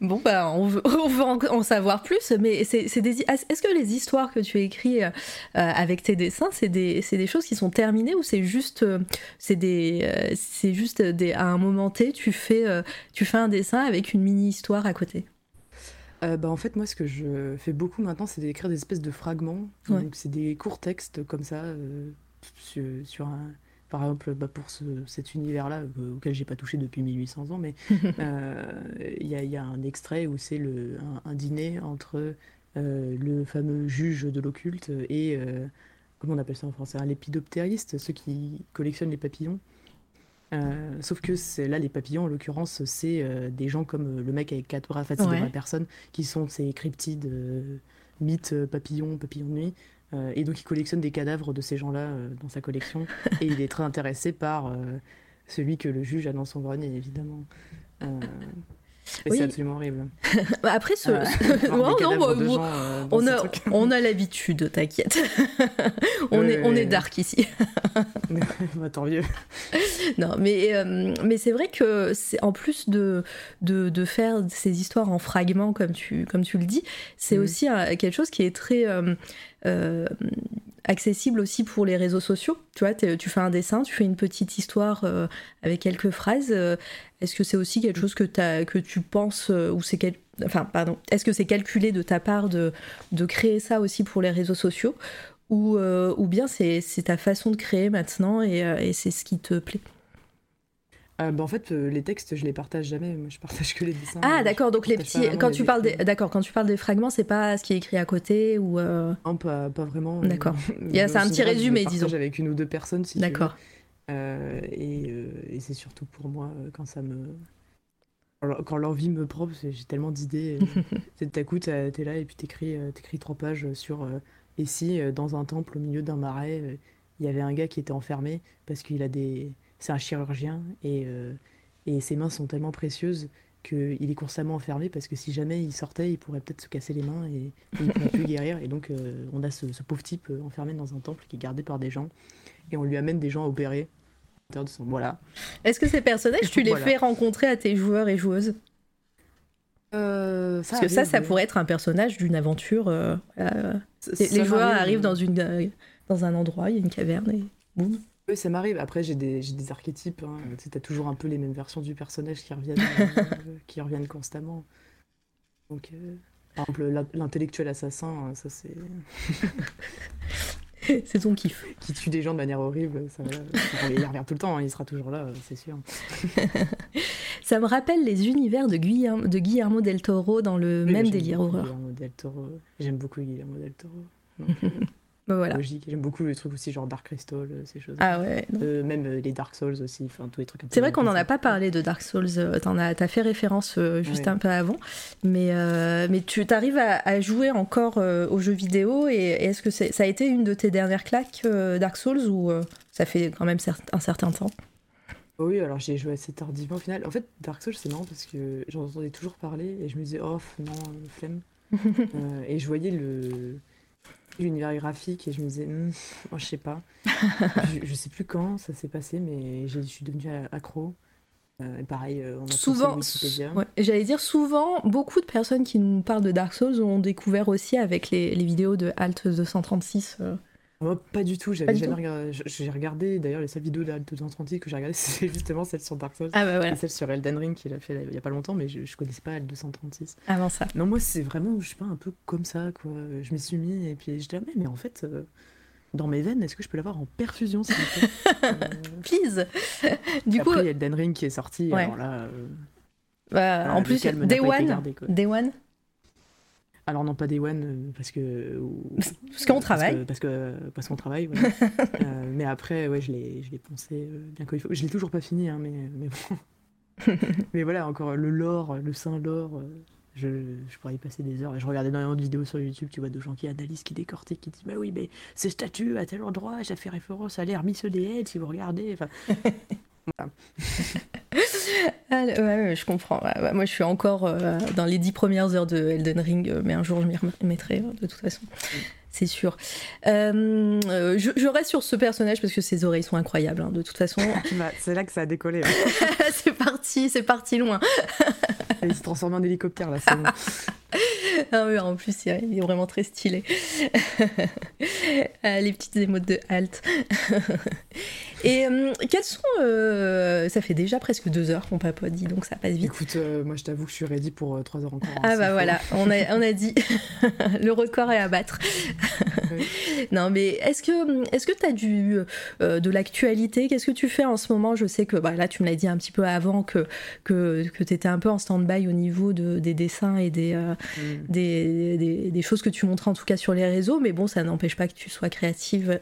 bon, bah, on veut, [laughs] on veut en, savoir plus, mais c'est des. Est-ce que les histoires que tu écris euh, avec tes dessins, c'est des, des, choses qui sont terminées ou c'est juste, euh, c'est des, c'est juste des, à un moment T, tu fais, tu fais un dessin avec une mini histoire à côté? bah en fait, moi, ce que je fais beaucoup maintenant, c'est d'écrire des espèces de fragments. Donc, c'est des courts textes comme ça sur, sur un par exemple, bah, pour cet univers-là, euh, auquel j'ai pas touché depuis 1800 ans, mais [laughs] euh, il y, a un extrait où c'est un, un, dîner entre euh, le fameux juge de l'occulte et, comment on appelle ça en français, un lépidoptériste, ceux qui collectionnent les papillons. sauf que là, les papillons, en l'occurrence, c'est des gens comme le mec avec quatre bras, enfin, c'est des vraies personnes qui sont ces cryptides, mythes, papillons, papillons de nuit, euh, et donc il collectionne des cadavres de ces gens-là euh, dans sa collection. [laughs] et il est très intéressé par euh, celui que le juge a dans son grenier, évidemment. C'est absolument horrible. [laughs] Bah, après, ce... on, a, on a l'habitude, t'inquiète. [laughs] on, est, on est dark ici. bah, tant mieux. Non, mais, mais c'est vrai que c'est en plus de, de, de, faire ces histoires en fragments, comme tu, comme tu le dis, c'est mm. aussi quelque chose qui est très accessible aussi pour les réseaux sociaux. Tu vois, tu fais un dessin, tu fais une petite histoire avec quelques phrases. Est-ce que c'est aussi quelque chose que, que tu penses, ou c'est enfin, pardon, est-ce que c'est calculé de ta part de, de créer ça aussi pour les réseaux sociaux? Ou, ou bien c'est ta façon de créer maintenant et, et c'est ce qui te plaît? Euh, bah, en fait, euh, les textes, je les partage jamais. Moi, je partage que les dessins. Ah, d'accord. Donc les petits. Quand tu parles des, d'accord, quand tu parles des fragments, c'est pas ce qui est écrit à côté ou. Euh... Non, pas, pas vraiment. [laughs] D'accord. c'est un petit résumé, disons. Je avec une ou deux personnes, si D'accord. Et, et c'est surtout pour moi quand ça me. Quand l'envie me prend, j'ai tellement d'idées. [laughs] c'est à coup, t'es là et puis t'écris, écris trois pages sur. et si, dans un temple au milieu d'un marais, il y avait un gars qui était enfermé parce qu'il a des c'est un chirurgien et, euh, et ses mains sont tellement précieuses qu'il est constamment enfermé parce que si jamais il sortait, il pourrait peut-être se casser les mains et, il ne pourrait plus [laughs] guérir. Et donc, euh, on a ce, pauvre type euh, enfermé dans un temple qui est gardé par des gens et on lui amène des gens à opérer. Voilà. Est-ce que ces personnages, tu les fais rencontrer à tes joueurs et joueuses? Parce que ça, ça pourrait être un personnage d'une aventure. les joueurs arrivent dans, une, dans un endroit, il y a une caverne et boum. Oui, ça m'arrive. Après, j'ai des, des, archétypes. Hein. Tu as toujours un peu les mêmes versions du personnage qui reviennent, [laughs] euh, qui reviennent constamment. Donc, euh, par exemple, l'intellectuel assassin, euh, ça c'est. [laughs] c'est ton kiff. Qui tue des gens de manière horrible. Ça, il revient tout le temps, hein, il sera toujours là, c'est sûr. [laughs] ça me rappelle les univers de Guillermo, de Guillermo del Toro dans le même délire horreur. Guillermo del Toro. J'aime beaucoup Guillermo del Toro. Bah, voilà. J'aime beaucoup les trucs aussi, genre Dark Crystal, euh, ces choses. Ah ouais. Euh, même euh, les Dark Souls aussi, enfin tous les trucs. C'est vrai qu'on n'en a pas parlé de Dark Souls. T'en as, as fait référence juste un peu avant, mais mais tu arrives à, jouer encore aux jeux vidéo et, est-ce que ça a été une de tes dernières claques Dark Souls ou ça fait quand même un certain temps? Oui, alors j'ai joué assez tardivement au final. En fait, Dark Souls, c'est marrant parce que j'en entendais toujours parler et je me disais, oh non, flemme. [laughs] et je voyais le, l'univers graphique et je me disais, hm, oh, je sais pas. [laughs] je, sais plus quand ça s'est passé, mais je suis devenue accro. Euh, et pareil, euh, on a souvent, ouais, j'allais dire souvent, beaucoup de personnes qui nous parlent de Dark Souls ont découvert aussi avec les, les vidéos de Alt 236. Moi, pas du tout. J'avais jamais regardé. J'ai regardé d'ailleurs les seules vidéos de 236 que j'ai regardées, [laughs] c'est justement celle sur Dark Souls. Ah bah voilà. Et celle sur Elden Ring qu'il a fait il y a pas longtemps, mais je, je connaissais pas L236. Avant ça. Non, moi c'est vraiment, je sais pas, un peu comme ça quoi. Je m'y suis mis et puis je disais mais, mais en fait. Euh, dans mes veines, est-ce que je peux l'avoir en perfusion s'il euh... [laughs] Please. du coup, il y a Elden Ring qui est sorti. Alors là, euh, bah, en plus, Day One. Day One. Alors non, pas Day One, euh, parce que... Parce qu'on travaille. Parce que parce qu'on travaille, euh, mais après, ouais, je l'ai poncé euh, bien comme il faut. Je l'ai toujours pas fini, hein, mais, mais bon. [laughs] mais voilà, encore le lore, le saint lore, je, je, pourrais y passer des heures. Et je regardais énormément de vidéos sur YouTube, tu vois, de gens qui analysent, qui décortiquent, qui disent Bah oui, mais ce statut à tel endroit, ça fait référence à Miss EDL, si vous regardez. Enfin, [laughs] [laughs] ah, ouais, je comprends. moi, je suis encore euh, dans les dix premières heures de Elden Ring, euh, mais un jour, je m'y remettrai, hein, de toute façon. C'est sûr. Euh, je, reste sur ce personnage parce que ses oreilles sont incroyables, hein, de toute façon. [laughs] Bah, c'est là que ça a décollé. [laughs] c'est parti, c'est parti loin. Il se transforme en hélicoptère, là, c'est bon. [laughs] [laughs] Ah oui, en plus, il est vraiment très stylé. [laughs] les petites émotes de halt. [laughs] Et euh, quels sont. Euh, ça fait déjà presque deux heures qu'on papote, dit donc ça passe vite. Écoute, euh, moi je t'avoue que je suis ready pour trois heures encore. Hein, ah bah voilà, on a, on a dit. le record est à battre. Non, mais est-ce que est-ce que tu as du, de l'actualité? Qu'est-ce que tu fais en ce moment? Je sais que bah, là, tu me l'as dit un petit peu avant que, que, que tu étais un peu en stand-by au niveau de, des dessins et des, mm. Des, des, des, choses que tu montres en tout cas sur les réseaux, mais bon, ça n'empêche pas que tu sois créative.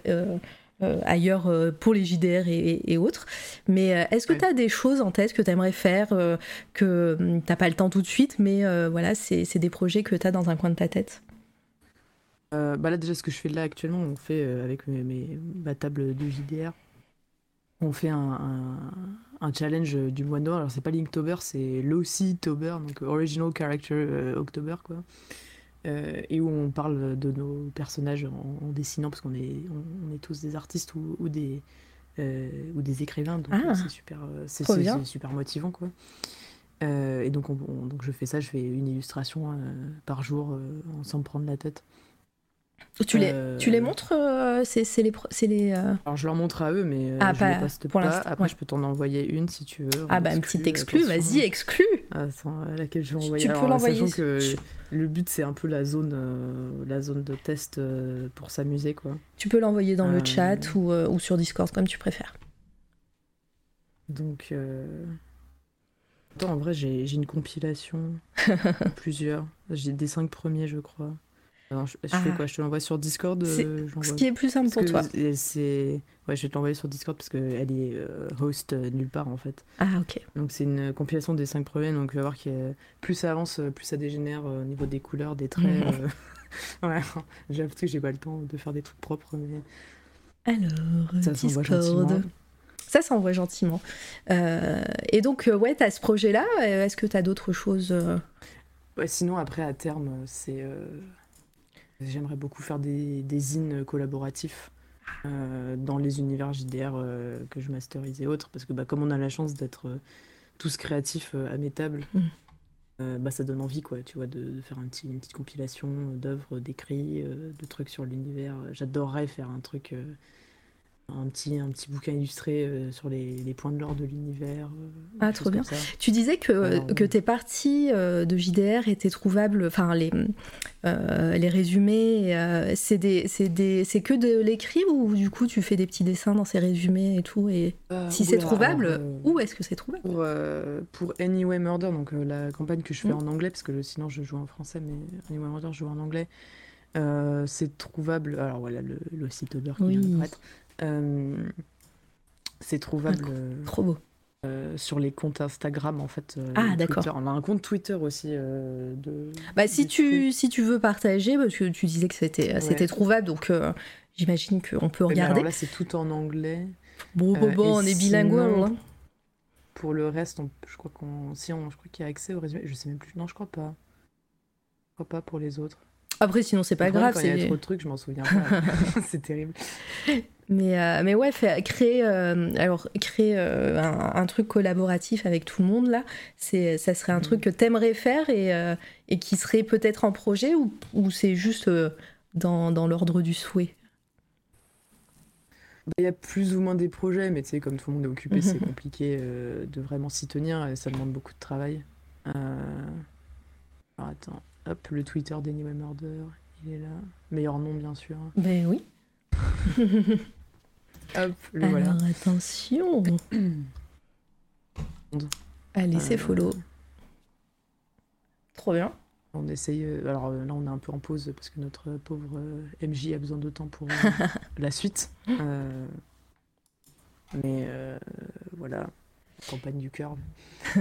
Euh, ailleurs euh, pour les JDR et, autres. Mais euh, est-ce que tu as des choses en tête que tu aimerais faire, que hum, t'as pas le temps tout de suite, mais voilà, c'est des projets que tu as dans un coin de ta tête? Bah là déjà ce que je fais là actuellement on fait avec mes, ma table de JDR on fait un, un, challenge du mois de novembre alors c'est pas Linktober c'est Lossy Tober donc Original Character October quoi euh, et où on parle de nos personnages en, dessinant, parce qu'on est, on, est tous des artistes ou, des, euh, ou des écrivains, donc ah, c'est super, euh, c'est, super motivant. Quoi. et donc, donc je fais ça, je fais une illustration par jour sans me prendre la tête. Tu les, Euh, tu les montres euh, C'est c'est les. les euh, Alors je leur montre à eux, mais euh, Ah, je pas les poste pour pas. l'instant, Après, ouais. je peux t'en envoyer une si tu veux. Ah bah une petite exclue, vas-y, exclue Attends, à laquelle je vais envoyer. tu peux l'envoyer Sachant que le but, c'est un peu la zone, euh, la zone de test euh, pour s'amuser, quoi. Tu peux l'envoyer dans le Euh, chat ou, euh, ou sur Discord, comme tu préfères. Donc. euh, Attends, en vrai, j'ai j'ai une compilation. [laughs] plusieurs. J'ai des cinq premiers, je crois. Alors, je, je fais Ah. quoi? Je te l'envoie sur Discord euh, Ce qui est plus simple Parce pour toi. c'est. Ouais, je vais te l'envoyer sur Discord parce qu'elle est euh, host euh, nulle part, en fait. Ah, ok. Donc c'est une compilation des cinq premiers, donc tu vas voir que plus ça avance, plus ça dégénère au niveau des couleurs, des traits. Euh. [laughs] ouais, j'ai l'impression que j'ai pas le temps de faire des trucs propres, mais Alors, ça Discord. Ça s'envoie gentiment. Euh, et donc, ouais, t'as ce projet-là. Est-ce que t'as d'autres choses Ouais, sinon après à terme, c'est euh, j'aimerais beaucoup faire des, des zines collaboratifs euh, dans les univers JDR euh, que je masterise et autres, parce que bah, comme on a la chance d'être euh, tous créatifs à mes tables, Mm. bah, ça donne envie quoi, tu vois, de, de faire un petit, une petite compilation d'œuvres, d'écrits, de trucs sur l'univers. J'adorerais faire un truc, un petit, un petit bouquin illustré euh, sur les, les points de l'or de l'univers. euh, Ah, trop bien. Tu disais que, Alors, que oui. tes parties euh, de JDR étaient trouvables, enfin les, euh, les résumés, euh, c'est des, c'est des, c'est que de l'écrit ou du coup tu fais des petits dessins dans ces résumés et tout et si c'est trouvable, alors, euh, où est-ce que c'est trouvable? Pour, euh, pour Anyway Murder, donc euh, la campagne que je fais Mm. en anglais, parce que sinon je joue en français, mais Anyway Murder, je joue en anglais. Euh, c'est trouvable. Alors voilà, le, le site d'auteur qui Oui. vient. Euh, c'est trouvable euh, Trop beau. euh, sur les comptes Instagram en fait. euh, Ah, d'accord. On a un compte Twitter aussi euh, de. Bah si tu, si tu veux partager, parce que tu disais que c'était, Ouais. c'était trouvable, donc euh, j'imagine qu'on peut trucs. Mais regarder. alors là, c'est tout en anglais. bon, bon, euh, on est bilingual. sinon- hein. Pour le reste, on- je crois qu'on, si on, je crois qu'il y a accès au résumé. Je sais même plus. Non, je crois pas. Je crois pas pour les autres. Après, sinon c'est pas grave. Quand il y a c'est- trop de trucs, je m'en souviens pas. [laughs] [laughs] c'est terrible. Mais, euh, mais ouais, créer, euh, alors, créer euh, un, un truc collaboratif avec tout le monde, là, c'est, ça serait un Mhm. truc que t'aimerais faire et, et qui serait peut-être en projet ou, ou c'est juste dans, dans l'ordre du souhait? Bah, Il y a plus ou moins des projets, mais tu sais, comme tout le monde est occupé, c'est [laughs] compliqué de vraiment s'y tenir et ça demande beaucoup de travail. Alors attends, hop, le Twitter d'Anyway Murder, il est là. Meilleur nom, bien sûr. Ben oui. [laughs] Hop, le Alors voilà. attention. [clears throat] Allez, c'est Euh, follow. Trop bien. On essaye. euh, Alors euh, là, on est un peu en pause parce que notre pauvre MJ a besoin de temps pour [laughs] la suite. Euh, Mais euh, voilà, campagne du cœur. [laughs]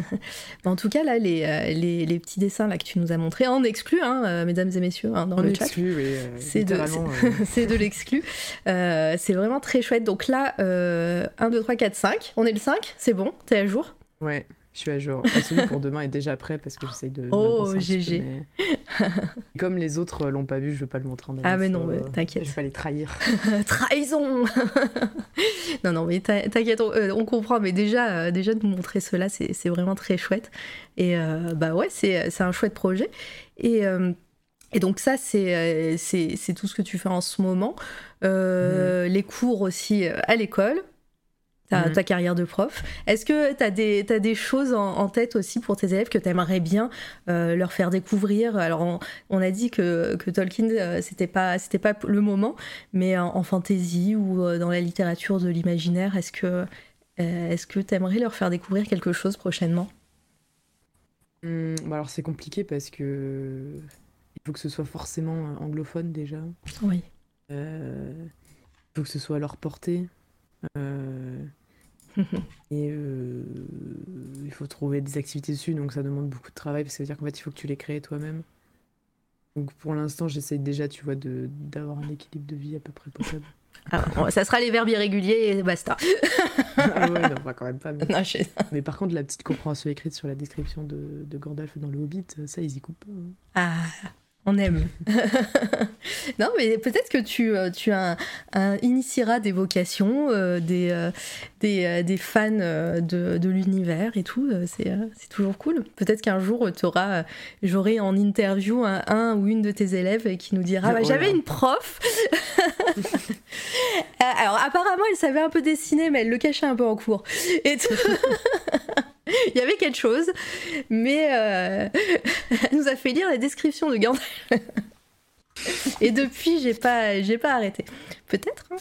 En tout cas, là, les, euh, les, les petits dessins là, que tu nous as montrés, en exclu, hein, euh, mesdames et messieurs, hein, dans le chat. exclut, oui, euh, [laughs] C'est de, euh, [laughs] c'est de l'exclu. Euh, c'est vraiment très chouette. Donc là, euh, 1, 2, 3, 4, 5. On est le 5, c'est bon, t'es à jour? Ouais, je suis à jour. Et celui pour demain est déjà prêt parce que j'essaye de. Oh, GG. peu, mais- [laughs] Comme les autres l'ont pas vu, je veux pas le montrer en Ah, avance, mais non, euh, t'inquiète. Je vais pas les trahir. [laughs] Trahison [laughs] Non, non, mais t'in- t'inquiète, on, euh, on comprend. Mais déjà, euh, déjà de nous montrer cela, c'est vraiment très chouette. Et euh, bah ouais, c'est un chouette projet. Et. euh, et donc ça, c'est tout ce que tu fais en ce moment. Euh, Les cours aussi à l'école, ta, Mhm. ta carrière de prof. Est-ce que tu as des, t'as des choses en, en tête aussi pour tes élèves que tu aimerais bien euh, leur faire découvrir? Alors, on, on a dit que, que Tolkien, euh, c'était pas, c'était pas le moment, mais en, en fantasy ou euh, dans la littérature de l'imaginaire, est-ce que euh, est-ce que tu aimerais leur faire découvrir quelque chose prochainement? Hum, bah alors c'est compliqué parce que il faut que ce soit forcément anglophone déjà. Oui. Il faut que ce soit à leur portée. Euh, et euh, il faut trouver des activités dessus, donc ça demande beaucoup de travail, parce que ça veut dire qu'en fait il faut que tu les crées toi-même. Donc pour l'instant j'essaye déjà, tu vois, de d'avoir un équilibre de vie à peu près potable. [laughs] Ah, ça sera les verbes irréguliers et basta. [laughs] ah ouais, non, pas quand même pas. Mais, Non, je- mais par contre, la petite compréhension écrite sur la description de, de Gandalf dans le Hobbit, ça ils y coupent hein. Ah, on aime. [laughs] non, mais peut-être que tu, euh, tu un, initieras des vocations, euh, des, euh, des, des, fans de, de l'univers et tout. C'est toujours cool. Peut-être qu'un jour, j'aurai en interview un, un, ou une de tes élèves qui nous dira bah, J'avais une prof. [laughs] Alors, apparemment, elle savait un peu dessiner, mais elle le cachait un peu en cours. Et [laughs] [laughs] Il y avait quelque chose, mais euh, [laughs] elle nous a fait lire la description de Gandalf. [laughs] Et depuis, j'ai pas, j'ai pas arrêté. Peut-être. Hein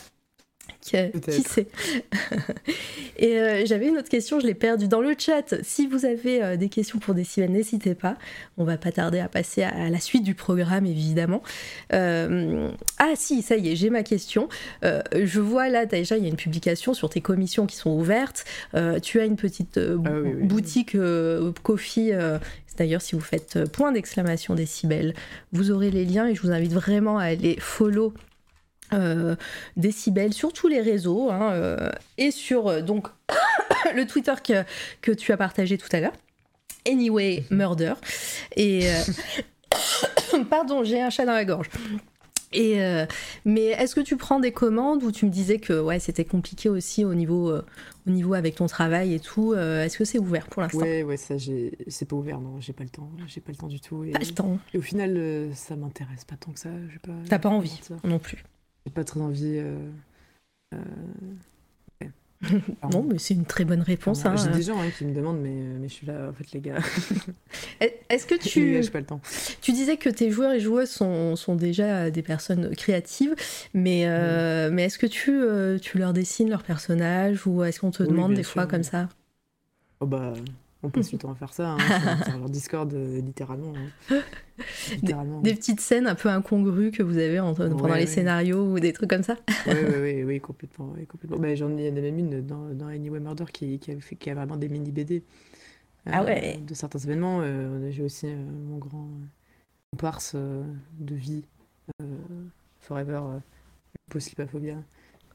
qui sait [laughs] Et euh, j'avais une autre question, je l'ai perdue dans le chat. Si vous avez euh, des questions pour Décibel, n'hésitez pas. On va pas tarder à passer à, la suite du programme, évidemment. Euh, ah si, ça y est, j'ai ma question. je vois là déjà, il y a une publication sur tes commissions qui sont ouvertes. tu as une petite ah boutique Coffee. D'ailleurs, si vous faites point d'exclamation décibel, vous aurez les liens et je vous invite vraiment à aller follow euh, décibels sur tous les réseaux hein, euh, et sur euh, donc [coughs] le Twitter que, que, tu as partagé tout à l'heure. Anyway Murder. Et [coughs] pardon, j'ai un chat dans la gorge. Et mais est-ce que tu prends des commandes ou tu me disais que ouais c'était compliqué aussi au niveau au niveau avec ton travail et tout Est-ce que c'est ouvert pour l'instant? Ouais ouais ça c'est pas ouvert non j'ai pas le temps j'ai pas le temps du tout et, pas le temps. Et au final ça m'intéresse pas tant que ça. T'as pas envie non plus. J'ai pas très envie. Euh, euh, [laughs] non, mais c'est une très bonne réponse. Hein. J'ai des gens hein, qui me demandent, mais, euh, mais je suis là, en fait, les gars. [laughs] Est-ce que [laughs] tu. J'ai pas le temps. Tu disais que tes joueurs et joueuses sont, sont déjà des personnes créatives, mais, mais est-ce que tu, tu leur dessines leurs personnages ou est-ce qu'on te demande des fois comme ça? Oh bah, on passe du temps à faire ça, hein, sur [laughs] leur Discord, euh, littéralement, hein. littéralement. Des, petites scènes un peu incongrues que vous avez pendant les scénarios ou des trucs comme ça Oui, oui, oui, complètement. complètement. Bah, J'en ai même une dans, dans Anyway Murder qui, qui, a fait, qui a vraiment des mini-BD. Euh, ah ouais De certains événements. Euh, j'ai aussi mon grand comparse de vie, Forever, Poslipaphobia.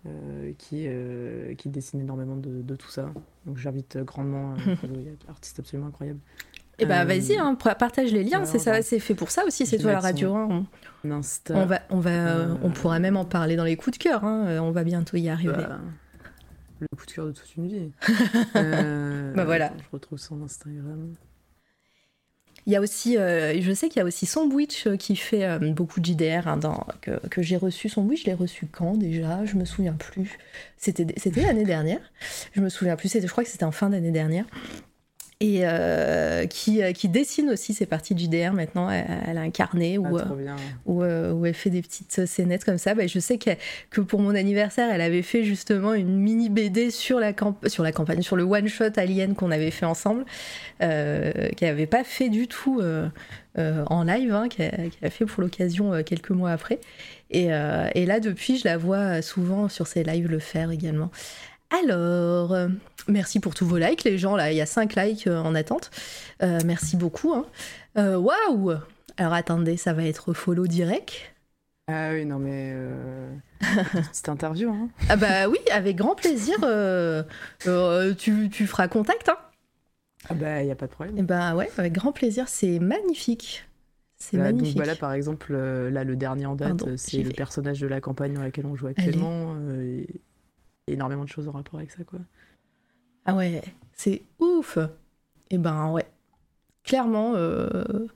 Euh, qui, euh, qui dessine énormément de, de tout ça. Donc j'invite grandement, euh, [laughs] artiste absolument incroyable. Et eh bah vas-y, hein, partage les liens, c'est ça, c'est fait pour ça aussi, c'est toi la radio. Hein. On, on, va, on, va, on pourra même en parler dans les coups de cœur, hein. on va bientôt y arriver. Bah, le coup de cœur de toute une vie. [laughs] bah voilà. Je retrouve son Instagram. Il y a aussi, euh, je sais qu'il y a aussi Sandwich euh, qui fait euh, beaucoup de JDR hein, que j'ai reçu. Sandwich, je l'ai reçu quand déjà? Je me souviens plus. C'était l'année dernière. Je me souviens plus. Je crois que c'était en fin d'année dernière et euh, qui, euh, qui, dessine aussi ses parties de JDR maintenant. Elle, a un carnet où, ah, euh, où, elle fait des petites scénettes comme ça. Bah, je sais que, que, pour mon anniversaire, elle avait fait justement une mini BD sur la, sur la campagne, sur le one-shot Alien qu'on avait fait ensemble, qu'elle n'avait pas fait du tout en live, hein, qu'elle a fait pour l'occasion quelques mois après. Et, et, là, depuis, je la vois souvent sur ses lives le faire également. Alors, euh, merci pour tous vos likes, les gens. Là, il y a 5 likes euh, en attente. Euh, merci beaucoup. Hein. Waouh Alors, attendez, ça va être follow direct. Ah oui, non, mais. [laughs] Cette interview. Hein. Ah bah oui, avec grand plaisir. tu, tu, feras contact. Hein. Ah bah, il n'y a pas de problème. Et eh bah ouais, avec grand plaisir. C'est magnifique. C'est magnifique. Donc, voilà, par exemple, là, le dernier en date, c'est le personnage de la campagne dans laquelle on joue actuellement énormément de choses en rapport avec ça, quoi. Ah ouais, c'est ouf. Et eh ben ouais, clairement, euh...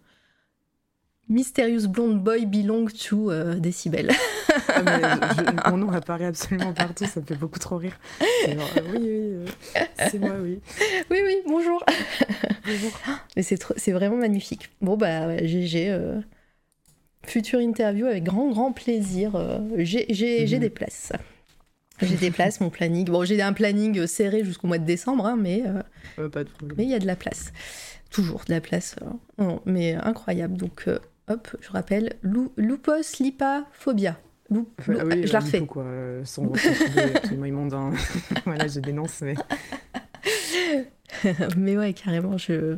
Mysterious Blonde Boy belong to euh, Decibel. [laughs] ah, mon nom apparaît absolument partout, ça me fait beaucoup trop rire. Euh, oui, oui, euh, c'est moi, oui. Oui, oui, bonjour. bonjour. Mais c'est vraiment magnifique. Bon, bah, ouais, GG. Future interview avec grand, grand plaisir. J'ai mhm. des places. J'ai des places, mon planning. Bon, j'ai un planning serré jusqu'au mois de décembre, hein, mais euh, mais il y a de la place. Toujours de la place. Euh, mais incroyable. Donc, euh, hop, je rappelle, lupus lipaphobia. Loup, ah je la refais. Quoi. Son absolument immonde. Hein. [laughs] voilà, je dénonce, mais... [laughs] mais ouais, carrément, je...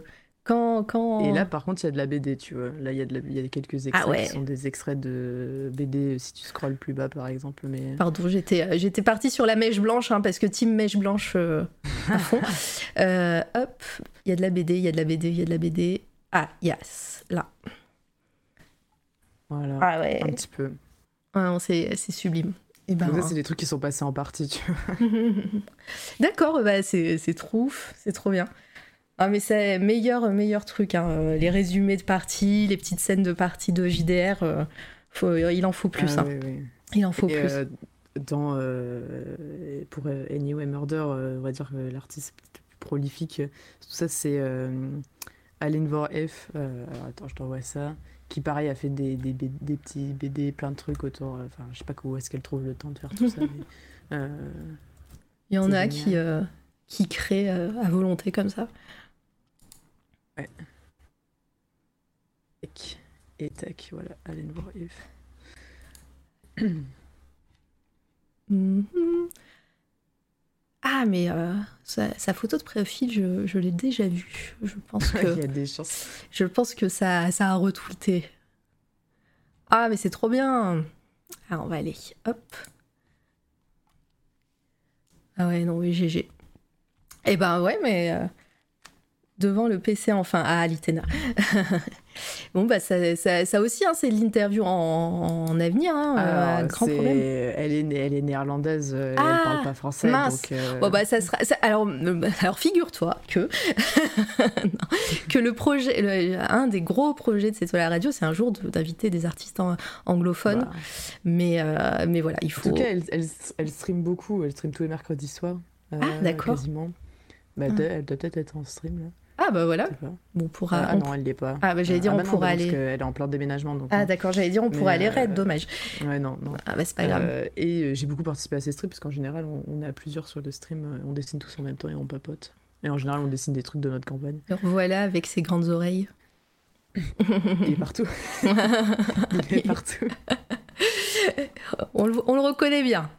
Et là, par contre, il y a de la BD, tu vois. Là, il y, a de y a quelques extraits ah qui sont des extraits de BD, si tu scrolles plus bas, par exemple. Mais... Pardon, j'étais, euh, j'étais partie sur la mèche blanche, hein, parce que team mèche blanche euh, à [laughs] fond. Euh, hop, il y a de la BD, il y a de la BD, il y a de la BD. Ah, yes, là. Voilà. Ah ouais. Un petit peu. Ah non, c'est c'est sublime. Et ben, ça, c'est des trucs qui sont passés en partie, tu vois. [laughs] D'accord, bah c'est c'est trop ouf, c'est trop bien. Ah mais c'est meilleur meilleur truc, hein, euh, les résumés de parties, les petites scènes de parties de JDR, euh, faut- il en faut plus, Ah, hein. il en faut Et, plus. euh, dans, euh, pour Anyway Murder, on va dire que l'artiste peut-être le plus prolifique, tout ça, c'est Aline Vor F. euh, alors, attends, je t'envoie ça. Qui, pareil, a fait des, des, petits BD, plein de trucs autour. Enfin, je sais pas où est-ce qu'elle trouve le temps de faire tout ça. mais, [laughs] Il y en a génial. qui qui créent à volonté comme ça. Tac. Et tac, voilà, Aline Vor F. Mhm. Ah mais euh, sa, sa photo de profil, je, je l'ai déjà vue. Je pense [laughs] Il que y a des chances. je pense que ça ça a retweeté. Ah mais c'est trop bien. Ah on va aller. Hop. Ah ouais non oui GG. Eh ben ouais mais euh, devant le PC enfin à Alitena. [laughs] bon bah ça, ça, ça aussi hein, c'est l'interview en, en avenir hein, euh, grand problème. Elle est, elle est néerlandaise, euh, Ah, elle parle pas français. mince. Donc, euh, Bon bah ça sera. ça- alors, alors figure-toi que [laughs] que le projet, le- un des gros projets de cette la radio, c'est un jour de- d'inviter des artistes en- anglophones. Mais euh, mais voilà, il En faut. tout cas, elle, elle, elle stream beaucoup. Elle stream tous les mercredis soirs. Ah, d'accord. Quasiment. Bah, Ah. elle doit peut-être être en stream, là. Ah bah voilà. on pourra. Ah, on- non, elle l'est pas. Ah, bah, j'allais dire, on bah non, pourra bah aller- Parce qu'elle est en plein déménagement. Donc, Ah d'accord, j'allais dire on Mais, pourrait aller raid, euh, dommage. Ouais, non, non. Ah bah c'est pas grave. Euh, et euh, j'ai beaucoup participé à ces streams parce qu'en général, on, on est à plusieurs sur le stream. On dessine tous en même temps et on papote. Et en général, on dessine des trucs de notre campagne. Alors, voilà avec ses grandes oreilles. Il est partout. [laughs] Il est partout. [laughs] on, le, on le reconnaît bien.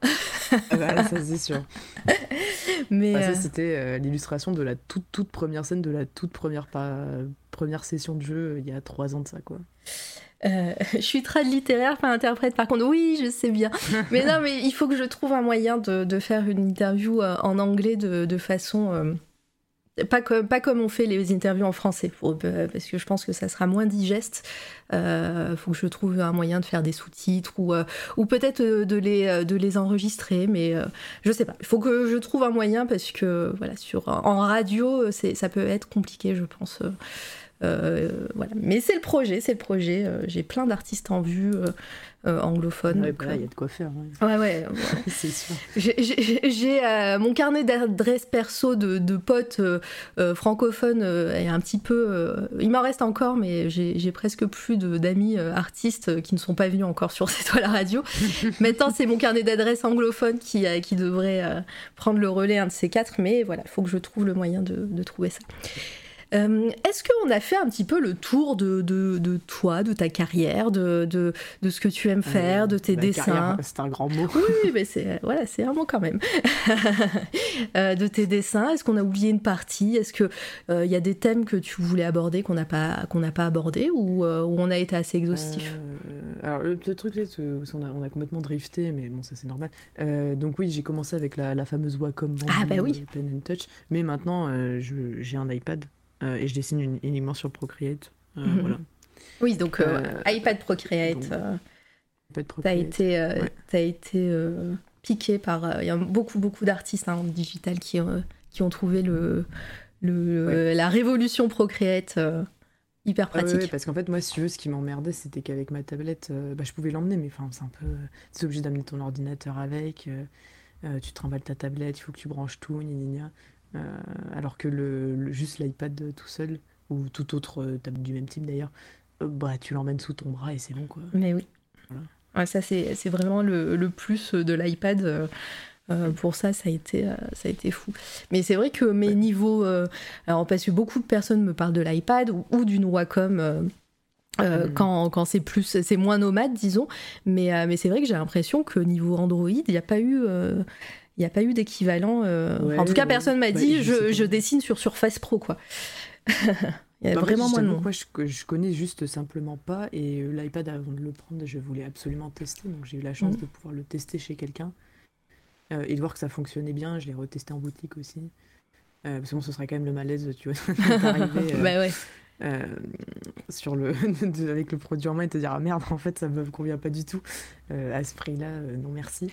Ah bah, ça, c'est sûr. [laughs] Mais Ah, ça, euh, c'était euh, l'illustration de la toute, toute première scène de la toute première, pa- première session de jeu euh, il y a trois ans de ça, quoi. Euh, [laughs] je suis trad littéraire, pas interprète. Par contre, oui, je sais bien. [laughs] Mais non, mais il faut que je trouve un moyen de, de faire une interview en anglais de, de façon. Euh, pas, comme, pas comme on fait les interviews en français, euh, parce que je pense que ça sera moins digeste. Il faut que je trouve un moyen de faire des sous-titres ou, euh, ou peut-être euh, de, les, euh, de les enregistrer, mais euh, je sais pas. Il faut que je trouve un moyen parce que voilà, sur, en radio, ça peut être compliqué, je pense. Euh, voilà. Mais c'est le projet, c'est le projet. Euh, J'ai plein d'artistes en vue euh, anglophones. Ouais, bah il y a de quoi faire. ouais. ouais, [laughs] c'est sûr. J'ai- mon carnet d'adresses perso de, de potes francophones est un petit peu. il m'en reste encore, mais j'ai presque plus d'amis artistes qui ne sont pas venus encore sur [laughs] cette toile à radio. Maintenant, c'est mon carnet d'adresses anglophone qui, qui devrait prendre le relais, un de ces quatre, mais voilà, il faut que je trouve le moyen de, de trouver ça. Euh, Est-ce qu'on a fait un petit peu le tour de, de, de toi, de ta carrière, de, de, de ce que tu aimes faire, de tes dessins? [laughs] C'est un grand mot. oui, mais [laughs] c'est voilà, c'est un mot quand même. [laughs] Euh, de tes dessins, est-ce qu'on a oublié une partie? Est-ce que euh, il y a des thèmes que tu voulais aborder qu'on n'a pas qu'on n'a pas abordé ou euh, où on a été assez exhaustif? Euh, alors, le petit truc, là, qu'on a, on a complètement drifté, mais bon, ça c'est normal. Euh, donc, oui, j'ai commencé avec la, la fameuse Wacom Ah, bah oui. euh, Pen and Touch, mais maintenant, euh, j'ai un iPad euh, et je dessine une- uniquement sur Procreate. Euh, Mhm. Voilà. Oui, donc euh, Euh, iPad Procreate, donc, euh, iPad été euh, ouais. été euh, piqué par euh, il y a beaucoup beaucoup d'artistes hein, en digital qui ont qui ont trouvé le le Ouais. la révolution Procreate euh, hyper Ah pratique. ouais, parce qu'en fait, moi, si tu veux, ce qui m'emmerdait, c'était qu'avec ma tablette, euh, bah, je pouvais l'emmener, mais enfin, c'est un peu. Tu es obligé d'amener ton ordinateur avec, euh, euh, tu te remballes ta tablette, il faut que tu branches tout, gna gna gna. Euh, alors que le, le- juste l'iPad euh, tout seul, ou tout autre euh, tablette du même type d'ailleurs, euh, bah, tu l'emmènes sous ton bras et c'est bon, quoi. Mais oui. Voilà. Ouais, ça, c'est vraiment le, le plus de l'iPad. euh, euh, pour ça, ça a été, euh, ça a été fou. Mais c'est vrai que mes Ouais. niveaux. euh, alors, parce que beaucoup de personnes me parlent de l'iPad ou, ou d'une Wacom. euh, euh, Mhm. quand, quand c'est plus c'est moins nomade disons mais, euh, mais c'est vrai que j'ai l'impression que niveau Android il n'y a pas eu euh, il y a pas eu d'équivalent euh, Ouais, en tout cas personne m'a Bah, dit je sais je, dessine sur Surface Pro quoi [laughs] il y a Bah, vraiment moins de monde Moi, je, je connais juste simplement pas. Et euh, l'iPad, avant de le prendre, je voulais absolument tester. Donc, j'ai eu la chance Mhm. de pouvoir le tester chez quelqu'un euh, et de voir que ça fonctionnait bien. Je l'ai retesté en boutique aussi. parce que bon, ce serait quand même le malaise, tu vois, [laughs] bah ouais. Sur le, [laughs] avec le produit en main et te dire ah merde, en fait, ça me convient pas du tout à ce prix-là, non merci.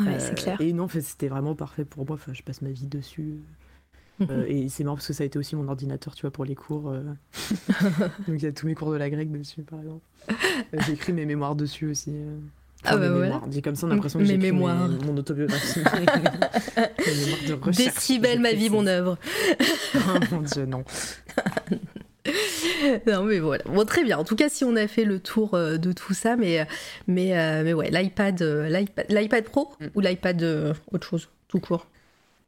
Ouais, c'est clair. Et non, en fait, c'était vraiment parfait pour moi. Enfin, je passe ma vie dessus. Euh, et c'est marrant parce que ça a été aussi mon ordinateur, tu vois, pour les cours. euh. [laughs] Donc il y a tous mes cours de la grecque dessus, par exemple. Euh, J'ai écrit mes mémoires dessus aussi. euh. Ah bah voilà. Dit comme ça, on a l'impression que j'ai mémoires. mes- mon autobiographie. [laughs] mes de. Décibel, ma vie, mon œuvre. Oh mon dieu, non. [laughs] non mais voilà. Bon très bien. En tout cas, si on a fait le tour euh, de tout ça, mais mais euh, mais ouais, l'iPad, euh, l'iPad, l'iPad Pro Mm. ou l'iPad euh, autre chose, tout court?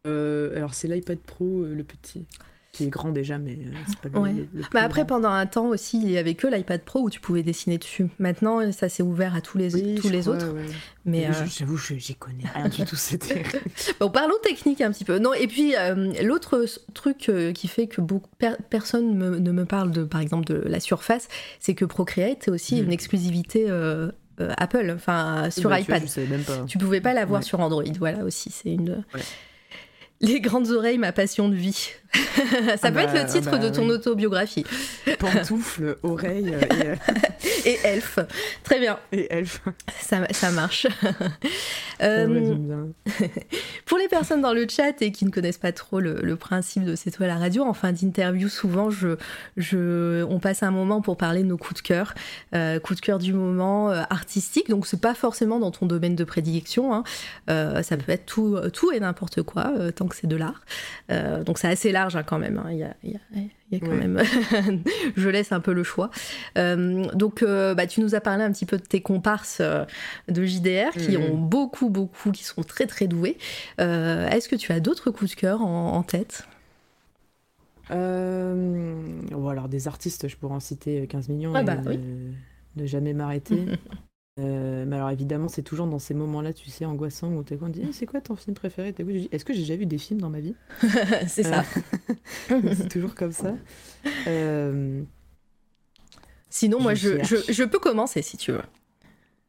Euh, alors c'est l'iPad Pro, euh, le petit, qui est grand déjà, mais euh, c'est pas le, Ouais. le- le plus Bah après, grand. pendant un temps aussi, il y avait que l'iPad Pro où tu pouvais dessiner dessus. Maintenant, ça s'est ouvert à tous les Oui, tous je les crois, autres. ouais. Mais euh, J'avoue, j'y connais rien du tout. C'était. [laughs] Bon, parlons technique un petit peu. Non, et puis euh, l'autre truc euh, qui fait que beaucoup, per- personne me- ne me parle de, par exemple, de la surface, c'est que Procreate est aussi Mhm. une exclusivité euh, Apple, enfin sur Bah, tu vois, iPad. même pas. Tu pouvais pas l'avoir Ouais. sur Android, voilà aussi, c'est une. [laughs] Les grandes oreilles, ma passion de vie. [laughs] ça Ah peut bah, être le titre ah bah, de ton oui. autobiographie. Pantoufles, [laughs] oreilles euh, et, euh, Et Elf. Très bien, et elfes. ça, ça marche. [laughs] Euh, bien. Pour les personnes dans le chat et qui ne connaissent pas trop le, le principe de C'est toi la radio, en fin d'interview, souvent, je, je, on passe un moment pour parler de nos coups de cœur. Euh, coups de cœur du moment euh, artistique, donc c'est pas forcément dans ton domaine de prédilection. hein. Ça peut être tout, tout et n'importe quoi, tant que c'est de l'art. Donc c'est assez large hein, quand même. hein. Il y a, il y a- il y a quand Ouais. même. [laughs] je laisse un peu le choix. Euh, donc euh, bah, tu nous as parlé un petit peu de tes comparses euh, de JDR qui Mhm. ont beaucoup, beaucoup, qui sont très, très doués. Est-ce que tu as d'autres coups de cœur en, en tête? Bon, alors des artistes, je pourrais en citer 15 millions Ah et bah, ne jamais m'arrêter. [laughs] Euh, mais alors évidemment, c'est toujours dans ces moments-là, tu sais, angoissants où quoi, on dit Eh, c'est quoi ton film préféré? T'as dis, Est-ce que j'ai déjà vu des films dans ma vie? [laughs] C'est ça. [laughs] C'est toujours comme ça. Euh, Sinon, moi, je je peux commencer si tu veux.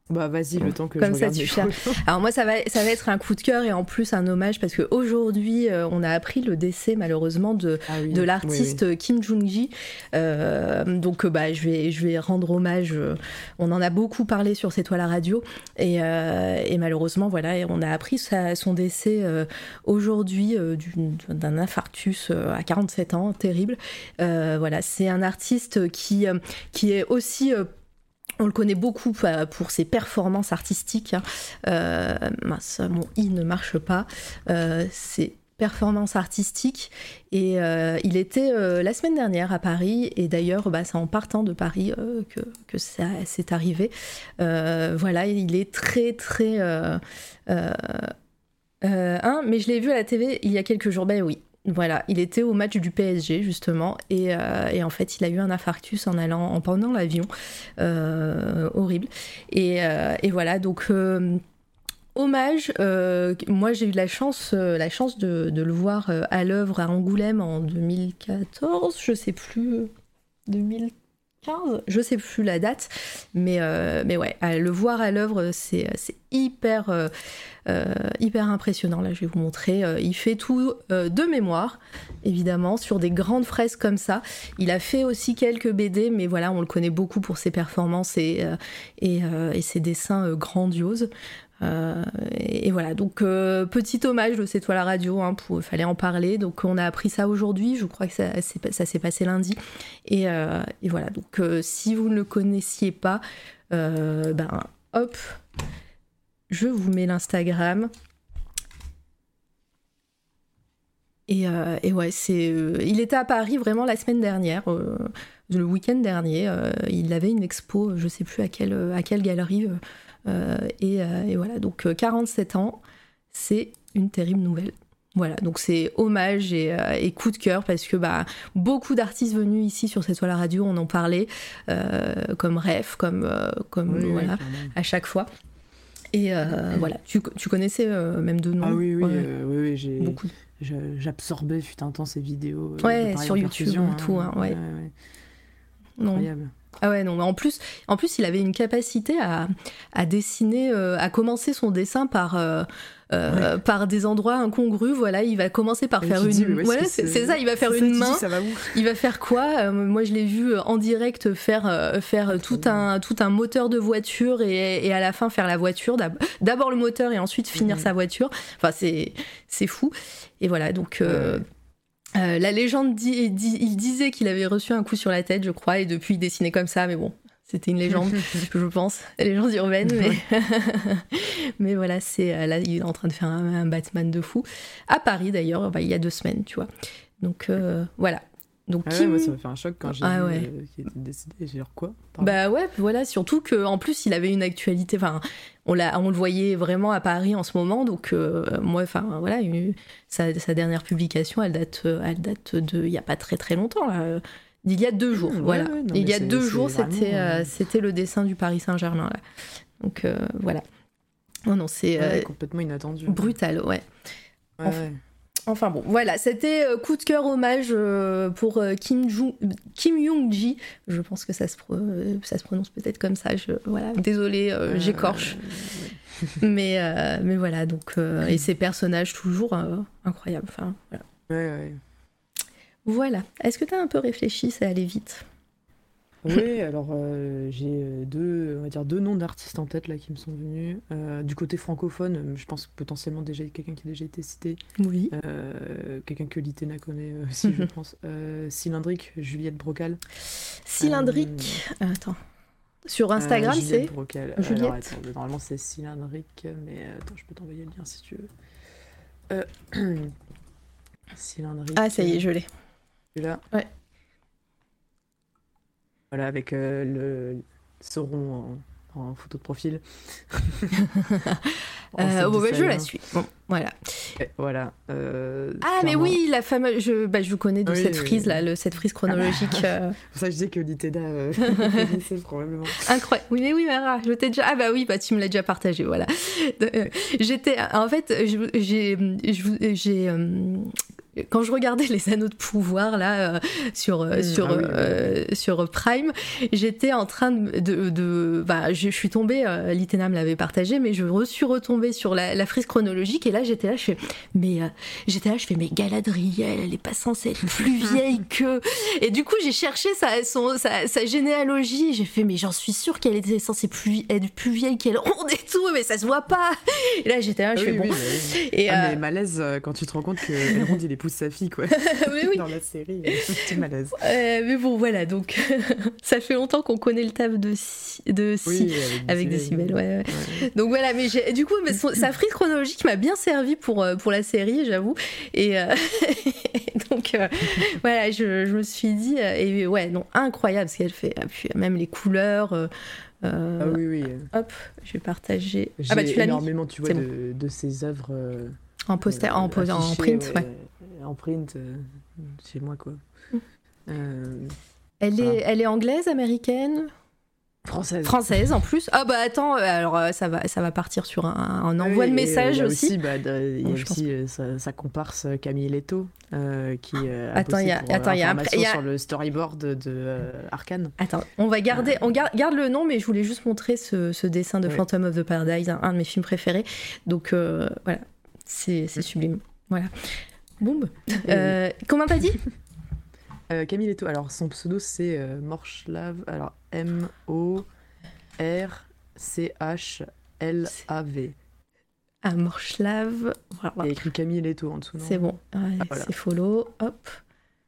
Bah vas-y, le temps que Comme je ça, regarde tu. [laughs] Alors moi, ça va, ça va être un coup de cœur et en plus un hommage parce qu'aujourd'hui, euh, on a appris le décès malheureusement de, Ah oui, de oui, l'artiste Kim Jong-ji. Euh, donc bah, je, vais, je vais rendre hommage. euh, On en a beaucoup parlé sur C'est toi la radio. Et, euh, et malheureusement, voilà, et on a appris sa- son décès aujourd'hui d'un infarctus à 47 ans, terrible. Voilà, c'est un artiste qui, qui est aussi... on le connaît beaucoup euh, pour ses performances artistiques. hein. Euh, mince, mon i ne marche pas. Euh, ses performances artistiques. Et il était la semaine dernière à Paris. Et d'ailleurs, bah, c'est en partant de Paris que, ça s'est arrivé. Voilà, il est très, très. mais je l'ai vu à la TV il y a quelques jours. Ben oui. Voilà, il était au match du PSG justement euh, et, en fait il a eu un infarctus en allant en pendant l'avion, euh, horrible. Euh, et, voilà donc hommage. Moi, j'ai eu la chance, la chance de, le voir à l'œuvre à Angoulême en 2014, je sais plus. 2000, 15, je sais plus la date, mais, euh, mais ouais, le voir à l'œuvre, c'est hyper, euh, euh, hyper impressionnant. Là, je vais vous montrer. Il fait tout de mémoire, évidemment, sur des grandes fraises comme ça. Il a fait aussi quelques BD, mais voilà, on le connaît beaucoup pour ses performances et ses dessins grandioses. Euh, et, voilà, donc euh, petit hommage de C'est toi la radio, hein, pour, fallait en parler. Donc on a appris ça aujourd'hui, je crois que ça, s'est- passé lundi. Et, euh, voilà, donc euh, si vous ne le connaissiez pas, euh, ben hop, je vous mets l'Instagram. Et, euh, et ouais, c'est. euh, il était à Paris vraiment la semaine dernière, euh, le week-end dernier. euh, il avait une expo, je sais plus à quelle, à quelle galerie. Euh, euh, et, euh, et voilà, donc euh, 47 ans, c'est une terrible nouvelle. Voilà, donc c'est hommage et, euh, et coup de cœur parce que bah, beaucoup d'artistes venus ici sur cette toile à radio, on en parlait, euh, comme Ref, comme, euh, comme Oui, voilà, à chaque fois. Et euh, voilà, tu, tu connaissais euh, même de nom? Ah oui, oui, Ouais, euh, oui, oui, j'ai. beaucoup. J'absorbais, fut un temps, ces vidéos. euh, Ouais, sur YouTube, perfusion, tout, hein, ouais. non. Incroyable. Ah ouais, non, mais en plus, en plus, il avait une capacité à, à dessiner, euh, à commencer son dessin par, euh, euh, par des endroits incongrus. Voilà, il va commencer par Et faire une. dis, voilà, c'est ça, il va faire ça, une dis, main. Ça va Il va faire quoi? Moi, je l'ai vu en direct faire, faire tout, un, tout un moteur de voiture et, et à la fin faire la voiture. D'ab- D'abord le moteur et ensuite finir Mhm. sa voiture. Enfin, c'est c'est fou. Et voilà, donc. Ouais. Euh, la légende dit, dit- il disait qu'il avait reçu un coup sur la tête, je crois, et depuis il dessinait comme ça, mais bon, c'était une légende, [laughs] je pense, légende urbaine, mais, [laughs] mais voilà, c'est euh, là, il est en train de faire un, un Batman de fou, à Paris d'ailleurs, bah, il y a deux semaines, tu vois. Donc euh, voilà. Donc Ah ouais, moi, ça m'a fait un choc quand j'ai Ah vu ouais. euh, qu'il était décédé. J'ai dit quoi? Pardon. Bah ouais, voilà, surtout qu'en plus il avait une actualité, enfin on, l'a, on le voyait vraiment à Paris en ce moment, donc euh, moi, enfin voilà, une- sa, sa dernière publication, elle date, euh, elle date de, il y a pas très très longtemps, là, euh, d'il y a deux jours, ouais, voilà. ouais, non, il y a deux jours, c'était, euh, le dessin du Paris Saint-Germain, là. Donc voilà. Non, non, c'est complètement inattendu. brutal, ouais. Ouais. Enfin bon, voilà, c'était euh, coup de cœur hommage euh, pour euh, Kim, Ju- Kim Young-ji. Je pense que ça se, pro- ça se prononce peut-être comme ça. Je, voilà, désolé, Euh, j'écorche. Mais, euh, mais voilà, donc. euh, et ces personnages toujours euh, incroyables. Enfin, voilà. Ouais, ouais. Voilà. Est-ce que tu as un peu réfléchi? Ça allait vite. Oui, alors euh, j'ai euh, deux, on va dire deux noms d'artistes en tête là qui me sont venus. Euh, du côté francophone, je pense potentiellement déjà quelqu'un qui a déjà été cité, Oui. euh, quelqu'un que l'Itena connaît aussi, je [laughs] pense. Cylindrique, Juliette Brocal. Cylindrique. Attends. Sur Instagram, c'est. Juliette Brocal. Alors, Juliette. attends, normalement c'est cylindrique, mais attends, je peux t'envoyer le lien si tu veux. [clears throat] Cylindrique. Ah, ça y est, je l'ai. Celui-là. Ouais. Voilà, avec euh, le Sauron en, en photo de profil. [laughs] Euh, bon, bah, je la suis. Bon, voilà. Ouais, Voilà. euh, Ah, mais clairement. oui, la fameuse. Je, bah, je vous connais de Oui, cette oui, frise, oui. là, le, cette frise chronologique. euh, C'est pour ça je disais que l'Iteda euh, [laughs] connaissait probablement. Incroyable. Oui, mais oui, Mara, je t'ai déjà. Ah, bah oui, bah tu me l'as déjà partagé, voilà. [laughs] Euh, J'étais. En fait, j'ai. Quand je regardais [laughs] les anneaux de pouvoir là euh, sur euh, Mm, sur ah oui, euh, sur Prime, j'étais en train de, de, de- bah je, je suis tombée, Litena me l'avait partagé, mais je re- suis retombée sur la, la frise chronologique et là j'étais là, je fais mais j'étais là, je fais mais Galadriel, elle est pas censée être plus [laughs] vieille que et du coup j'ai cherché sa son sa, sa généalogie, j'ai fait mais j'en suis sûre qu'elle était censée plus être plus vieille qu'elle [laughs] ronde et tout, mais ça se voit pas. Et là j'étais là, je Ah fais bon. Et Ah, mais malaise quand tu te rends compte que Elrond il épouse sa fille quoi. [laughs] oui, oui. Dans la série, [laughs] petit malaise. Euh, mais bon, voilà, donc [laughs] ça fait longtemps qu'on connaît le taf de Si. De si. Oui, Avec Décibel, ouais, ouais. Ouais. Donc voilà, mais du coup, mais son- sa frise chronologique m'a bien servi pour, euh, pour la série, j'avoue. Et euh, donc euh, voilà, je, je me suis dit, euh, et ouais, non, incroyable ce qu'elle fait. Puis même les couleurs. euh, euh, Ah oui, oui. Hop, je vais partager. Ah bah tu énormément, tu vois, C'est bon. de, de ses œuvres. euh, en poster, euh, en, print, ouais. En print, euh, chez moi, quoi. Mm. Euh, Elle, est, elle est anglaise, américaine? Française. Française en plus. Ah bah attends, euh, alors ça va, ça va partir sur un, un Ah envoi oui, de et, euh, messages il y a aussi. bah, de- il y a Bon, aussi euh, sa, sa comparse Camille Leto euh, qui euh, a Attends, bossé il y a- pour, attends, y a a- sur le storyboard de euh, Arkane. Attends, on va garder, on garde, garde le nom, mais je voulais juste montrer ce, ce dessin de. Phantom of the Paradise, un, un de mes films préférés. Donc euh, voilà, c'est c'est sublime. Voilà. Boum. [laughs] Euh, comment t'as dit [laughs] Euh, Camille Leto, alors son pseudo c'est euh, Morchlav, alors M-O-R-C-H-L-A-V. Ah, Morchlav. Voilà, Il y a écrit Camille Leto en dessous. non? C'est bon. Ouais, Ah, voilà. C'est follow. Hop.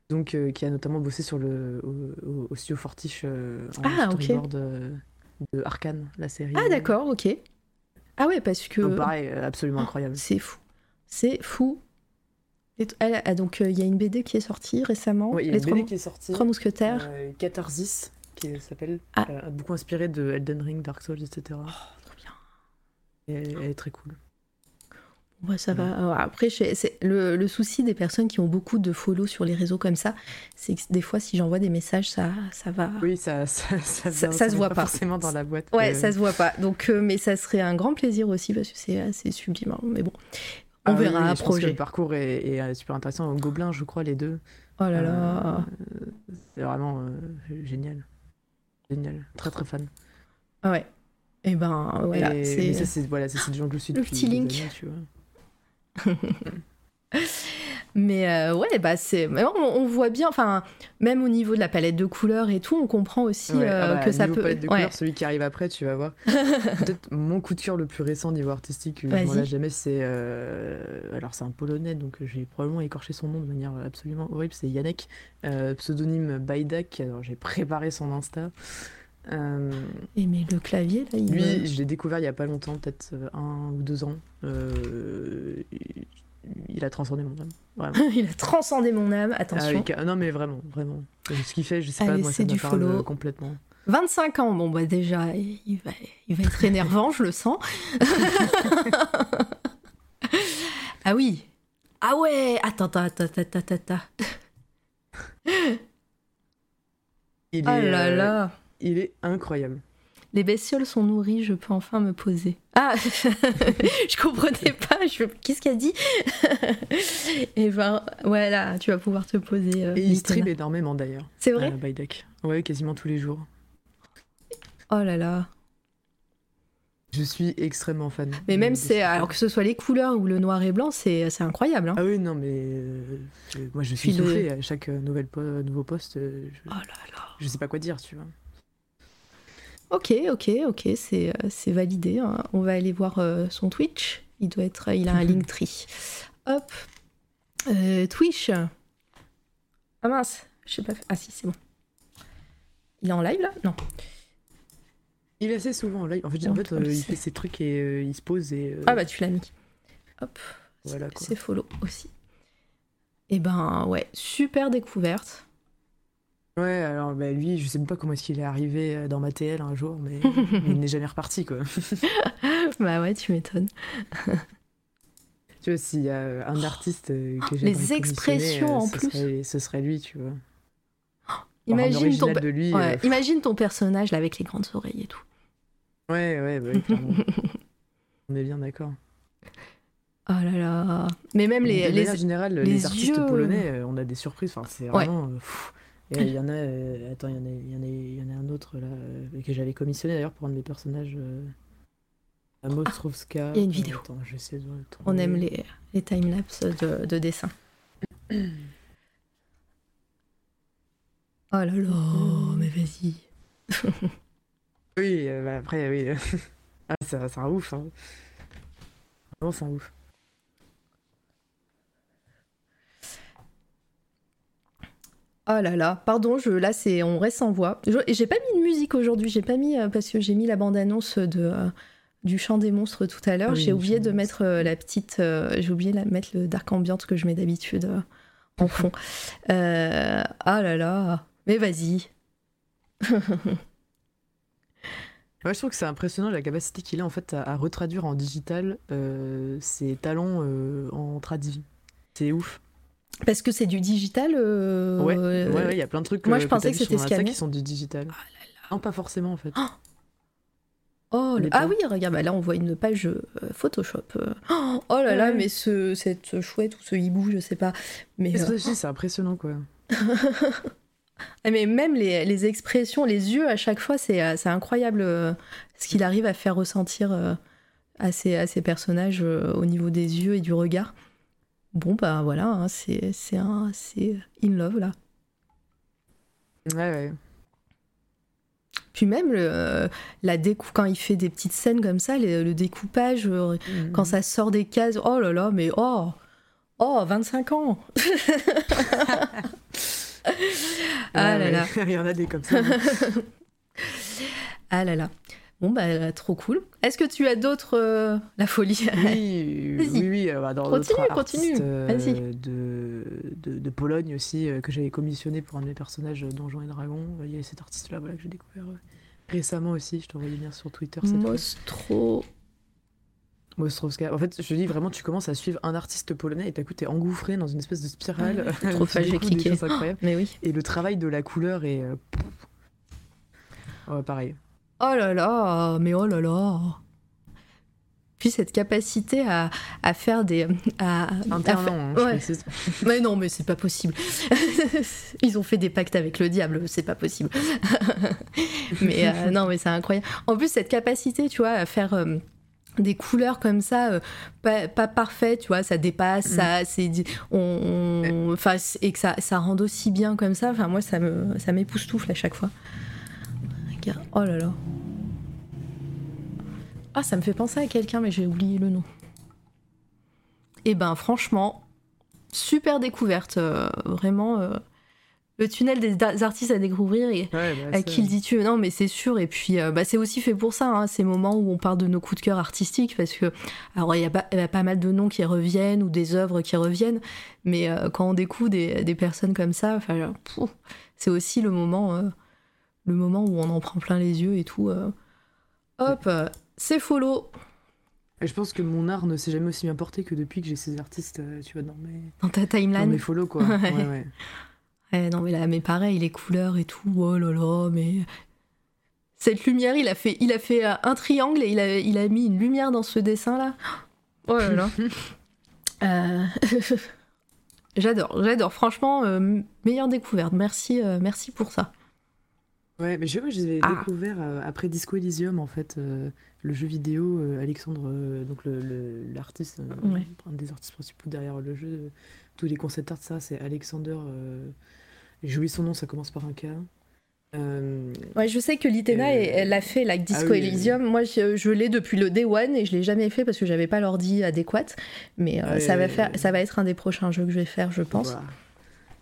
Donc, euh, qui a notamment bossé sur le, au, au- au studio Fortiche euh, en Ah, ok. storyboard euh, de Arkane, la série. Ah d'accord, ok. Ah ouais, parce que Donc, pareil, absolument incroyable. c'est fou. C'est fou. Elle- ah, donc euh, il y a une BD qui est sortie récemment. Ouais, il y a Les une trois, BD qui est sortie. Trois mousquetaires. euh, Catharsis, qui s'appelle. Ah. euh, beaucoup inspiré de Elden Ring, Dark Souls, etc. Oh, trop bien. Et elle, elle est très cool. Ouais, ça va. Alors, après, le, le souci des personnes qui ont beaucoup de follow sur les réseaux comme ça, c'est que des fois, si j'envoie des messages, ça, ça va. Oui, ça, ça, ça, Ça- vient- ça se voit pas. forcément dans la boîte. Ouais, euh, ça se voit pas. Donc, euh, mais ça serait un grand plaisir aussi parce que c'est assez sublime. hein. Mais bon, on ah verra oui, un projet. le parcours est, est, euh, super intéressant. Gobelin, je crois, les deux. Oh là Euh, là. C'est vraiment euh, génial. Génial, très très fan. Ah ouais. Et ben voilà, Et- c'est mais ça, c'est voilà, c'est des gens que je suis Le depuis petit des link. années, tu vois. [laughs] Mais euh, ouais, bah c'est. On, on voit bien, enfin, même au niveau de la palette de couleurs et tout, on comprend aussi Ouais, euh, ah bah, que ça peut. palette de ouais. celui qui arrive après, tu vas voir. [laughs] Peut-être mon coup de cœur le plus récent niveau artistique, Vas-y. voilà, jamais, c'est. euh, Alors, c'est un polonais, donc j'ai probablement écorché son nom de manière absolument horrible. C'est Yannick, pseudonyme Baidak. Alors, j'ai préparé son Insta. Euh, Et mais le clavier là, il lui, je l'ai découvert il y a pas longtemps, peut-être un ou deux ans. Euh, il- a transcendé mon âme. Vraiment. [laughs] il a transcendé mon âme. Ah Attention. ca- non, mais vraiment, vraiment. Ce qu'il fait, je sais pas, moi, me du parle follow. complètement. 25 ans, bon bah déjà, il va, il va être énervant, je le sens. [laughs] ah oui. Ah ouais. Attends, attends, attends, attends, attends, attends. Il Oh est, là euh, là. Il est incroyable. Les bestioles sont nourries, je peux enfin me poser. Ah, [laughs] je comprenais pas. Je... Qu'est-ce qu'elle dit? [laughs] Et ben, voilà, tu vas pouvoir te poser. euh, Et il stream énormément d'ailleurs. C'est vrai? Euh, Baidak. Ouais, quasiment tous les jours. Oh là là. Je suis extrêmement fan. Mais même c'est, ce- alors que ce soit les couleurs ou le noir et blanc, c'est, c'est incroyable. Hein. Ah oui, non, mais euh, moi je suis soufflé à chaque euh, nouvelle po- nouveau poste. Je, Oh là là. je sais pas quoi dire, tu vois. Ok, ok, ok, c'est, euh, c'est validé. hein. On va aller voir euh, son Twitch. Il doit être, il a un [laughs] Linktree. Hop. Euh, Twitch. Ah mince, je sais pas. Ah si, c'est bon. Il est en live là? Non. Il est assez souvent en live. En fait, en fait euh, il c'est- fait ses trucs et euh, il se pose et. euh, Ah bah tu l'as mis. Hop. Voilà, C'est- follow aussi. Et ben ouais, super découverte. Ouais, alors bah, lui, je sais même pas comment est-ce qu'il est arrivé euh, dans ma TL un jour, mais [laughs] il n'est jamais reparti, quoi. [laughs] bah ouais, tu m'étonnes. Tu vois, s'il y a euh, un artiste euh, que Les j'aimerais expressions, commissionner, euh, en ce plus. Serait, ce serait lui, tu vois. [gasps] Imagine ton, original pe- de lui. ouais, euh, imagine ton personnage là avec les grandes oreilles et tout. Ouais, ouais, bah oui, [laughs] clairement. On est bien d'accord. Oh là là. Mais même les, de les... manière générale, les, les artistes yeux. polonais, on a des surprises. Enfin, c'est Ouais. vraiment. pff. Et Il y en a. euh, attends, il y en a, il y en a, il y en a un autre là euh, que j'avais commissionné d'ailleurs pour un de mes personnages. Euh, à Mostrovska. Ah, il y a une vidéo. Attends, j'essaie de le on aime les, les timelapses de, de dessin. Oh là là, mais vas-y. Oui, euh, bah, après, oui. [laughs] ah, c'est c'est un ouf. Hein. Vraiment, c'est un ouf. Oh là là, pardon, je, là c'est on reste sans voix. J'ai pas mis de musique aujourd'hui, j'ai pas mis euh, parce que j'ai mis la bande-annonce de euh, du chant des monstres tout à l'heure. Ah oui, j'ai oublié de mettre euh, la petite, euh, j'ai oublié de mettre le dark ambient que je mets d'habitude euh, en [laughs] fond. Euh, ah là là, mais vas-y. [laughs] Ouais, je trouve que c'est impressionnant la capacité qu'il a en fait à, à retraduire en digital euh, ses talents euh, en tradi. C'est ouf. Parce que c'est du digital. euh, Ouais, ouais, ouais, il y a plein de trucs. moi, euh, je pensais t'as que c'était scanné. qui sont du digital. Non, pas forcément en fait. Oh, le- Mais ah oui, regarde, bah là on voit une page euh, Photoshop. euh. Oh, [gasps] oh là là, mais ce, cette chouette ou ce hibou, je sais pas. Mais, euh, c'est impressionnant quoi. [laughs] Ah, Mais même les, les expressions, les yeux à chaque fois, c'est euh, incroyable euh, ce qu'il arrive à faire ressentir euh, à, à ses personnages euh, au niveau des yeux et du regard. Bon, bah voilà, hein, c'est c'est un- c'est in love là. Ouais, ouais. Puis même le, euh, la décou quand il fait des petites scènes comme ça, le, le découpage, euh, Mhm. quand ça sort des cases, oh là là, mais oh, oh, 25 ans. [laughs] ah Ouais, là ouais. là. [laughs] Il y en a des comme ça. [laughs] Ah là là. Bon, bah, trop cool. Est-ce que tu as d'autres. euh, La folie? Oui, [laughs] oui, oui. euh, bah, dans Continue, continue. euh, Vas-y. De, de, de Pologne aussi, que j'avais commissionné pour un de mes personnages Donjons et Dragons. Il y a cet artiste-là voilà, que j'ai découvert récemment aussi. Je t'envoyais bien sur Twitter cette fois. Mostro. Mostrovska. En fait, je te dis vraiment, tu commences à suivre un artiste polonais et d'un coup, t'es engouffré dans une espèce de spirale. Ouais, [laughs] trop des cliqué. incroyables. Mais oui. Et le travail de la couleur est. euh, pareil. Oh là là, mais oh là là. Puis cette capacité à, à faire des. À, hein, ouais. [laughs] Mais non, mais c'est pas possible. [laughs] Ils ont fait des pactes avec le diable, c'est pas possible. [laughs] mais euh, non, mais c'est incroyable. En plus, cette capacité, tu vois, à faire. euh, des couleurs comme ça, euh, pas, pas parfaites, tu vois, ça dépasse, Mm. ça, c'est, on, et que ça, ça rende aussi bien comme ça. Enfin, moi, ça me, ça m'époustoufle à chaque fois. Regarde, oh là là. Ah, ça me fait penser à quelqu'un, mais j'ai oublié le nom. Et ben, franchement, super découverte, euh, vraiment. euh, le tunnel des artistes à découvrir et Ouais, bah, à qui le dis-tu Non, mais c'est sûr. Et puis, euh, bah, c'est aussi fait pour ça, hein, ces moments où on parle de nos coups de cœur artistiques, parce que, alors, il y, a pas- il y a pas mal de noms qui reviennent ou des œuvres qui reviennent, mais quand on découvre des, des personnes comme ça, enfin, c'est aussi le moment, le moment où on en prend plein les yeux et tout. euh. Hop, euh, c'est follow Et je pense que mon art ne s'est jamais aussi bien porté que depuis que j'ai ces artistes, euh, tu vois, dans mes, dans ta dans timeline. mes follow, quoi. [laughs] Ouais. Ouais, ouais. Non, mais là, mais pareil, les couleurs et tout, oh là là, mais. Cette lumière, il a fait, il a fait un triangle et il a, il a mis une lumière dans ce dessin-là. Oh là là. [laughs] Euh, [laughs] j'adore, j'adore. Franchement, euh, meilleure découverte. Merci, euh, merci pour ça. Ouais, mais je sais pas, je les ai Ah. découverts euh, après Disco Elysium, en fait, euh, le jeu vidéo, euh, Alexandre, euh, donc le- le- l'artiste, Ouais. un des artistes principaux derrière le jeu, tous les concept art, ça, c'est Alexander, j'ai oublié son nom, ça commence par un K. Ouais, je sais que Litena, elle, l'a fait, like Disco oui, Elysium. Moi, je, je l'ai depuis le Day One et je l'ai jamais fait parce que j'avais pas l'ordi adéquat. Mais ça, va faire, ça va être un des prochains jeux que je vais faire, je pense. voilà.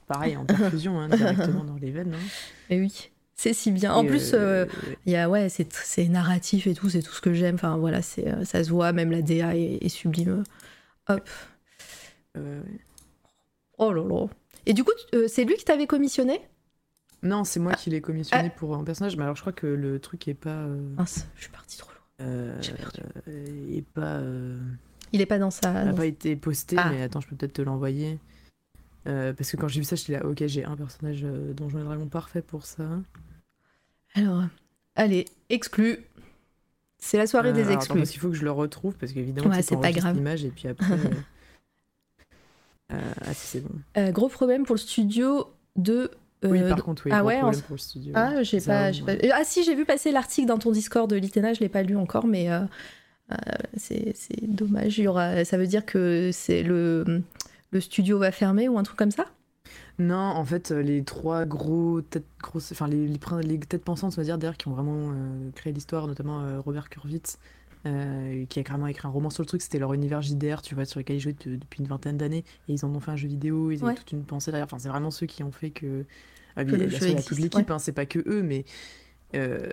Pareil, en [laughs] perfusion, hein, directement dans les veines. hein. Et oui, c'est si bien. En Et, plus, euh, euh, Il y a, ouais, c'est, c'est narratif et tout, c'est tout ce que j'aime. Enfin, voilà, c'est, euh, ça se voit, même la DA est, est sublime. Hop. euh, Oh là là. Et du coup, c'est lui qui t'avait commissionné? Non, c'est moi qui l'ai commissionné Ah. pour un personnage, mais alors je crois que le truc est pas. Mince, je suis partie trop loin. J'ai perdu. est pas. Il est pas dans sa. n'a dans- pas été posté, Ah. mais attends, je peux peut-être te l'envoyer. Euh, parce que quand j'ai vu ça, j'étais là, ok, j'ai un personnage euh, Donjons et Dragons parfait pour ça. Alors, allez, exclu. C'est la soirée Euh, des attends, exclus. qu'il faut que je le retrouve, parce qu'évidemment, Ouais, c'est pas grave. l'image et puis [laughs] après. euh, euh, ah, si, c'est bon. Euh, gros problème pour le studio de. oui, par contre, oui, ah ouais, problème pour le studio. Ah, j'ai pas, j'ai ouais. pas- Ah si, j'ai vu passer l'article dans ton Discord de l'Itena, je l'ai pas lu encore, mais c'est c'est dommage. Il y aura, ça veut dire que c'est le le studio va fermer ou un truc comme ça? Non, en fait, euh, les trois gros têtes grosses, enfin les, les, les têtes pensantes, on va dire, d'ailleurs, qui ont vraiment euh, créé l'histoire, notamment euh, Robert Kurwitz, euh, qui a carrément écrit un roman sur le truc. C'était leur univers JDR, tu vois, sur lequel ils jouaient de- depuis une vingtaine d'années, et ils en ont fait un jeu vidéo. Ils ont Ouais. toute une pensée derrière. Enfin, c'est vraiment ceux qui ont fait que. Ah, Que il y a existe, toute l'équipe, hein, c'est pas que eux, mais euh,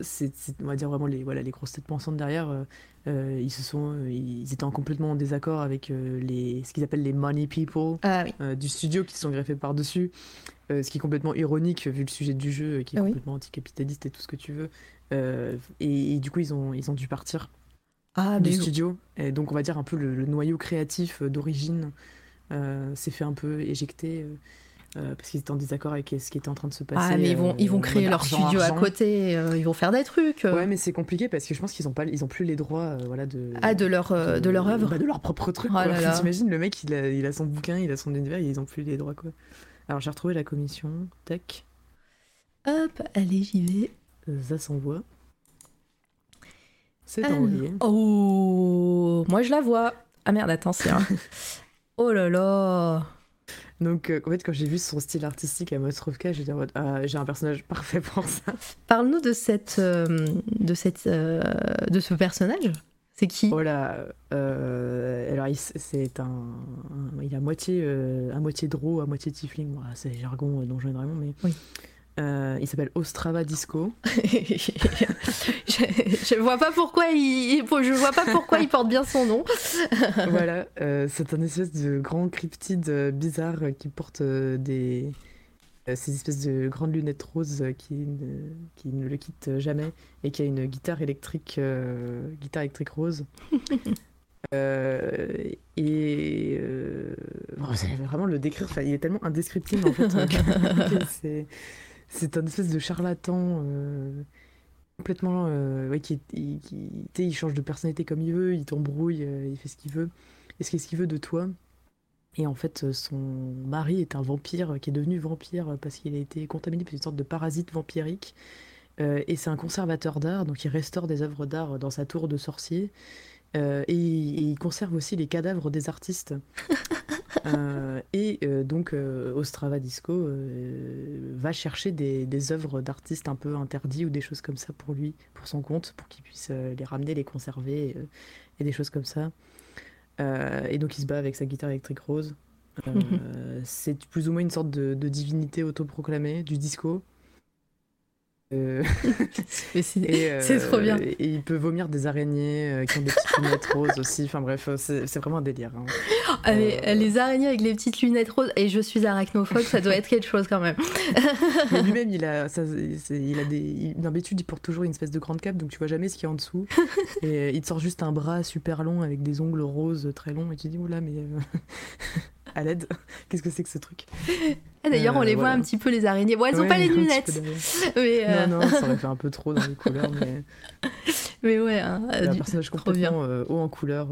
c'est, on va dire vraiment les, voilà, les grosses têtes pensantes derrière. euh, euh, ils se sont, ils étaient en complètement en désaccord avec les, ce qu'ils appellent les money people Ah oui. du studio qui se sont greffés par-dessus, ce qui est complètement ironique vu le sujet du jeu, qui est Ah oui. complètement anticapitaliste et tout ce que tu veux. Et, et du coup, ils ont, ils ont dû partir Ah du studio. Et donc, on va dire un peu le, le noyau créatif d'origine s'est fait un peu éjecter euh, parce qu'ils étaient en désaccord avec ce qui était en train de se passer. ah mais ils vont euh, ils vont en créer leur argent, studio à côté, euh, ils vont faire des trucs. Ouais, mais c'est compliqué parce que je pense qu'ils ont pas, ils ont plus les droits, voilà, de. Ah de leur de leur œuvre. bah, de leur propre truc. Oh. [laughs] T'imagines, le mec, il a, il a son bouquin, il a son univers, et ils ont plus les droits, quoi. Alors, j'ai retrouvé la commission, tech, Hop, allez j'y vais. ça s'envoie. C'est envoyé. Oh, moi je la vois. Ah merde, attends, c'est un... [laughs] Oh là là. Donc, euh, en fait, quand j'ai vu son style artistique à Mostrovka, j'ai dit ah, j'ai un personnage [laughs] parfait pour ça. Parle-nous de cette euh, de cette euh, de ce personnage. C'est qui? Voilà. euh, alors, il- c'est un, un- Il a moitié, euh, à moitié draw, à moitié tiefling. Voilà, c'est jargon euh, Donjons et Dragons, mais. Oui. Euh, il s'appelle Ostrava Disco. je, [laughs] je vois pas pourquoi il je vois pas pourquoi il porte bien son nom. [laughs] voilà, euh, c'est un espèce de grand cryptide euh, bizarre qui porte des ces espèces de grandes lunettes roses qui ne, qui ne le quittent jamais et qui a une guitare électrique euh, guitare électrique rose. [laughs] Euh, et euh, bon, vous allez vraiment le décrire, enfin, il est tellement indescriptible en fait. C'est un espèce de charlatan. euh, complètement. euh, ouais, qui, il, change de personnalité comme il veut, il t'embrouille, euh, il fait ce qu'il veut. Et ce qu'il veut de toi. Et en fait, son mari est un vampire qui est devenu vampire parce qu'il a été contaminé par une sorte de parasite vampirique. Et c'est un conservateur d'art, donc il restaure des œuvres d'art dans sa tour de sorcier. Et il conserve aussi les cadavres des artistes. [laughs] Euh, et euh, donc, euh, Ostrava Disco va chercher des, des œuvres d'artistes un peu interdits ou des choses comme ça pour lui, pour son compte, pour qu'il puisse les ramener, les conserver et des choses comme ça. Et donc, il se bat avec sa guitare électrique rose. [laughs] C'est plus ou moins une sorte de, de divinité autoproclamée du disco. Euh, [laughs] c'est [laughs] et, [laughs] euh, trop bien. Et il peut vomir des araignées euh, qui ont des petites lunettes roses aussi. Enfin bref, euh, c'est vraiment un délire. hein. Ah, mais, euh, les araignées avec les petites lunettes roses, et je suis arachnophobe, ça doit être quelque chose quand même. Mais lui-même, il a, ça, c'est- il a des. il- D'habitude, il porte toujours une espèce de grande cape, donc tu vois jamais ce qu'il y a en dessous. Et euh, il te sort juste un bras super long avec des ongles roses très longs, et tu dis, oula, mais. euh, à l'aide, qu'est-ce que c'est que ce truc? Ah, D'ailleurs, on Euh, les voit un petit peu, les araignées. Bon, elles ont Ouais, pas les lunettes. [laughs] Mais, euh, Non, non, ça aurait fait un peu trop dans les [laughs] couleurs, mais mais ouais, hein, euh, un personnage complètement haut en couleur.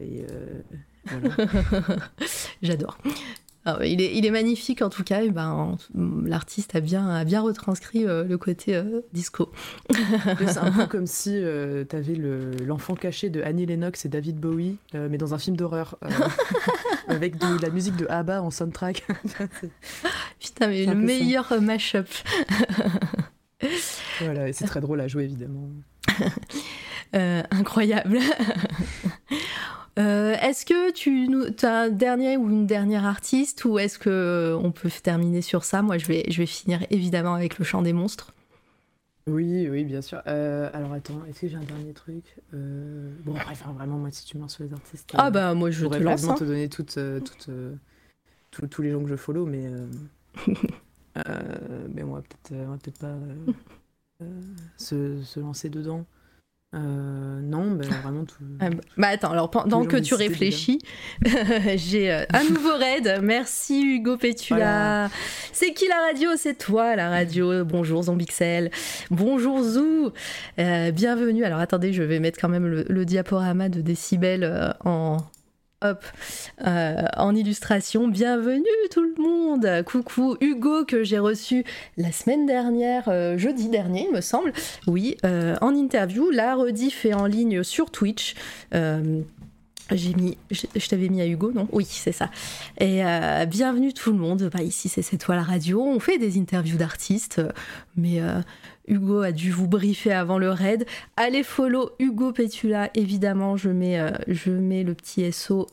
et voilà. [laughs] J'adore. Ah il, est, il est magnifique en tout cas. Et ben, l'artiste a bien, a bien retranscrit euh, le côté euh, disco. [laughs] C'est un peu comme si tu t'avais le- l'enfant caché de Annie Lennox et David Bowie, euh, mais dans un film d'horreur, euh, [laughs] avec de la musique de ABBA en soundtrack. [laughs] Putain, mais le meilleur euh, mash-up. voilà, et c'est très drôle à jouer évidemment. Euh, incroyable. Euh, est-ce que tu nous, as un dernier ou une dernière artiste ou est-ce que euh, on peut terminer sur ça? Moi, je vais, je vais finir évidemment avec le chant des monstres. Oui, oui, bien sûr. Euh, alors attends, est-ce que j'ai un dernier truc? Euh, Bon, bref, enfin, vraiment, moi, si tu me lances sur les artistes. Ah bah moi je te lance. hein. te donner toutes, toutes, tous- les gens que je follow, mais. [laughs] mais on va peut-être peut-être pas se, se lancer dedans. Euh, non, ben [laughs] vraiment tout. Ah bah- Bah attends, alors pendant que tu réfléchis, [laughs] j'ai euh, un nouveau raid. Merci Hugo Pétula. Voilà. C'est qui la radio? C'est toi la radio. Bonjour Zombixel. Bonjour Zou. Euh, bienvenue. Alors attendez, je vais mettre quand même le, le diaporama de décibels en euh, en illustration. Bienvenue tout le monde. Coucou Hugo que j'ai reçu la semaine dernière, euh, jeudi dernier, il me semble. Oui, euh, en interview. La rediff est en ligne sur Twitch. J'ai mis, je, t'avais mis à Hugo, non? Oui, c'est ça. Et bienvenue tout le monde. Bah, ici, c'est C'est toi la radio. On fait des interviews d'artistes, mais Hugo a dû vous briefer avant le raid. Allez follow Hugo Petula, évidemment. Je mets, euh, le petit SO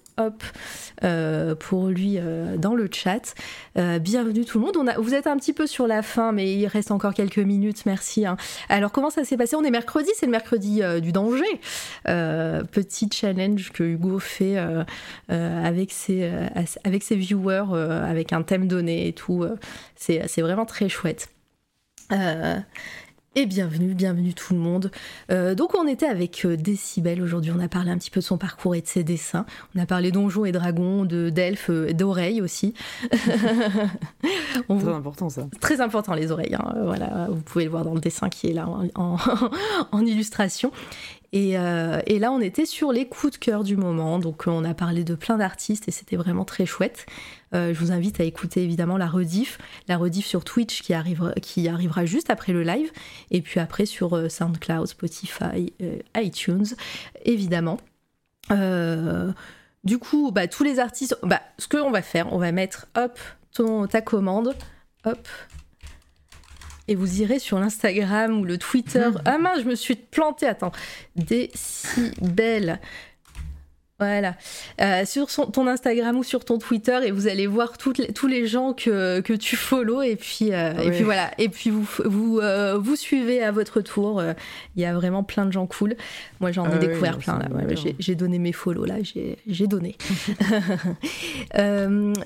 euh, pour lui euh, dans le chat. Bienvenue tout le monde. Vous êtes un petit peu sur la fin, mais il reste encore quelques minutes. Merci. hein. Alors, comment ça s'est passé? On est mercredi, c'est le mercredi du danger. Petit challenge que Hugo fait avec, ses, avec ses viewers, avec un thème donné et tout. c'est vraiment très chouette. Euh, et bienvenue, bienvenue tout le monde. Euh, donc on était avec euh, Décibel aujourd'hui, on a parlé un petit peu de son parcours et de ses dessins. On a parlé donjons et dragons, de d'elfes, d'oreilles aussi. [laughs] On Très vous- important ça. très important les oreilles. hein. Voilà, vous pouvez le voir dans le dessin qui est là en, en- [laughs] en illustration. Et, euh, et là, on était sur les coups de cœur du moment. Donc, on a parlé de plein d'artistes et c'était vraiment très chouette. Euh, je vous invite à écouter évidemment la rediff, la rediff sur Twitch qui arrivera, qui arrivera juste après le live, et puis après sur euh, SoundCloud, Spotify, euh, iTunes, évidemment. Du coup, bah, tous les artistes, bah, ce qu'on va faire, on va mettre hop ton, ta commande, hop, et vous irez sur l'Instagram ou le Twitter. Ah mince, je me suis plantée, attends. Décibel. Voilà. Euh, sur son- ton Instagram ou sur ton Twitter et vous allez voir les- tous les gens que, que tu follow et puis, euh, et puis voilà. Et puis vous, vous, euh, vous suivez à votre tour. Il y a vraiment plein de gens cool. Moi j'en ai Ah découvert plein là. Ouais, j'ai- donné mes follow là. J'ai donné. [laughs]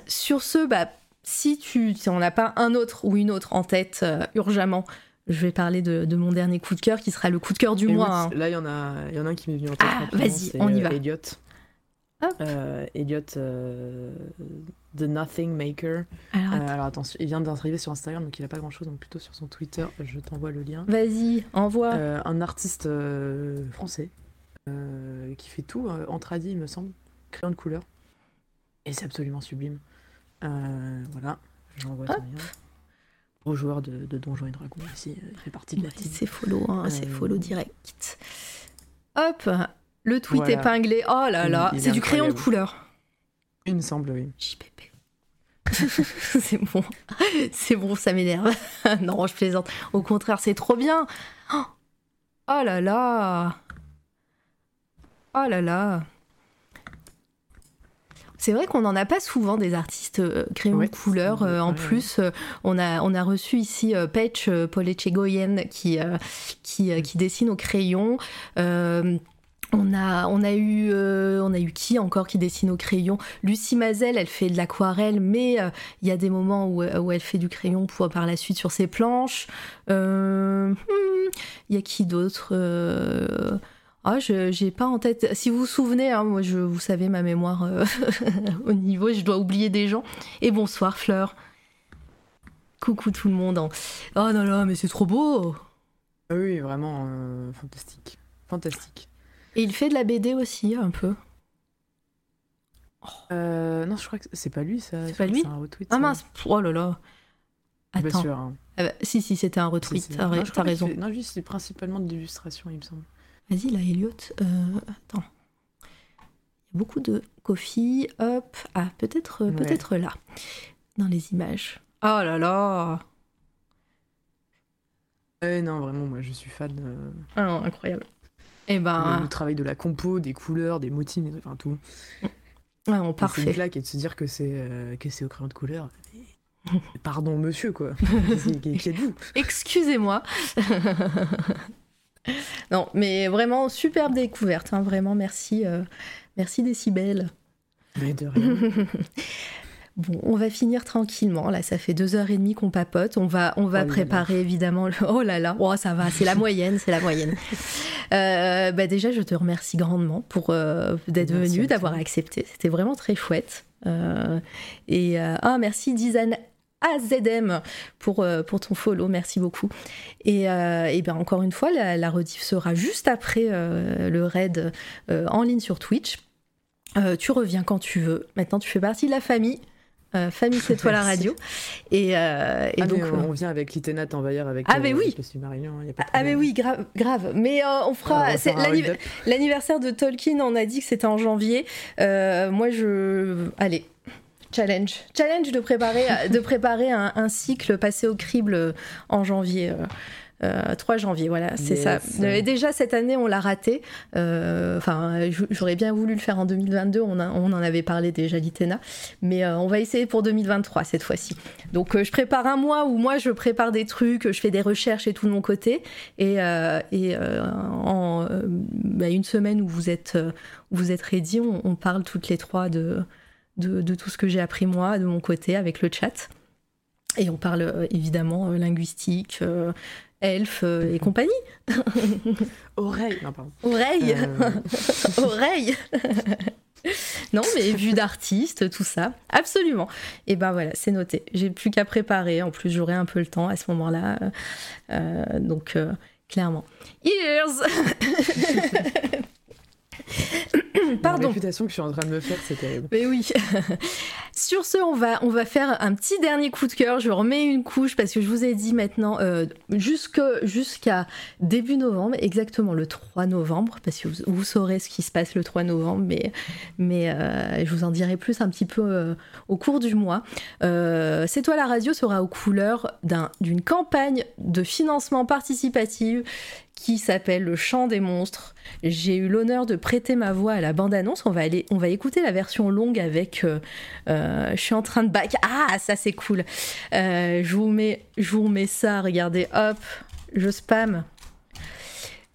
Sur ce, bah, si tu si on n'a pas un autre ou une autre en tête urgemment, je vais parler de, de mon dernier coup de cœur qui sera le coup de cœur du Et mois. oui, hein. Là, il y en a, y en a un qui m'est venu en tête. Ah, vas-y, on y va. Elliot. Euh, Elliot euh, The Nothing Maker. Alors, Euh, attends. alors attention, il vient d'arriver sur Instagram, donc il a pas grand chose, donc plutôt sur son Twitter, je t'envoie le lien. vas-y, envoie. Euh, un artiste euh, français qui fait tout en tradi, il me semble, crayon de couleur. Et c'est absolument sublime. Voilà, j'envoie ton lien. Gros joueur de, de Donjons et Dragons aussi, il fait partie de la Ouais, team. c'est follow, hein, c'est follow direct. Hop, le tweet Voilà. épinglé. Oh là là, c'est du crayon de couleur. Il me semble, oui. JPP. [laughs] c'est bon, [laughs] c'est bon, ça m'énerve. [laughs] non, je plaisante. Au contraire, c'est trop bien. Oh, [gasps] Oh là là. Oh là là. C'est vrai qu'on n'en a pas souvent des artistes euh, crayons Ouais, de couleur. euh, en ouais, plus, euh, on, a, on a reçu ici euh, Polechegoyen qui, euh, qui, euh, qui dessine au crayon. Euh, on a, eu, euh, qui encore qui dessine au crayon? Lucie Mazel, elle fait de l'aquarelle, mais euh, il y a des moments où, où elle fait du crayon pour, par la suite sur ses planches. Euh, hmm, Il y a qui d'autre Euh, ah, je j'ai pas en tête. Si vous vous souvenez, hein, moi, je, vous savez ma mémoire euh, [laughs] au niveau, je dois oublier des gens. Et bonsoir Fleur. Coucou tout le monde. hein. Oh non là, mais c'est trop beau. Ah oui, vraiment euh, fantastique. Fantastique. Et il fait de la BD aussi un peu. Euh, non, je crois que c'est pas lui, ça. C'est pas lui un retweet. Ah ça. mince, oh là là. Pas Attends. sûr, hein. Ah bah, si si, c'était un retweet. T'as raison. Non, lui, c'est principalement de l'illustration, il me semble. Vas-y, là, Elliot. Euh, attends. Il y a beaucoup de coffee. Hop. Ah, peut-être euh, Ouais. peut-être là, dans les images. Oh là là. Ouais, non, vraiment, moi, je suis fan. Ah non, incroyable. Eh le, ben, le travail de la compo, des couleurs, des motifs, des trucs, enfin tout. ah non, Et C'est une parfait. claque et de se dire que c'est euh, que c'est au crayon de couleur. [laughs] Pardon, monsieur, quoi. [laughs] Qui êtes-vous? Excusez-moi. [laughs] non, mais vraiment, superbe découverte. hein, Vraiment, merci. euh, merci Décibel. Mais de rien. Bon, on va finir tranquillement. Là, ça fait deux heures et demie qu'on papote. On va, on va Oh là là. préparer évidemment. Le... Oh là là, oh ça va, c'est la [laughs] moyenne, c'est la moyenne. Euh, bah déjà, je te remercie grandement pour euh, d'être venu, d'avoir accepté. C'était vraiment très chouette. Euh, et ah, merci Dizan AZM pour, pour ton follow, merci beaucoup. Et, euh, et ben encore une fois, la, la rediff sera juste après euh, le raid euh, en ligne sur Twitch. Tu reviens quand tu veux. Maintenant, tu fais partie de la famille. Euh, famille, c'est toi la [laughs] radio. Et, euh, et Ah, donc. mais euh, on vient avec Litena Envahir avec. Ah, mais oui. y a pas de Ah mais oui, grave, grave. Mais euh, on On fera. L'anniversaire de Tolkien, on a dit que c'était en janvier. Euh, moi, je. Allez. Challenge. Challenge de préparer, de préparer un, un cycle passé au crible en janvier. Euh, euh, 3 janvier, voilà, c'est ça. Yes. Euh, déjà, cette année, on l'a raté. Euh, Enfin, j'aurais bien voulu le faire en 2022, on, a- on en avait parlé déjà, l'ITENA. Mais euh, on va essayer pour 2023 cette fois-ci. Donc, je prépare un mois où moi, je prépare des trucs, je fais des recherches et tout de mon côté. Et, et en bah, une semaine où vous êtes, où vous êtes ready, on, on parle toutes les trois de, de, de tout ce que j'ai appris moi, de mon côté, avec le chat. Et on parle évidemment linguistique, euh, elfe euh, et compagnie. [laughs] Oreille. Non, pardon. Oreille Euh, [laughs] Oreille Non, mais vue d'artiste, tout ça. Absolument. Et ben voilà, c'est noté. J'ai plus qu'à préparer. En plus, j'aurai un peu le temps à ce moment-là. Euh, donc, euh, clairement. Ears [laughs] La Pardon. réputation que je suis en train de me faire, c'est terrible. Mais oui. [laughs] Sur ce, on va, on va faire un petit dernier coup de cœur. Je remets une couche parce que je vous ai dit maintenant euh, jusqu'à début novembre, exactement le 3 novembre, parce que vous, vous saurez ce qui se passe le 3 novembre, mais, mais euh, je vous en dirai plus un petit peu euh, au cours du mois. C'est toi la radio sera aux couleurs d'un- d'une campagne de financement participatif qui s'appelle Le Chant des monstres. J'ai eu l'honneur de prêter ma voix à la bande-annonce. On va aller, on va écouter la version longue avec. euh, euh, je suis en train de back. Ah, ça c'est cool. Euh, je vous mets, je vous remets ça. Regardez, hop, je spam.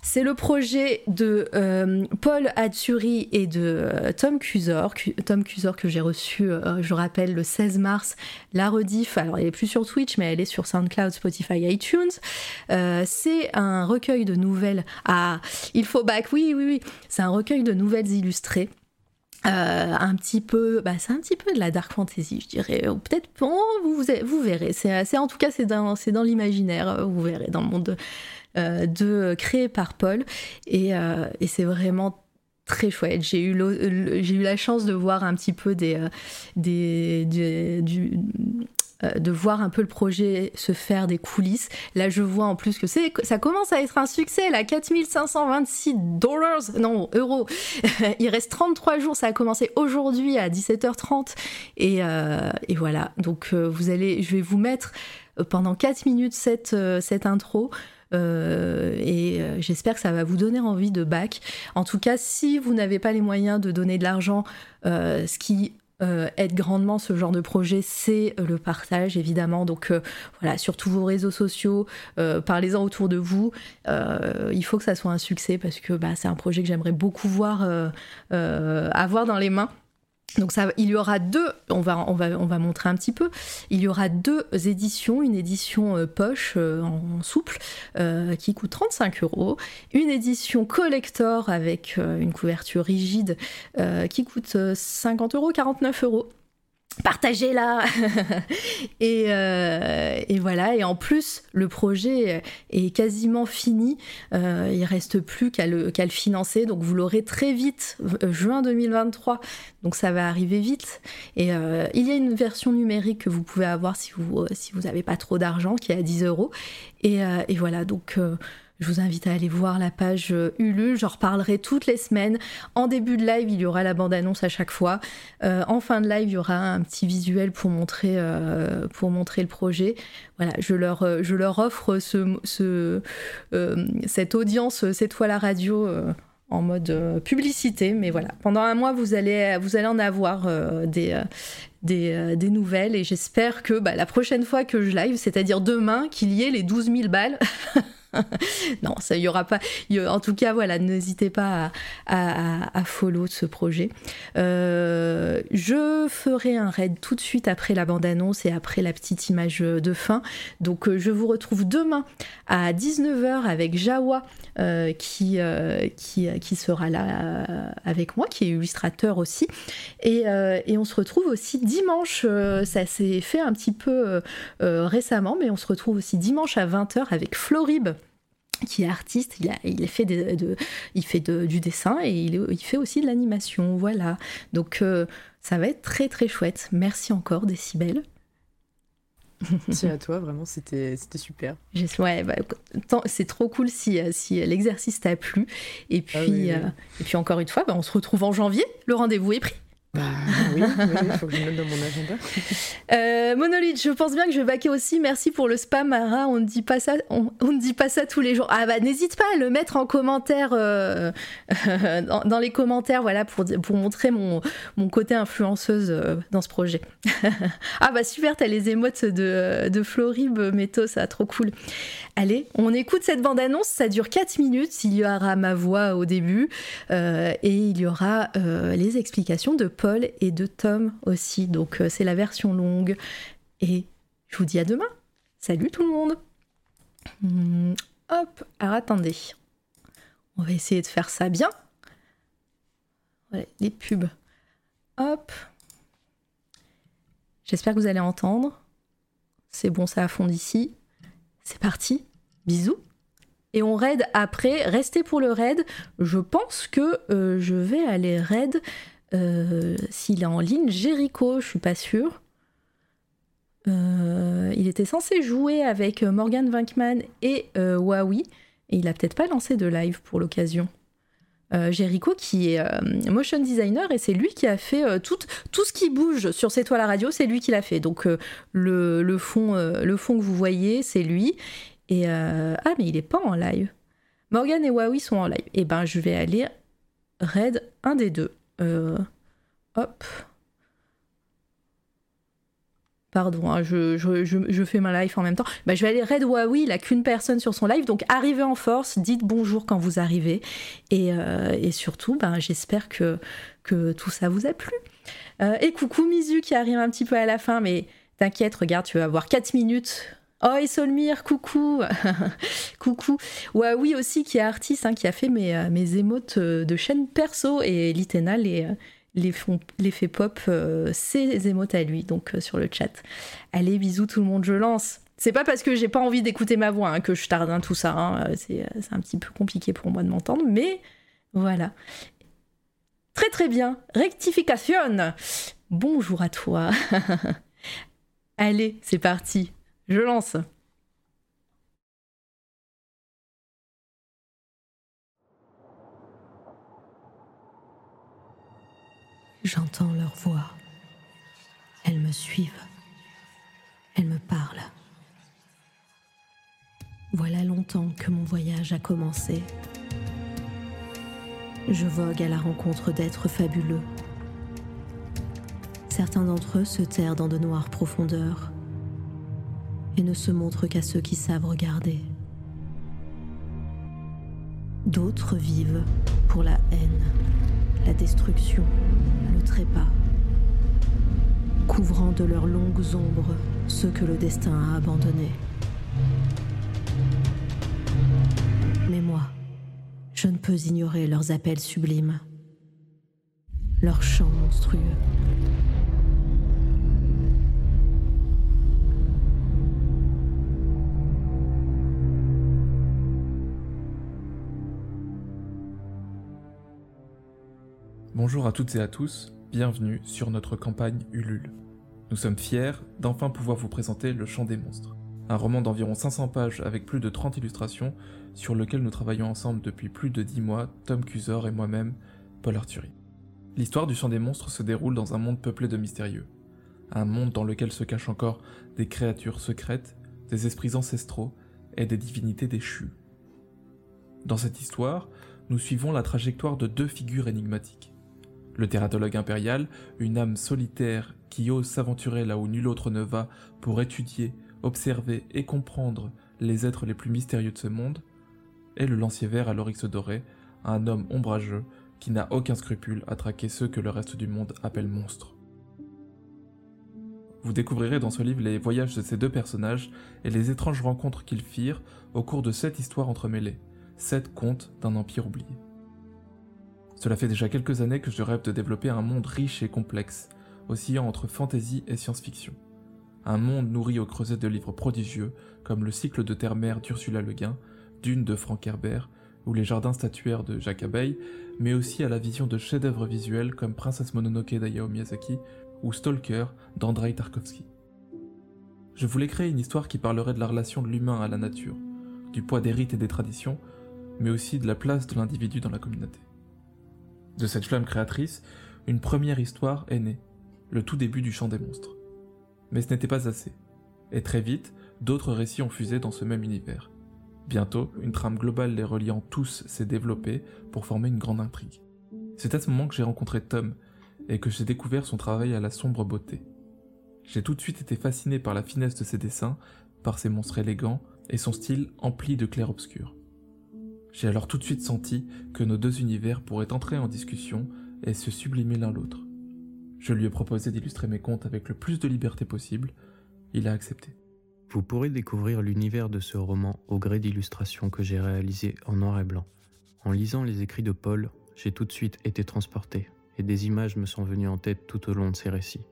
C'est le projet de euh, Paul Atsuri et de euh, Tom Cusor. Cu- Tom Cusor que j'ai reçu, euh, je rappelle, le 16 mars. La rediff, alors elle est plus sur Twitch, mais elle est sur SoundCloud, Spotify, iTunes. C'est un recueil de nouvelles. Ah, il faut back, oui, oui, oui. C'est un recueil de nouvelles illustrées. un petit peu, bah, c'est un petit peu de la dark fantasy, je dirais. Ou peut-être, bon, vous, vous, verrez. C'est, en tout cas, c'est dans l'imaginaire. Vous verrez dans le monde de, de créé par Paul, et, et c'est vraiment très chouette. J'ai eu, j'ai eu la chance de voir un petit peu des, des, du, euh, de voir un peu le projet se faire des coulisses. Là, je vois en plus que c'est, ça commence à être un succès, là, 4526 dollars, non, euros. [laughs] Il reste 33 jours, ça a commencé aujourd'hui à 17h30. Et, euh, et voilà, donc euh, vous allez, je vais vous mettre pendant 4 minutes cette, cette intro. Et j'espère que ça va vous donner envie de back. En tout cas, si vous n'avez pas les moyens de donner de l'argent, ce qui euh, aide grandement ce genre de projet, c'est euh, le partage évidemment. Donc euh, voilà, sur tous vos réseaux sociaux, parlez-en autour de vous. il faut que ça soit un succès parce que bah, c'est un projet que j'aimerais beaucoup voir avoir dans les mains. Donc ça, il y aura deux, on va, on, va, on va montrer un petit peu, il y aura deux éditions, une édition euh, poche euh, en souple euh, qui coûte 35 euros, une édition collector avec une couverture rigide qui coûte 50 euros, 49 euros partagez-la [laughs] euh, et, voilà. Et en plus le projet est quasiment fini. Euh, il reste plus qu'à le, le, financer. Donc vous l'aurez très vite euh, juin 2023 donc ça va arriver vite. Et euh, il y a une version numérique que vous pouvez avoir si vous si vous n'avez pas trop d'argent qui est à 10 euros. Et, et voilà. Donc je vous invite à aller voir la page euh, Ulule, j'en reparlerai toutes les semaines. En début de live, il y aura la bande-annonce à chaque fois. Euh, en fin de live, il y aura un petit visuel pour montrer, euh, pour montrer le projet. Voilà, je leur, je leur offre ce, ce cette audience, cette fois la radio en mode publicité. Mais voilà, pendant un mois, vous allez, vous allez en avoir des, des, des, nouvelles et j'espère que bah, la prochaine fois que je live, c'est-à-dire demain, qu'il y ait les 12 000 balles. [laughs] [laughs] non, ça y aura pas. En tout cas, voilà, n'hésitez pas à, follow ce projet. Euh, je ferai un raid tout de suite après la bande-annonce et après la petite image de fin. Donc, euh, je vous retrouve demain à 19h avec Jawa euh, qui, sera là avec moi, qui est illustrateur aussi. Et, et on se retrouve aussi dimanche. ça s'est fait un petit peu récemment, mais on se retrouve aussi dimanche à 20h avec Florib qui est artiste, il, a, il fait, de, il fait du dessin et il, il, fait aussi de l'animation, voilà. Donc euh, ça va être très très chouette. Merci encore Décibel. Merci à toi, vraiment, c'était super. Ouais, bah, c'est trop cool si, euh, si l'exercice t'a plu. Et ah puis, euh, et puis encore une fois, bah, on se retrouve en janvier. Le rendez-vous est pris. Bah [laughs] oui, il faut que je mette dans mon agenda. Euh, Monolith, je pense bien que je vais baquer aussi. Merci pour le spam, Mara. On ne dit pas ça, on, ne dit pas ça tous les jours. Ah bah n'hésite pas à le mettre en commentaire, euh, [laughs] dans, les commentaires, voilà, pour, pour montrer mon, mon côté influenceuse euh, dans ce projet. [laughs] ah bah super, t'as les émotes de, de Florib, Méto, ça trop cool. Allez, on écoute cette bande-annonce, ça dure 4 minutes. Il y aura ma voix au début et il y aura les explications de Paul et de Tom aussi. Donc euh, c'est la version longue. Et je vous dis à demain. Salut tout le monde. Hmm, hop, alors attendez. On va essayer de faire ça bien. Les pubs. Hop. J'espère que vous allez entendre. C'est bon, ça fond d'ici. C'est parti. Bisous. Et on raid après. Restez pour le raid. Je pense que euh, je vais aller raid euh, s'il est en ligne. Jericho, je suis pas sûre. Euh, il était censé jouer avec Morgan Winkman et euh, Huawei, et il a peut-être pas lancé de live pour l'occasion. Jericho qui est motion designer et c'est lui qui a fait tout, ce qui bouge sur cette toile à radio, c'est lui qui l'a fait. Donc le, fond, le fond que vous voyez, c'est lui. Et ah mais il est pas en live. Morgan et Huawei sont en live. Et eh ben je vais aller raid un des deux. Euh, hop. Pardon, hein, je, fais ma live en même temps. Bah, je vais aller raid Huawei, il a qu'une personne sur son live. Donc arrivez en force, dites bonjour quand vous arrivez. Et, euh, surtout, ben, j'espère que, que tout ça vous a plu. Euh, et coucou Mizu qui arrive un petit peu à la fin, mais t'inquiète, regarde, tu vas avoir 4 minutes Oh, et Solmir, coucou [laughs] Coucou Ouais, oui, aussi, qui est artiste, hein, qui a fait mes, euh, émotes euh, de chaîne perso, et Litena les, euh, l'effet pop, euh, ses émotes à lui, donc sur le chat. Allez, bisous tout le monde, je lance. C'est pas parce que j'ai pas envie d'écouter ma voix hein, que je tarde hein, tout ça. C'est un petit peu compliqué pour moi de m'entendre, mais voilà. Très très bien. Rectification. Bonjour à toi. [laughs] Allez, c'est parti. Je lance. J'entends leur voix. Elles me suivent. Elles me parlent. Voilà longtemps que mon voyage a commencé. Je vogue à la rencontre d'êtres fabuleux. Certains d'entre eux se terrent dans de noires profondeurs et ne se montrent qu'à ceux qui savent regarder. D'autres vivent pour la haine, la destruction, le trépas, couvrant de leurs longues ombres ceux que le destin a abandonnés. Mais moi, je ne peux ignorer leurs appels sublimes, leurs chants monstrueux. Bonjour à toutes et à tous, bienvenue sur notre campagne Ulule. Nous sommes fiers d'enfin pouvoir vous présenter Le Chant des Monstres, un roman d'environ 500 pages avec plus de 30 illustrations sur lequel nous travaillons ensemble depuis plus de 10 mois, Tom Cusor et moi-même, Paul Arthurie. L'histoire du Chant des Monstres se déroule dans un monde peuplé de mystérieux, un monde dans lequel se cachent encore des créatures secrètes, des esprits ancestraux et des divinités déchues. Dans cette histoire, nous suivons la trajectoire de deux figures énigmatiques le tératologue impérial, une âme solitaire qui ose s'aventurer là où nul autre ne va pour étudier, observer et comprendre les êtres les plus mystérieux de ce monde, et le lancier vert à l'oryx doré, un homme ombrageux qui n'a aucun scrupule à traquer ceux que le reste du monde appelle monstres. Vous découvrirez dans ce livre les voyages de ces deux personnages et les étranges rencontres qu'ils firent au cours de sept histoires entremêlées, sept contes d'un empire oublié. Cela fait déjà quelques années que je rêve de développer un monde riche et complexe, oscillant entre fantasy et science-fiction. Un monde nourri au creuset de livres prodigieux, comme le cycle de terre-mère d'Ursula Le Guin, Dune de Frank Herbert, ou les jardins statuaires de Jacques Abeille, mais aussi à la vision de chefs-d'œuvre visuels comme Princesse Mononoke d'Ayao Miyazaki ou Stalker d'Andrei Tarkovsky. Je voulais créer une histoire qui parlerait de la relation de l'humain à la nature, du poids des rites et des traditions, mais aussi de la place de l'individu dans la communauté. De cette flamme créatrice, une première histoire est née, le tout début du chant des monstres. Mais ce n'était pas assez. Et très vite, d'autres récits ont fusé dans ce même univers. Bientôt, une trame globale les reliant tous s'est développée pour former une grande intrigue. C'est à ce moment que j'ai rencontré Tom et que j'ai découvert son travail à la sombre beauté. J'ai tout de suite été fasciné par la finesse de ses dessins, par ses monstres élégants et son style empli de clair-obscur. J'ai alors tout de suite senti que nos deux univers pourraient entrer en discussion et se sublimer l'un l'autre. Je lui ai proposé d'illustrer mes contes avec le plus de liberté possible. Il a accepté. Vous pourrez découvrir l'univers de ce roman au gré d'illustrations que j'ai réalisées en noir et blanc. En lisant les écrits de Paul, j'ai tout de suite été transporté, et des images me sont venues en tête tout au long de ses récits.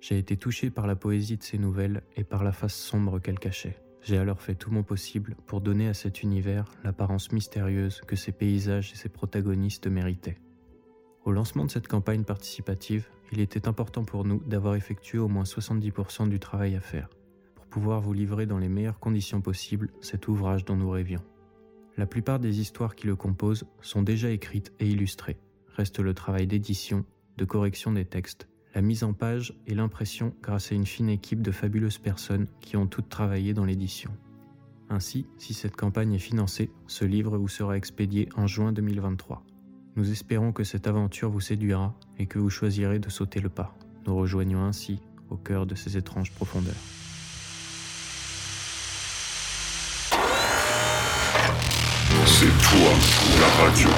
J'ai été touché par la poésie de ses nouvelles et par la face sombre qu'elles cachaient. J'ai alors fait tout mon possible pour donner à cet univers l'apparence mystérieuse que ses paysages et ses protagonistes méritaient. Au lancement de cette campagne participative, il était important pour nous d'avoir effectué au moins 70% du travail à faire, pour pouvoir vous livrer dans les meilleures conditions possibles cet ouvrage dont nous rêvions. La plupart des histoires qui le composent sont déjà écrites et illustrées. Reste le travail d'édition, de correction des textes la mise en page et l'impression grâce à une fine équipe de fabuleuses personnes qui ont toutes travaillé dans l'édition. Ainsi, si cette campagne est financée, ce livre vous sera expédié en juin 2023. Nous espérons que cette aventure vous séduira et que vous choisirez de sauter le pas. Nous rejoignons ainsi au cœur de ces étranges profondeurs. C'est toi, la radio.